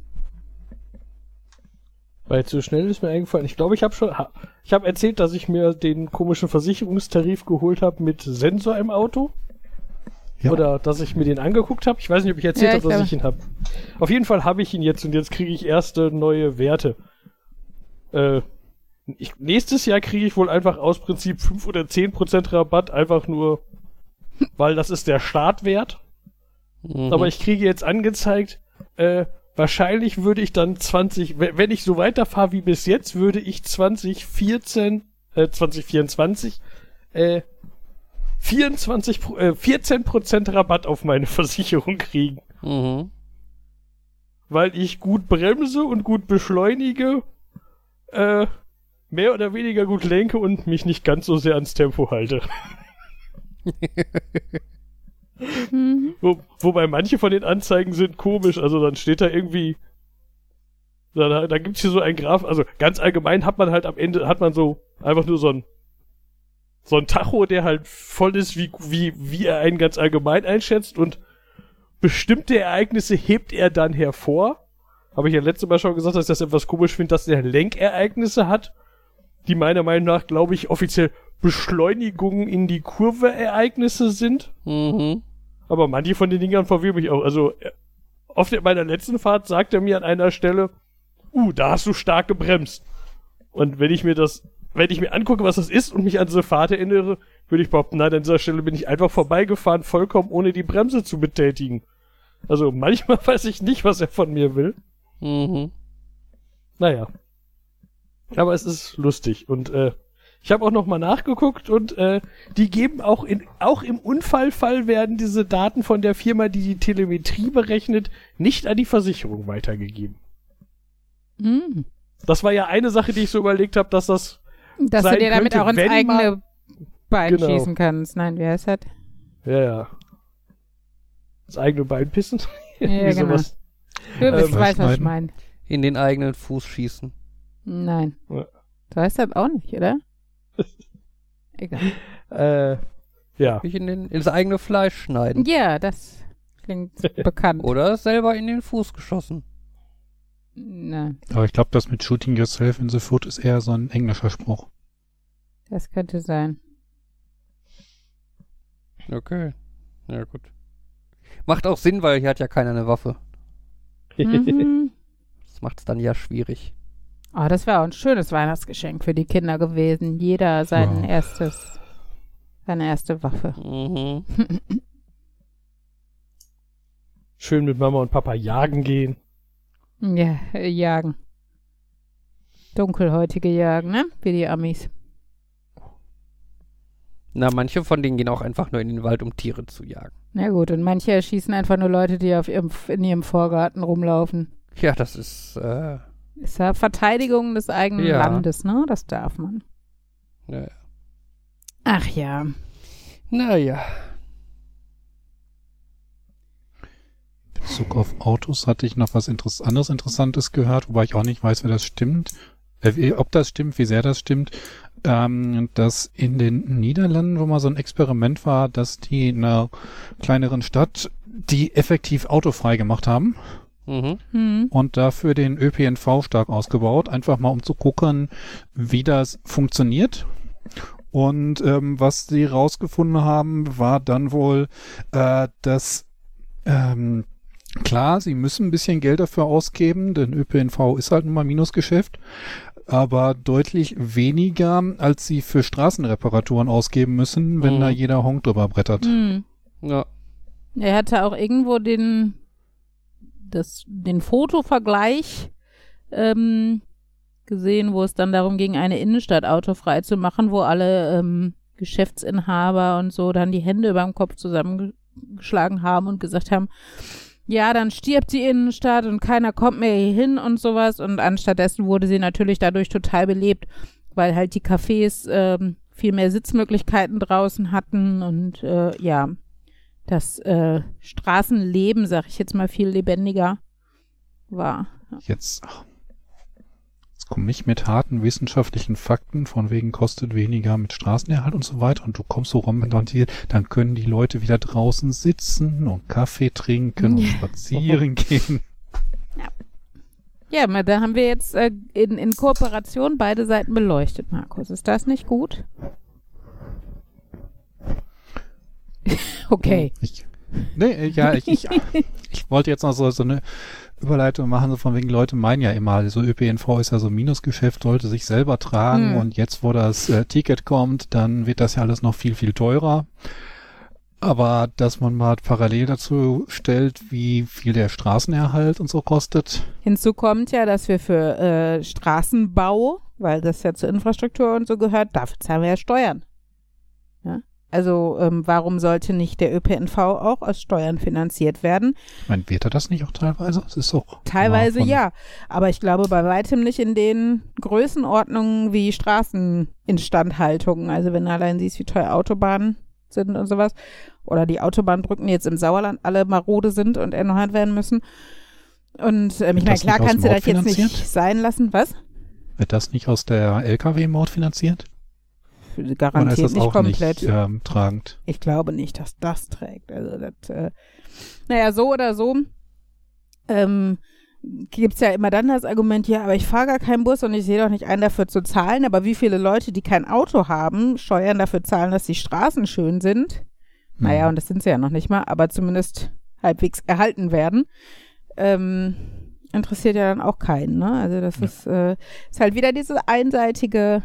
Weil zu schnell ist mir eingefallen. Ich glaube, ich habe schon, ha, ich habe erzählt, dass ich mir den komischen Versicherungstarif geholt habe mit Sensor im Auto. Ja. Oder dass ich mir den angeguckt habe. Ich weiß nicht, ob ich erzählt Ja, habe, dass ich ihn habe. Auf jeden Fall habe ich ihn jetzt und jetzt kriege ich erste neue Werte. Äh, ich, nächstes Jahr kriege ich wohl einfach aus Prinzip 5 oder 10% Rabatt, einfach nur, weil das ist der Startwert. Mhm. Aber ich kriege jetzt angezeigt, äh, wahrscheinlich würde ich dann 20, we- wenn ich so weiterfahre wie bis jetzt, würde ich 2014, äh, 2024, äh, 24, Pro- äh, 14% Rabatt auf meine Versicherung kriegen. Mhm. Weil ich gut bremse und gut beschleunige, äh, mehr oder weniger gut lenke und mich nicht ganz so sehr ans Tempo halte. Mhm. Wo, wobei manche von den Anzeigen sind komisch. Also dann steht da irgendwie. Da, da gibt's hier so ein Graph. Also ganz allgemein hat man halt am Ende, hat man so einfach nur so ein so ein Tacho, der halt voll ist, wie, wie, wie er einen ganz allgemein einschätzt und bestimmte Ereignisse hebt er dann hervor. Habe ich ja letztes Mal schon gesagt, dass ich das etwas komisch finde, dass er Lenkereignisse hat, die meiner Meinung nach, glaube ich, offiziell Beschleunigungen in die Kurve Ereignisse sind. Mhm. Aber manche von den Dingern verwirren mich auch. Also, äh, auf der, meiner letzten Fahrt sagt er mir an einer Stelle, uh, da hast du stark gebremst. Und wenn ich mir das, wenn ich mir angucke, was das ist und mich an diese Fahrt erinnere, würde ich behaupten, nein, an dieser Stelle bin ich einfach vorbeigefahren, vollkommen ohne die Bremse zu betätigen. Also, manchmal weiß ich nicht, was er von mir will. Mhm. Naja. Aber es ist lustig und äh, ich habe auch noch mal nachgeguckt und äh, die geben auch in auch im Unfallfall werden diese Daten von der Firma, die die Telemetrie berechnet, nicht an die Versicherung weitergegeben. Mhm. Das war ja eine Sache, die ich so überlegt habe, dass das Dass du sein dir damit könnte, auch ins wenn eigene mal- Bein Genau. schießen kannst. Nein, wie heißt das? ja ja das eigene Bein pissen. Ja, genau. sowas. Du bist, Ähm, weißt, was ich meine. In den eigenen Fuß schießen. Nein. Ja. So heißt das auch nicht, oder? Egal. Äh, ja. Nicht in den, ins eigene Fleisch schneiden. Ja, das klingt bekannt. Oder selber in den Fuß geschossen. Nein, Aber ich glaube, das mit Shooting Yourself in the Foot ist eher so ein englischer Spruch. das könnte sein. Okay. Ja, gut. Macht auch Sinn, weil hier hat ja keiner eine Waffe. Mhm. Das macht es dann ja schwierig. Oh, das wäre auch ein schönes Weihnachtsgeschenk für die Kinder gewesen. Jeder sein Wow. erstes, seine erste Waffe. Mhm. Schön mit Mama und Papa jagen gehen. Ja, äh, jagen. Dunkelhäutige jagen, ne? Wie die Amis. Na, manche von denen gehen auch einfach nur in den Wald, um Tiere zu jagen. Na gut, und manche erschießen einfach nur Leute, die auf ihrem, in ihrem Vorgarten rumlaufen. Ja, das ist, äh, Ist ja Verteidigung des eigenen Ja. Landes, ne? Das darf man. naja. Ach ja. Naja. In Bezug auf Autos hatte ich noch was Interess anderes Interessantes gehört, wobei ich auch nicht weiß, wer das stimmt. Äh, ob das stimmt, wie sehr das stimmt. Ähm, dass in den Niederlanden, wo mal so ein Experiment war, dass die in einer kleineren Stadt die effektiv autofrei gemacht haben Mhm. Hm. und dafür den ÖPNV stark ausgebaut, einfach mal um zu gucken, wie das funktioniert. Und ähm, was sie rausgefunden haben, war dann wohl, äh, dass ähm, klar, sie müssen ein bisschen Geld dafür ausgeben, denn ÖPNV ist halt nun mal Minusgeschäft, aber deutlich weniger, als sie für Straßenreparaturen ausgeben müssen, wenn Mhm. da jeder Honk drüber brettert. Hm. Ja. Er hatte auch irgendwo den, das, den Fotovergleich ähm, gesehen, wo es dann darum ging, eine Innenstadt autofrei zu machen, wo alle ähm, Geschäftsinhaber und so dann die Hände über dem Kopf zusammengeschlagen haben und gesagt haben, ja, dann stirbt die Innenstadt und keiner kommt mehr hier hin und sowas. Und anstattdessen wurde sie natürlich dadurch total belebt, weil halt die Cafés ähm, viel mehr Sitzmöglichkeiten draußen hatten und äh, ja, das äh, Straßenleben, sag ich jetzt mal, viel lebendiger war. Jetzt, ach, jetzt komme ich mit harten wissenschaftlichen Fakten, von wegen kostet weniger mit Straßenerhalt und so weiter und du kommst so rum und hier, dann können die Leute wieder draußen sitzen und Kaffee trinken und Ja. spazieren gehen. Ja, aber da haben wir jetzt äh, in, in Kooperation beide Seiten beleuchtet, Markus. Ist das nicht gut? okay. Ich, nee, ja, ich, ich, ich wollte jetzt noch so, so eine Überleitung machen, so von wegen Leute meinen ja immer, so ÖPNV ist ja so ein Minusgeschäft, sollte sich selber tragen Hm. und jetzt, wo das äh, Ticket kommt, dann wird das ja alles noch viel, viel teurer. Aber dass man mal parallel dazu stellt, wie viel der Straßenerhalt und so kostet. Hinzu kommt ja, dass wir für äh, Straßenbau, weil das ja zur Infrastruktur und so gehört, dafür zahlen wir ja Steuern. Also ähm, warum sollte nicht der ÖPNV auch aus Steuern finanziert werden? Ich meine, wird er das nicht auch teilweise? Es ist auch Teilweise ja, aber ich glaube bei weitem nicht in den Größenordnungen wie Straßeninstandhaltung. Also wenn du allein siehst, wie teuer Autobahnen sind und sowas. Oder die Autobahnbrücken jetzt im Sauerland alle marode sind und erneuert werden müssen. Und ähm, ich meine, das klar kannst du das jetzt nicht sein lassen. Was? Wird das nicht aus der Lkw-Maut finanziert? Oder ist Garantiert das nicht komplett. nicht ähm, tragend? Ich glaube nicht, dass das trägt. Also das, äh, naja, so oder so ähm, gibt's ja immer dann das Argument, ja, aber ich fahre gar keinen Bus und ich sehe doch nicht ein, dafür zu zahlen. Aber wie viele Leute, die kein Auto haben, Steuern dafür zahlen, dass die Straßen schön sind? Naja, Hm. und das sind sie ja noch nicht mal, aber zumindest halbwegs erhalten werden. Ähm, interessiert ja dann auch keinen, ne? Also das Ja. ist, äh, ist halt wieder diese einseitige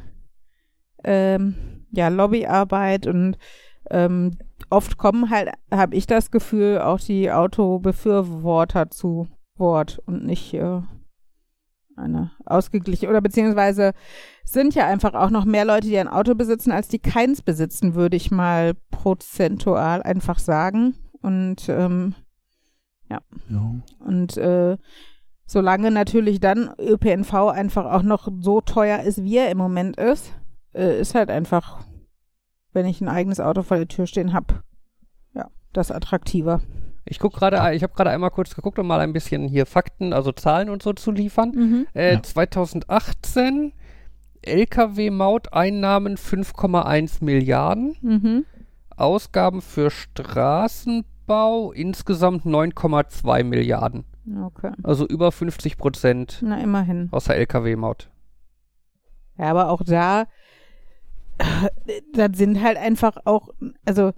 ähm, ja, Lobbyarbeit und ähm, oft kommen halt, habe ich das Gefühl, auch die Autobefürworter zu Wort und nicht äh, eine ausgeglichen oder beziehungsweise sind ja einfach auch noch mehr Leute, die ein Auto besitzen, als die keins besitzen, würde ich mal prozentual einfach sagen. Und ähm, Ja. und äh, solange natürlich dann ÖPNV einfach auch noch so teuer ist, wie er im Moment ist, äh, ist halt einfach, wenn ich ein eigenes Auto vor der Tür stehen habe, ja, das attraktiver. Ich guck gerade, ich habe gerade einmal kurz geguckt, um mal ein bisschen hier Fakten, also Zahlen und so zu liefern. Äh, Ja. 2018 Lkw-Mauteinnahmen 5,1 Milliarden, Mhm. Ausgaben für Straßenbau insgesamt 9,2 Milliarden. Okay. Also über 50 Prozent Na, immerhin. aus der Lkw-Maut. Ja, aber auch da, das sind halt einfach auch, also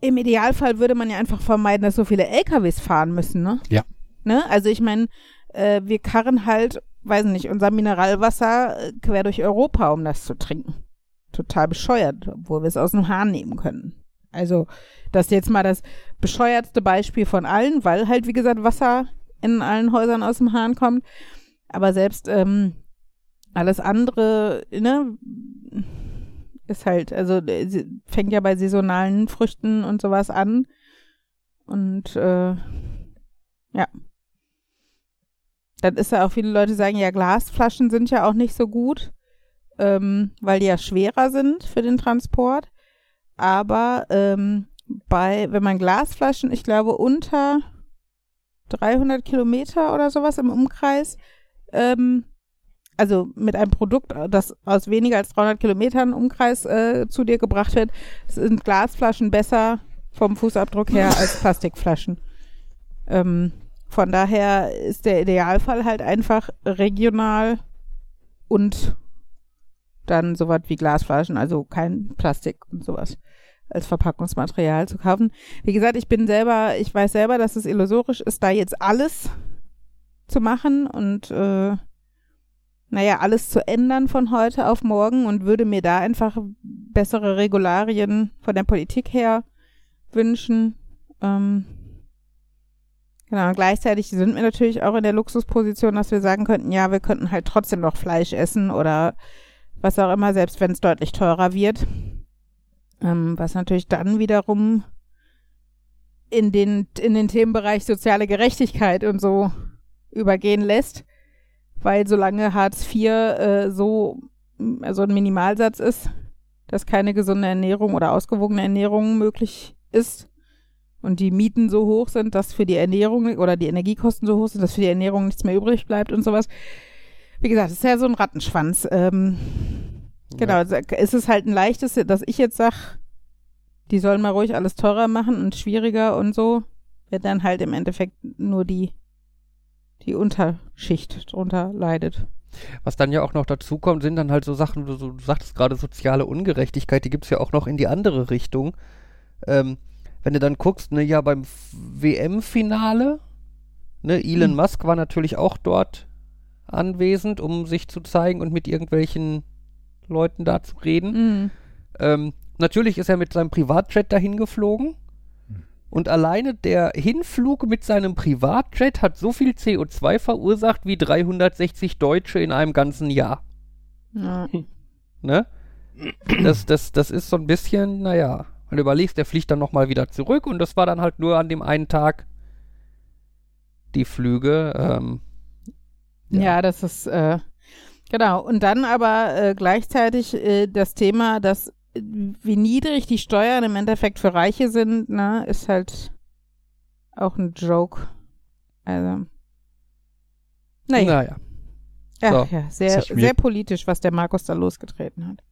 im Idealfall würde man ja einfach vermeiden, dass so viele LKWs fahren müssen, ne? Ja. Ne? Also ich meine, äh, wir karren halt, weiß nicht, unser Mineralwasser äh, quer durch Europa, um das zu trinken. Total bescheuert, obwohl wir es aus dem Hahn nehmen können. Also, das ist jetzt mal das bescheuertste Beispiel von allen, weil halt, wie gesagt, Wasser in allen Häusern aus dem Hahn kommt. Aber selbst ähm, alles andere, ne, ist halt, also äh, fängt ja bei saisonalen Früchten und sowas an. Und äh, ja. Dann ist ja auch viele Leute sagen, ja, Glasflaschen sind ja auch nicht so gut, ähm, weil die ja schwerer sind für den Transport. Aber ähm, bei, wenn man Glasflaschen, ich glaube, unter 300 Kilometer oder sowas im Umkreis, ähm, also mit einem Produkt, das aus weniger als 300 Kilometern Umkreis äh, zu dir gebracht wird, sind Glasflaschen besser vom Fußabdruck her als Plastikflaschen. Ähm, von daher ist der Idealfall halt einfach regional und dann sowas wie Glasflaschen, also kein Plastik und sowas als Verpackungsmaterial zu kaufen. Wie gesagt, ich bin selber, ich weiß selber, dass es illusorisch ist, da jetzt alles zu machen und äh, naja, alles zu ändern von heute auf morgen und würde mir da einfach bessere Regularien von der Politik her wünschen. Ähm, genau, gleichzeitig sind wir natürlich auch in der Luxusposition, dass wir sagen könnten, ja, wir könnten halt trotzdem noch Fleisch essen oder was auch immer, selbst wenn es deutlich teurer wird. Ähm, was natürlich dann wiederum in den, in den Themenbereich soziale Gerechtigkeit und so übergehen lässt, weil solange Hartz IV äh, so also ein Minimalsatz ist, dass keine gesunde Ernährung oder ausgewogene Ernährung möglich ist und die Mieten so hoch sind, dass für die Ernährung oder die Energiekosten so hoch sind, dass für die Ernährung nichts mehr übrig bleibt und sowas. Wie gesagt, es ist ja so ein Rattenschwanz. Ähm, Genau, also es ist halt ein leichtes, dass ich jetzt sag, die sollen mal ruhig alles teurer machen und schwieriger und so, wird dann halt im Endeffekt nur die, die Unterschicht drunter leidet. Was dann ja auch noch dazu kommt, sind dann halt so Sachen, du, du sagtest gerade soziale Ungerechtigkeit, die gibt es ja auch noch in die andere Richtung. Ähm, wenn du dann guckst, ne, ja, beim WM-Finale, ne, Elon Mhm. Musk war natürlich auch dort anwesend, um sich zu zeigen und mit irgendwelchen Leuten da zu reden. Mhm. Ähm, natürlich ist er mit seinem Privatjet dahin geflogen. Und alleine der Hinflug mit seinem Privatjet hat so viel CO2 verursacht wie 360 Deutsche in einem ganzen Jahr. Ja. Ne? Das, das, das ist so ein bisschen, naja, wenn du überlegst, der fliegt dann nochmal wieder zurück und das war dann halt nur an dem einen Tag die Flüge. Ähm, Ja, das ist äh, genau. Und dann aber äh, gleichzeitig äh, das Thema, dass wie niedrig die Steuern im Endeffekt für Reiche sind, ne, ist halt auch ein Joke. Also. Naja, naja. ja, so. ja, sehr, sehr politisch, was der Markus da losgetreten hat.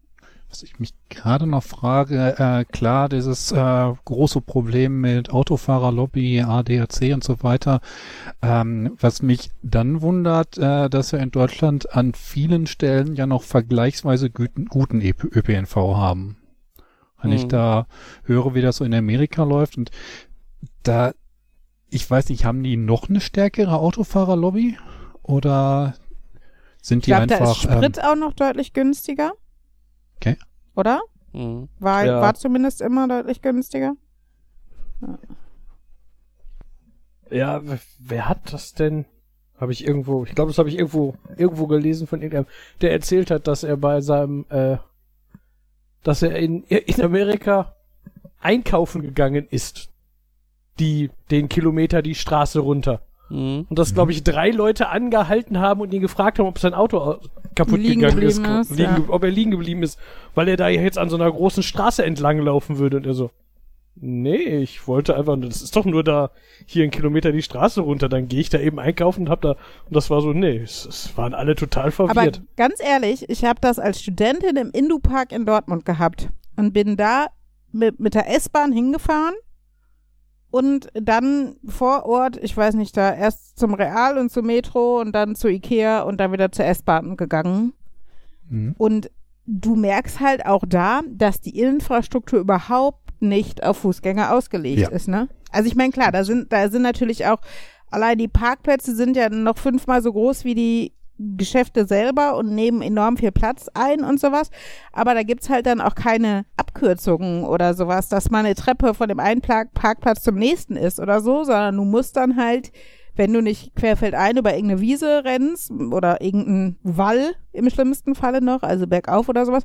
Was ich mich gerade noch frage, äh, klar, dieses äh, große Problem mit Autofahrerlobby, ADAC und so weiter. Ähm, was mich dann wundert, äh, dass wir in Deutschland an vielen Stellen ja noch vergleichsweise guten, guten EP ÖPNV haben. Wenn ich Hm. da höre, wie das so in Amerika läuft und da, ich weiß nicht, haben die noch eine stärkere Autofahrerlobby? Oder sind Ich die glaube, da einfach... ist Sprit auch noch deutlich günstiger. Okay. Oder? Mhm. War, Ja. war zumindest immer deutlich günstiger. Ja, w- wer hat das denn? Habe ich irgendwo, ich glaube, das habe ich irgendwo, irgendwo gelesen von irgendeinem, der erzählt hat, dass er bei seinem, äh, dass er in, in Amerika einkaufen gegangen ist. Die, den Kilometer die Straße runter. Mhm. Und dass, glaube ich, drei Leute angehalten haben und ihn gefragt haben, ob sein Auto au- kaputt Liegen gegangen ist, ist, liegen, ja. ob er liegen geblieben ist, weil er da jetzt an so einer großen Straße entlang laufen würde. Und er so, nee, ich wollte einfach, das ist doch nur da hier ein Kilometer die Straße runter, dann gehe ich da eben einkaufen und hab da, und das war so, nee, es, es waren alle total Aber verwirrt. ganz ehrlich, ich habe das als Studentin im Indu-Park in Dortmund gehabt und bin da mit, mit der S-Bahn hingefahren und dann vor Ort, ich weiß nicht, da erst zum Real und zum Metro und dann zu Ikea und dann wieder zur S-Bahn gegangen. Mhm. Und du merkst halt auch da, dass die Infrastruktur überhaupt nicht auf Fußgänger ausgelegt Ja. ist, ne? Also ich meine, klar, da sind, da sind natürlich auch, allein die Parkplätze sind ja noch fünfmal so groß wie die Geschäfte selber und nehmen enorm viel Platz ein und sowas. Aber da gibt's halt dann auch keine Abkürzungen oder sowas, dass mal eine Treppe von dem einen Pla- Parkplatz zum nächsten ist oder so, sondern du musst dann halt, wenn du nicht querfeldein über irgendeine Wiese rennst oder irgendeinen Wall im schlimmsten Falle noch, also bergauf oder sowas,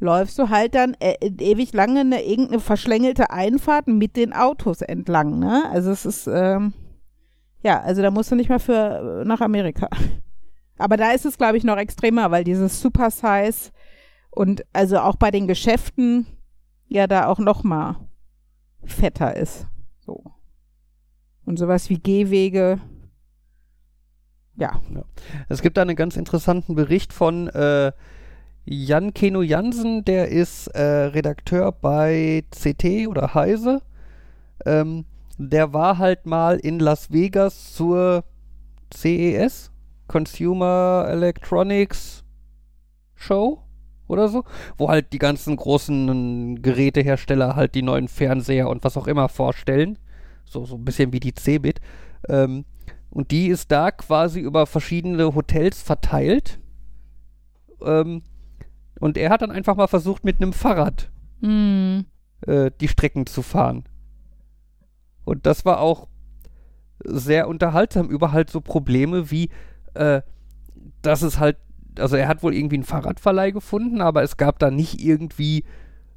läufst du halt dann äh, ewig lange eine irgendeine verschlängelte Einfahrt mit den Autos entlang, ne? Also es ist, ähm, ja, also da musst du nicht mal für äh, nach Amerika. Aber da ist es, glaube ich, noch extremer, weil dieses Super Size und also auch bei den Geschäften ja da auch noch mal fetter ist. So. Und sowas wie Gehwege. Ja. Es gibt da einen ganz interessanten Bericht von äh, Jan Keno Jansen, der ist äh, Redakteur bei CT oder Heise. Ähm, der war halt mal in Las Vegas zur CES, Consumer Electronics Show oder so, wo halt die ganzen großen Gerätehersteller halt die neuen Fernseher und was auch immer vorstellen. So, so ein bisschen wie die Cebit. Ähm, und die ist da quasi über verschiedene Hotels verteilt. Ähm, und er hat dann einfach mal versucht, mit einem Fahrrad Mm. äh, die Strecken zu fahren. Und das war auch sehr unterhaltsam über halt so Probleme wie, äh, dass es halt, also er hat wohl irgendwie einen Fahrradverleih gefunden, aber es gab da nicht irgendwie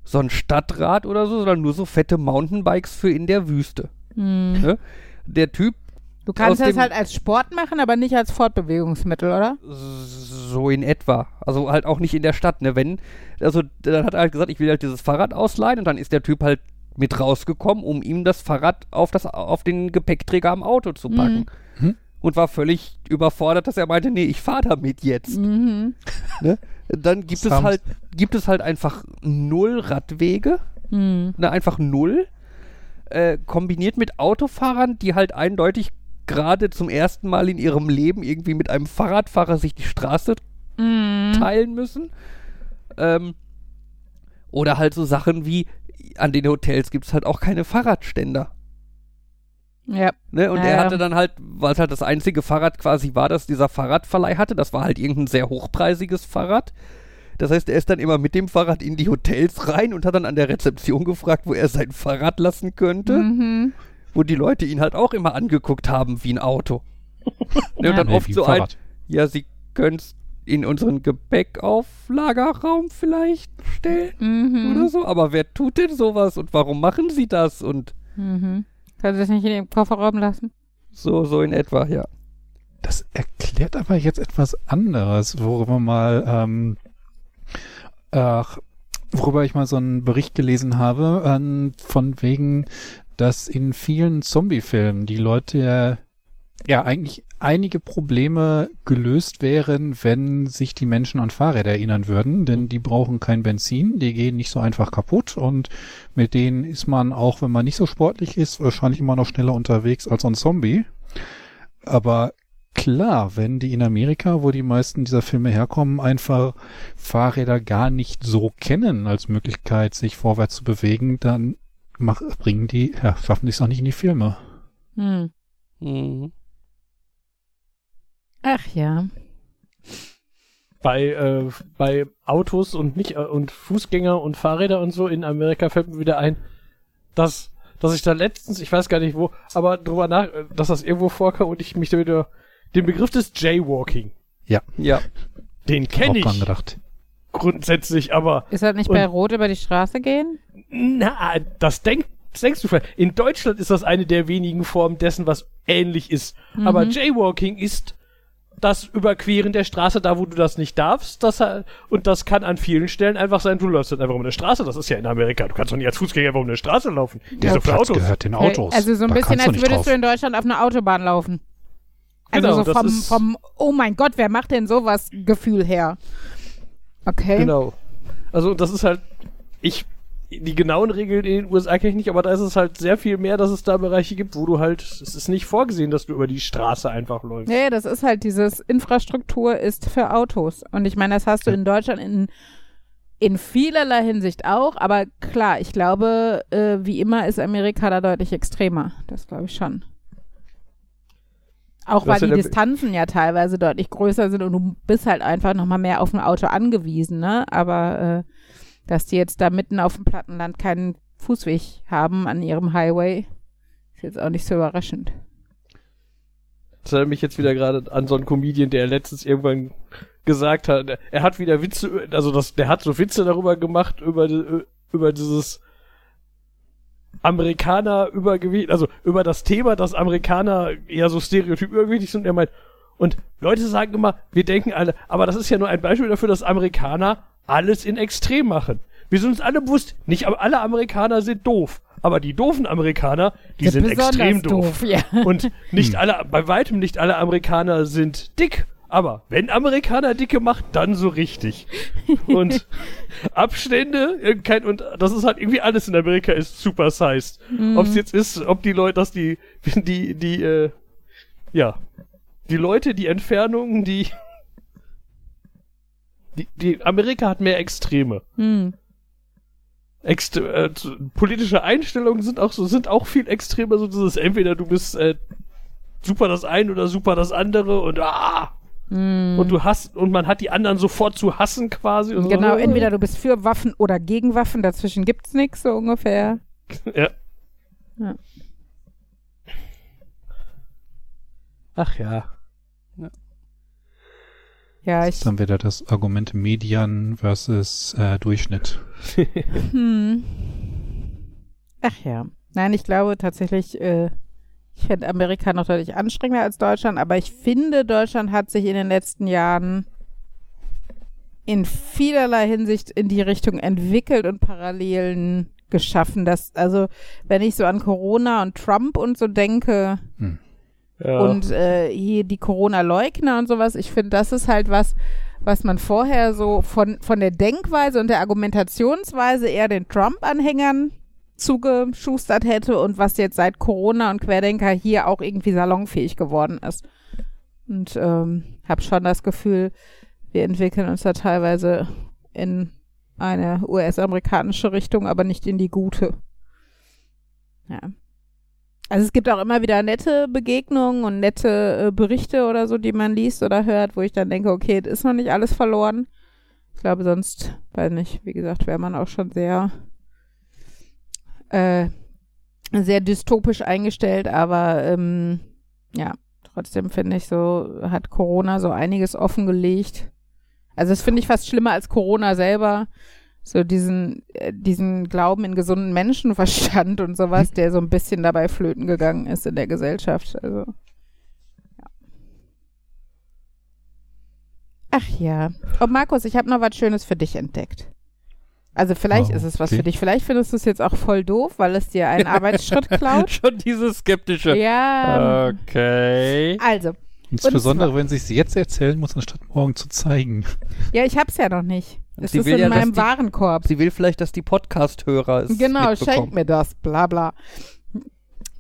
so ein Stadtrad oder so, sondern nur so fette Mountainbikes für in der Wüste. Mm. Ne? Der Typ Du kannst das halt als Sport machen, aber nicht als Fortbewegungsmittel, oder? So in etwa. Also halt auch nicht in der Stadt, ne? Wenn, also dann hat er halt gesagt, ich will halt dieses Fahrrad ausleihen und dann ist der Typ halt mit rausgekommen, um ihm das Fahrrad auf, das, auf den Gepäckträger am Auto zu packen. Mhm. Und war völlig überfordert, dass er meinte, nee, ich fahre damit jetzt. Mhm. Dann gibt es halt, gibt es halt einfach null Radwege, Mhm. ne, einfach null. Äh, kombiniert mit Autofahrern, die halt eindeutig gerade zum ersten Mal in ihrem Leben irgendwie mit einem Fahrradfahrer sich die Straße Mhm. teilen müssen. Ähm, oder halt so Sachen wie, an den Hotels gibt es halt auch keine Fahrradständer. Ja. Ne? Und Ja, er ja. hatte dann halt, weil es halt das einzige Fahrrad quasi war, das dieser Fahrradverleih hatte, das war halt irgendein sehr hochpreisiges Fahrrad, Das heißt, er ist dann immer mit dem Fahrrad in die Hotels rein und hat dann an der Rezeption gefragt, wo er sein Fahrrad lassen könnte. Mhm. Wo die Leute ihn halt auch immer angeguckt haben wie ein Auto. Ne, und dann Nee, oft so ein ein, Fahrrad. ja, sie können es in unseren Gepäckauflagerraum vielleicht stellen Mhm. oder so. Aber wer tut denn sowas und warum machen sie das? Und Mhm. Können Sie das nicht in den Kofferraum lassen? so, so in etwa, ja. Das erklärt aber jetzt etwas anderes, worüber mal, ähm, ach, worüber ich mal so einen Bericht gelesen habe, ähm, von wegen, dass in vielen Zombie-Filmen die Leute ja, eigentlich einige Probleme gelöst wären, wenn sich die Menschen an Fahrräder erinnern würden, denn die brauchen kein Benzin, die gehen nicht so einfach kaputt und mit denen ist man auch, wenn man nicht so sportlich ist, wahrscheinlich immer noch schneller unterwegs als ein Zombie. Aber klar, wenn die in Amerika, wo die meisten dieser Filme herkommen, einfach Fahrräder gar nicht so kennen als Möglichkeit, sich vorwärts zu bewegen, dann mach, bringen die, ja, schaffen die es auch nicht in die Filme. Hm. Mhm. Ach ja. Bei, äh, bei Autos und nicht äh, und Fußgänger und Fahrräder und so in Amerika fällt mir wieder ein, dass, dass ich da letztens, ich weiß gar nicht wo, aber drüber nach, äh, dass das irgendwo vorkam und ich mich da wieder den Begriff des Jaywalking, Ja. den Auch kenne dran ich gedacht. grundsätzlich, aber Ist das nicht Und- bei Rot über die Straße gehen? na, das denk, das denkst du vielleicht. In Deutschland ist das eine der wenigen Formen dessen, was ähnlich ist. Aber Jaywalking ist das Überqueren der Straße, da wo du das nicht darfst, das, und das kann an vielen Stellen einfach sein, du läufst dann einfach um eine Straße, das ist ja in Amerika, du kannst doch nicht als Fußgänger einfach um eine Straße laufen. Die Der ist doch für Platz Autos. gehört den Autos. Also so ein Da bisschen, als würdest drauf. du in Deutschland auf einer Autobahn laufen. Also Genau, so vom, vom, oh mein Gott, wer macht denn sowas Gefühl her? Okay. Genau. Also das ist halt, ich, die genauen Regeln in den USA kenne ich nicht, aber da ist es halt sehr viel mehr, dass es da Bereiche gibt, wo du halt, es ist nicht vorgesehen, dass du über die Straße einfach läufst. Ja, das ist halt dieses Infrastruktur ist für Autos. Und ich meine, das hast du in Deutschland in, in vielerlei Hinsicht auch. Aber klar, ich glaube, äh, wie immer ist Amerika da deutlich extremer. Das glaube ich schon. Auch weil die Distanzen ja teilweise deutlich größer sind und du bist halt einfach nochmal mehr auf ein Auto angewiesen, ne? Aber äh, dass die jetzt da mitten auf dem Plattenland keinen Fußweg haben an ihrem Highway, ist jetzt auch nicht so überraschend. Das erinnert mich jetzt wieder gerade an so einen Comedian, der letztens irgendwann gesagt hat, er hat wieder Witze, also das, der hat so Witze darüber gemacht, über, über dieses Amerikaner Übergewicht, also über das Thema, dass Amerikaner eher so stereotyp übergewichtig sind. Er meint, und Leute sagen immer, wir denken alle, aber das ist ja nur ein Beispiel dafür, dass Amerikaner alles in Extrem machen. Wir sind uns alle bewusst, nicht alle Amerikaner sind doof, aber die doofen Amerikaner, die sind Besonders extrem doof. ja. Und nicht alle, bei weitem nicht alle Amerikaner sind dick. Aber wenn Amerikaner dicke macht, dann so richtig. Und Abstände, äh, kein, und das ist halt irgendwie alles in Amerika ist super sized. Ob es jetzt ist, ob die Leute, dass die, die, die, äh, ja, die Leute, die Entfernungen, die, die, die Amerika hat mehr Extreme. Hm. Ext äh, politische Einstellungen sind auch so, sind auch viel extremer, so dieses entweder du bist äh, super das eine oder super das andere und ah Hm. und du hast und man hat die anderen sofort zu hassen quasi Genau, so. entweder du bist für Waffen oder gegen Waffen, dazwischen gibt's nichts, so ungefähr. ja. Ja. Ach ja. Ja, ich. Dann wieder das Argument Median versus äh, Durchschnitt. Hm. Ach ja. Nein, ich glaube tatsächlich, äh, ich fände Amerika noch deutlich anstrengender als Deutschland, aber ich finde, Deutschland hat sich in den letzten Jahren in vielerlei Hinsicht in die Richtung entwickelt und Parallelen geschaffen. Dass, also, wenn ich so an Corona und Trump und so denke, und äh, hier die Corona-Leugner und sowas, ich finde, das ist halt was, was man vorher so von, von der Denkweise und der Argumentationsweise eher den Trump-Anhängern zugeschustert hätte und was jetzt seit Corona und Querdenker hier auch irgendwie salonfähig geworden ist. Und ähm, habe schon das Gefühl, wir entwickeln uns da teilweise in eine US-amerikanische Richtung, aber nicht in die gute. Ja. Also es gibt auch immer wieder nette Begegnungen und nette äh, Berichte oder so, die man liest oder hört, wo ich dann denke, okay, ist noch nicht alles verloren. Ich glaube, sonst, weiß nicht, wie gesagt, wäre man auch schon sehr, äh, sehr dystopisch eingestellt, aber ähm, ja, trotzdem finde ich so, hat Corona so einiges offengelegt. Also das finde ich fast schlimmer als Corona selber. So diesen, äh, diesen Glauben in gesunden Menschenverstand und sowas, der so ein bisschen dabei flöten gegangen ist in der Gesellschaft. Also. Ja. Ach ja. Oh, Markus, ich habe noch was Schönes für dich entdeckt. Also vielleicht Oh, ist es was okay. für dich. Vielleicht findest du es jetzt auch voll doof, weil es dir einen Arbeitsschritt klaut. Schon dieses skeptische. Ja. Okay. Also, Insbesondere, wenn sie es jetzt erzählen muss, anstatt morgen zu zeigen. ja, ich hab's ja noch nicht. Es Sie ist will in ja, meinem die- Warenkorb. Sie will vielleicht, dass die Podcast-Hörer es Genau, mitbekommen. schenk mir das, bla bla.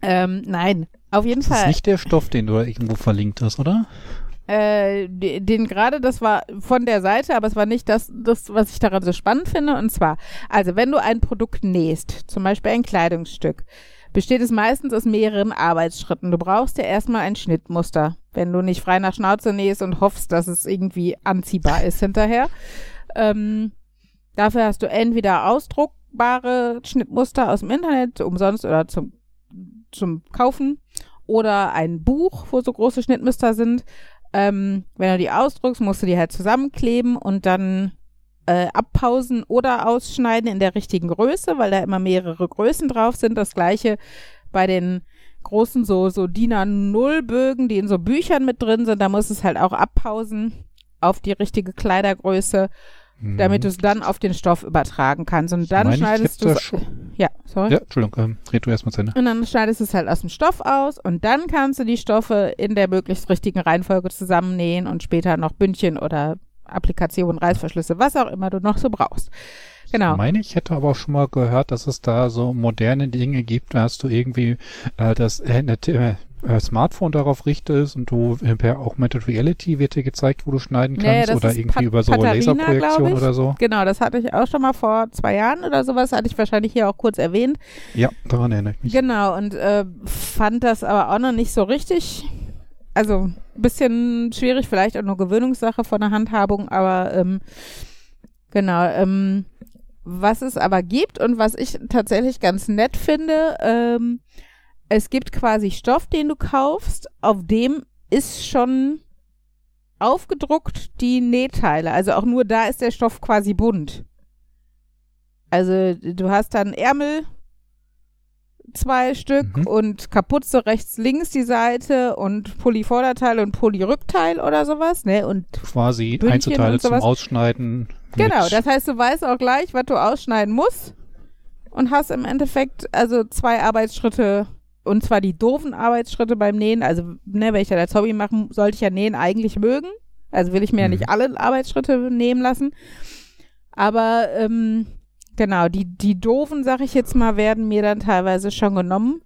Ähm, nein, auf jeden Das ist Fall. nicht der Stoff, den du da irgendwo verlinkt hast, oder? Äh, de- den gerade, das war von der Seite, aber es war nicht das, das, was ich daran so spannend finde. Und zwar, also wenn du ein Produkt nähst, zum Beispiel ein Kleidungsstück, besteht es meistens aus mehreren Arbeitsschritten. Du brauchst ja erstmal ein Schnittmuster, wenn du nicht frei nach Schnauze nähst und hoffst, dass es irgendwie anziehbar ist hinterher. Ähm, dafür hast du entweder ausdruckbare Schnittmuster aus dem Internet, umsonst oder zum, zum Kaufen, oder ein Buch, wo so große Schnittmuster sind. Ähm, wenn du die ausdruckst, musst du die halt zusammenkleben und dann äh, abpausen oder ausschneiden in der richtigen Größe, weil da immer mehrere Größen drauf sind. Das gleiche bei den großen so, so DIN A0-Bögen, die in so Büchern mit drin sind. Da musst du es halt auch abpausen auf die richtige Kleidergröße, damit du es dann auf den Stoff übertragen kannst. Und dann Mhm. meine, schneidest du es. Ja, sorry. Ja, Entschuldigung, ähm, red du erstmal zu Ende. Und dann schneidest du es halt aus dem Stoff aus und dann kannst du die Stoffe in der möglichst richtigen Reihenfolge zusammennähen und später noch Bündchen oder Applikationen, Reißverschlüsse, was auch immer du noch so brauchst. Genau. Ich meine, ich hätte aber auch schon mal gehört, dass es da so moderne Dinge gibt, da hast du irgendwie äh, das äh, äh, Smartphone darauf richtest und du per Augmented Reality wird dir gezeigt, wo du schneiden kannst das oder irgendwie Pat- über so Katharina, Laserprojektion oder so. Genau, das hatte ich auch schon mal vor zwei Jahren oder sowas, hatte ich wahrscheinlich hier auch kurz erwähnt. Ja, daran erinnere ich mich. Genau, und äh, fand das aber auch noch nicht so richtig. Also ein bisschen schwierig, vielleicht auch nur Gewöhnungssache von der Handhabung, aber ähm, genau. Ähm, was es aber gibt und was ich tatsächlich ganz nett finde, ähm, es gibt quasi Stoff, den du kaufst, auf dem ist schon aufgedruckt die Nähteile. Also auch nur da ist der Stoff quasi bunt. Also du hast dann Ärmel, zwei Stück Mhm. und Kapuze rechts, links die Seite und Pulli-Vorderteil und Pulli-Rückteil oder sowas, ne? Und Quasi Bündchen Einzelteile und zum. Ausschneiden. genau, das heißt, du weißt auch gleich, was du ausschneiden musst und hast im Endeffekt also zwei Arbeitsschritte und zwar die doofen Arbeitsschritte beim Nähen. Also, ne, wenn ich ja das Hobby machen, sollte ich ja Nähen eigentlich mögen. Also will ich mir ja Mhm. nicht alle Arbeitsschritte nehmen lassen. Aber ähm, genau, die, die doofen, sag ich jetzt mal, werden mir dann teilweise schon genommen.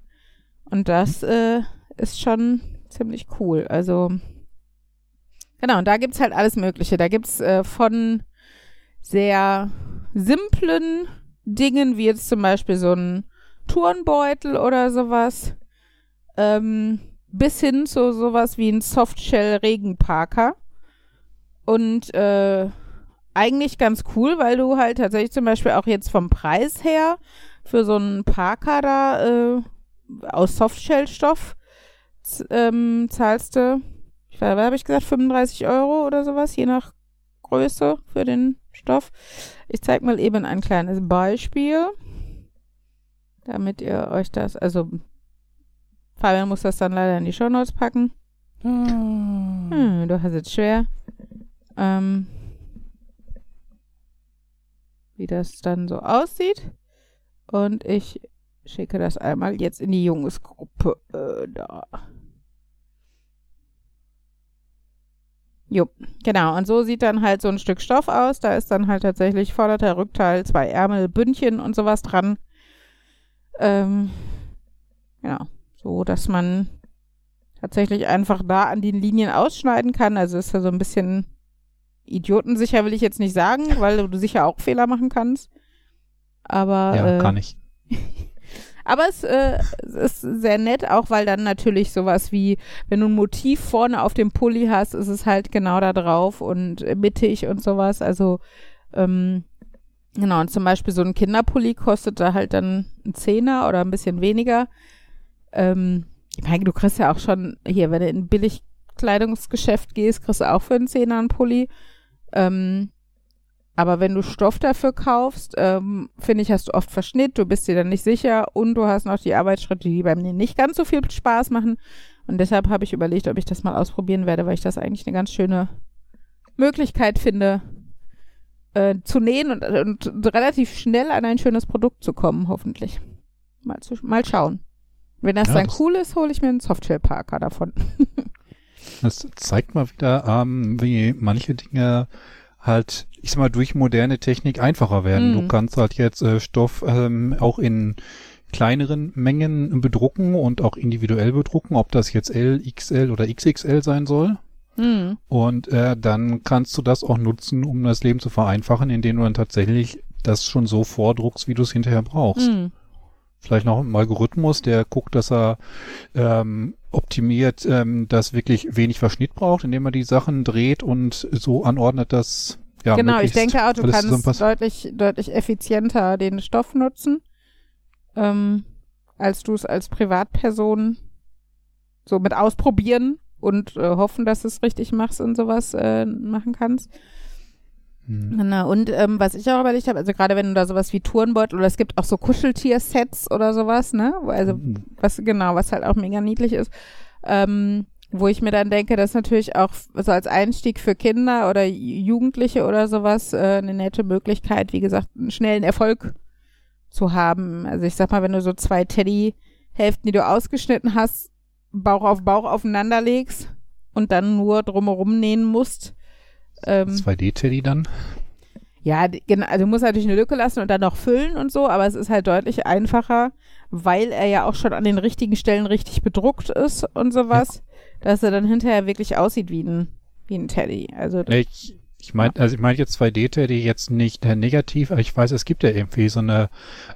Und das äh, ist schon ziemlich cool. Also, genau, und da gibt's halt alles Mögliche. Da gibt's äh, von sehr simplen Dingen, wie jetzt zum Beispiel so ein Turnbeutel oder sowas, ähm, bis hin zu sowas wie ein Softshell-Regenparker. Und äh, eigentlich ganz cool, weil du halt tatsächlich zum Beispiel auch jetzt vom Preis her für so einen Parker da äh, aus Softshell-Stoff ähm, zahlst du, ich weiß, habe ich gesagt, 35 Euro oder sowas, je nach Größe für den Stoff. Ich zeige mal eben ein kleines Beispiel, damit ihr euch das, also Fabian muss das dann leider in die Shownotes packen. Ah. Hm, du hast es schwer. Ähm, wie das dann so aussieht. Und ich schicke das einmal jetzt in die Jungsgruppe. Äh, da. Jo, genau. Und so sieht dann halt so ein Stück Stoff aus. Da ist dann halt tatsächlich Vorderteil, Rückteil, zwei Ärmel, Bündchen und sowas dran. Ähm, genau. So, dass man tatsächlich einfach da an den Linien ausschneiden kann. Also ist ja so ein bisschen idiotensicher, will ich jetzt nicht sagen, weil du sicher auch Fehler machen kannst. Aber Ja, äh, kann ich. aber es, äh, es ist sehr nett, auch weil dann natürlich sowas wie, wenn du ein Motiv vorne auf dem Pulli hast, ist es halt genau da drauf und mittig und sowas. Also Ähm, genau, und zum Beispiel so ein Kinderpulli kostet da halt dann ein Zehner oder ein bisschen weniger. Ähm, ich meine, du kriegst ja auch schon hier, wenn du in ein Billigkleidungsgeschäft gehst, kriegst du auch für einen Zehner einen Pulli. Ähm, aber wenn du Stoff dafür kaufst, ähm, finde ich, hast du oft Verschnitt, du bist dir dann nicht sicher und du hast noch die Arbeitsschritte, die beim Nähen nicht ganz so viel Spaß machen. Und deshalb habe ich überlegt, ob ich das mal ausprobieren werde, weil ich das eigentlich eine ganz schöne Möglichkeit finde, äh, zu nähen und, und relativ schnell an ein schönes Produkt zu kommen, hoffentlich. Mal, zu, mal schauen. Wenn das Ja, dann das- cool ist, hole ich mir einen Softshell-Parker davon. Das zeigt mal wieder, ähm, wie manche Dinge halt, ich sag mal, durch moderne Technik einfacher werden. Mhm. Du kannst halt jetzt äh, Stoff ähm, auch in kleineren Mengen bedrucken und auch individuell bedrucken, ob das jetzt L, XL oder XXL sein soll. Hm. Und äh, dann kannst du das auch nutzen, um das Leben zu vereinfachen, indem du dann tatsächlich das schon so vordruckst, wie du es hinterher brauchst. Hm. Vielleicht noch ein Algorithmus, der guckt, dass er ähm, optimiert, ähm, dass wirklich wenig Verschnitt braucht, indem er die Sachen dreht und so anordnet, dass ja genau, ich denke auch, du kannst deutlich, deutlich effizienter den Stoff nutzen, ähm, als du es als Privatperson so mit ausprobieren und äh, hoffen, dass du es richtig machst und sowas äh, machen kannst. Hm. Genau, und ähm, was ich auch überlegt habe, also gerade wenn du da sowas wie Turnbeutel oder es gibt auch so Kuscheltier-Sets oder sowas, ne? Also Hm. was genau, was halt auch mega niedlich ist, ähm, wo ich mir dann denke, das ist natürlich auch so als Einstieg für Kinder oder Jugendliche oder sowas äh, eine nette Möglichkeit, wie gesagt, einen schnellen Erfolg zu haben. Also ich sag mal, wenn du so zwei Teddy-Hälften, die du ausgeschnitten hast, Bauch auf Bauch aufeinander legst und dann nur drumherum nähen musst, ähm, 2D-Teddy dann. ja, genau, also du musst natürlich eine Lücke lassen und dann noch füllen und so, aber es ist halt deutlich einfacher, weil er ja auch schon an den richtigen Stellen richtig bedruckt ist und sowas, dass er dann hinterher wirklich aussieht wie ein, wie ein Teddy. Also Ich, ich meine, also ich meine jetzt 2D-Teddy jetzt nicht äh, negativ, aber ich weiß, es gibt ja irgendwie so eine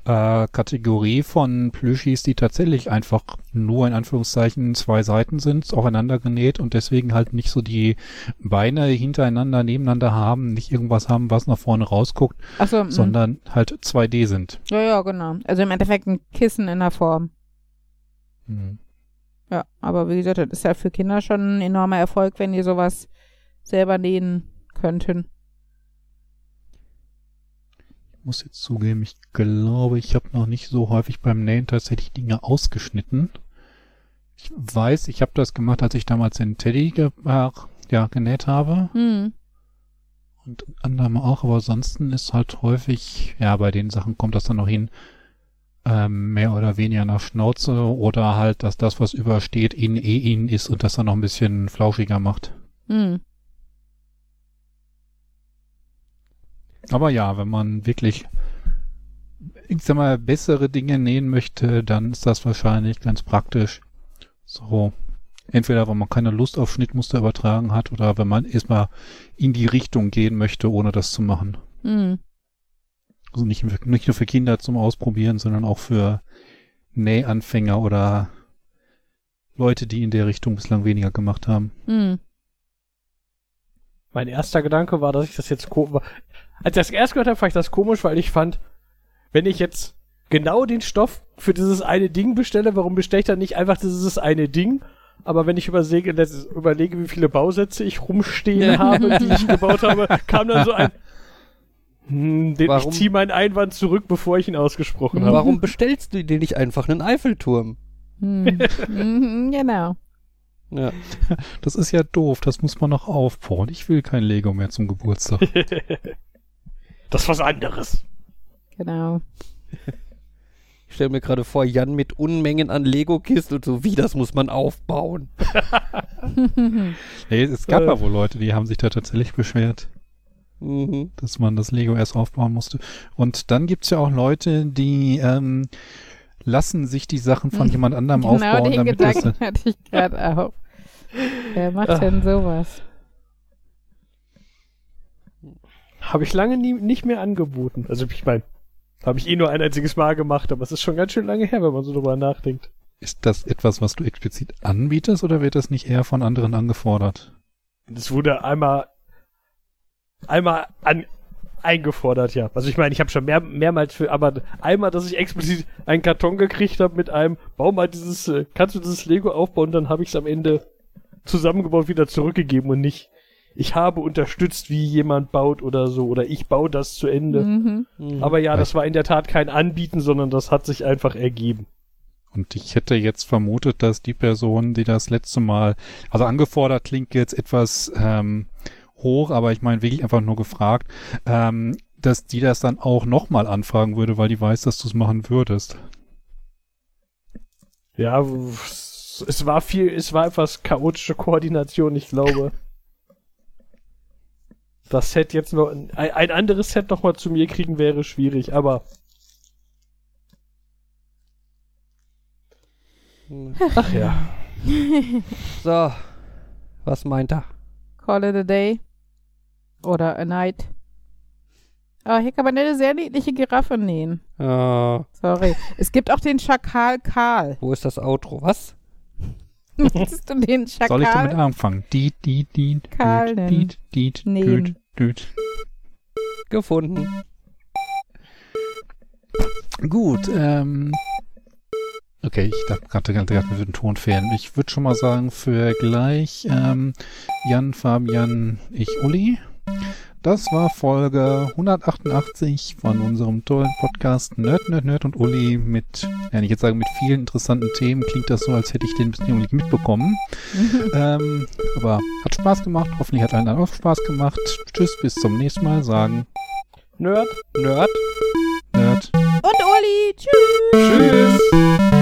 äh, Kategorie von Plüschis, die tatsächlich einfach nur in Anführungszeichen zwei Seiten sind, aufeinander genäht und deswegen halt nicht so die Beine hintereinander nebeneinander haben, nicht irgendwas haben, was nach vorne rausguckt, achso, mm. sondern halt 2D sind. ja, ja, genau. Also im Endeffekt ein Kissen in der Form. Hm. Ja, aber wie gesagt, das ist ja für Kinder schon ein enormer Erfolg, wenn die sowas selber nähen könnten. Ich muss jetzt zugeben, ich glaube, ich habe noch nicht so häufig beim Nähen tatsächlich Dinge ausgeschnitten. Ich weiß, ich habe das gemacht, als ich damals den Teddy ge äh, ja, genäht habe. Hm. Und anderem auch, aber ansonsten ist halt häufig, ja, bei den Sachen kommt das dann noch hin, ähm, mehr oder weniger nach Schnauze oder halt, dass das, was übersteht, in eh in ist und das dann noch ein bisschen flauschiger macht. Hm. Aber ja, wenn man wirklich, ich sag mal, bessere Dinge nähen möchte, dann ist das wahrscheinlich ganz praktisch. So, entweder wenn man keine Lust auf Schnittmuster übertragen hat oder wenn man erstmal in die Richtung gehen möchte, ohne das zu machen. Hm. Also nicht, nicht nur für Kinder zum Ausprobieren, sondern auch für Nähanfänger oder Leute, die in der Richtung bislang weniger gemacht haben. Hm. Mein erster Gedanke war, dass ich das jetzt. Als ich das erst gehört habe, fand ich das komisch, weil ich fand, wenn ich jetzt genau den Stoff für dieses eine Ding bestelle, warum bestelle ich dann nicht einfach dieses eine Ding? Aber wenn ich überlege, überlege wie viele Bausätze ich rumstehen habe, die ich gebaut habe, kam dann so ein. Hm, den, Warum- ich ziehe meinen Einwand zurück, bevor ich ihn ausgesprochen habe. Warum bestellst du dir nicht einfach einen Eiffelturm? Hm. mhm, genau. Ja. Das ist ja doof, das muss man noch aufbauen. Ich will kein Lego mehr zum Geburtstag. Das ist was anderes. Genau. Ich stelle mir gerade vor, Jan mit Unmengen an Lego-Kisten und so, wie das muss man aufbauen. Nee, es gab Äh. ja wohl Leute, die haben sich da tatsächlich beschwert, Mhm. dass man das Lego erst aufbauen musste. Und dann gibt's ja auch Leute, die ähm, lassen sich die Sachen von jemand anderem genau aufbauen, den damit das, Gedanken hatte ich gerade auch. Wer macht denn sowas? Habe ich lange nie, nicht mehr angeboten. Also ich meine, habe ich eh nur ein einziges Mal gemacht, aber es ist schon ganz schön lange her, wenn man so drüber nachdenkt. ist das etwas, was du explizit anbietest oder wird das nicht eher von anderen angefordert? Das wurde einmal einmal an eingefordert, ja. Also ich meine, ich habe schon mehr, mehrmals für, aber einmal, dass ich explizit einen Karton gekriegt habe mit einem, bau mal dieses, äh, kannst du dieses Lego aufbauen, dann habe ich es am Ende zusammengebaut wieder zurückgegeben und nicht, ich habe unterstützt, wie jemand baut oder so, oder ich baue das zu Ende. Mhm. Aber ja, das war in der Tat kein Anbieten, sondern das hat sich einfach ergeben. Und ich hätte jetzt vermutet, dass die Person, die das letzte Mal, also angefordert klingt jetzt etwas ähm, hoch, aber ich meine wirklich einfach nur gefragt, ähm, dass die das dann auch nochmal anfragen würde, weil die weiß, dass du es machen würdest. Ja, es war viel, es war etwas chaotische Koordination, ich glaube. Das Set jetzt noch, ein, ein anderes Set noch mal zu mir kriegen wäre schwierig, aber ach ja. So, was meint er? Call it a day. Oder a night. Ah, hier kann man eine sehr niedliche Giraffe nähen. Äh, Sorry. Es gibt auch den Schakal Karl. wo ist das Outro? Was? Möchtest du den Schakal? Soll ich damit anfangen? Diet, diet, diet, Karl diet, diet, nehmen. Düt. Gefunden. Gut, ähm. Okay, ich dachte gerade, gerade wir würden Ton fehlen. Ich würde schon mal sagen, für gleich ähm, Jan, Fabian, ich, Uli. Das war Folge 188 von unserem tollen Podcast Nerd, Nerd, Nerd und Uli mit, ja, ich jetzt sagen, mit vielen interessanten Themen. Klingt das so, als hätte ich den bisschen irgendwie mitbekommen. ähm, aber hat Spaß gemacht. Hoffentlich hat allen auch Spaß gemacht. Tschüss, bis zum nächsten Mal. Sagen Nerd. Nerd. Nerd. Und Uli. Tschüss. Tschüss.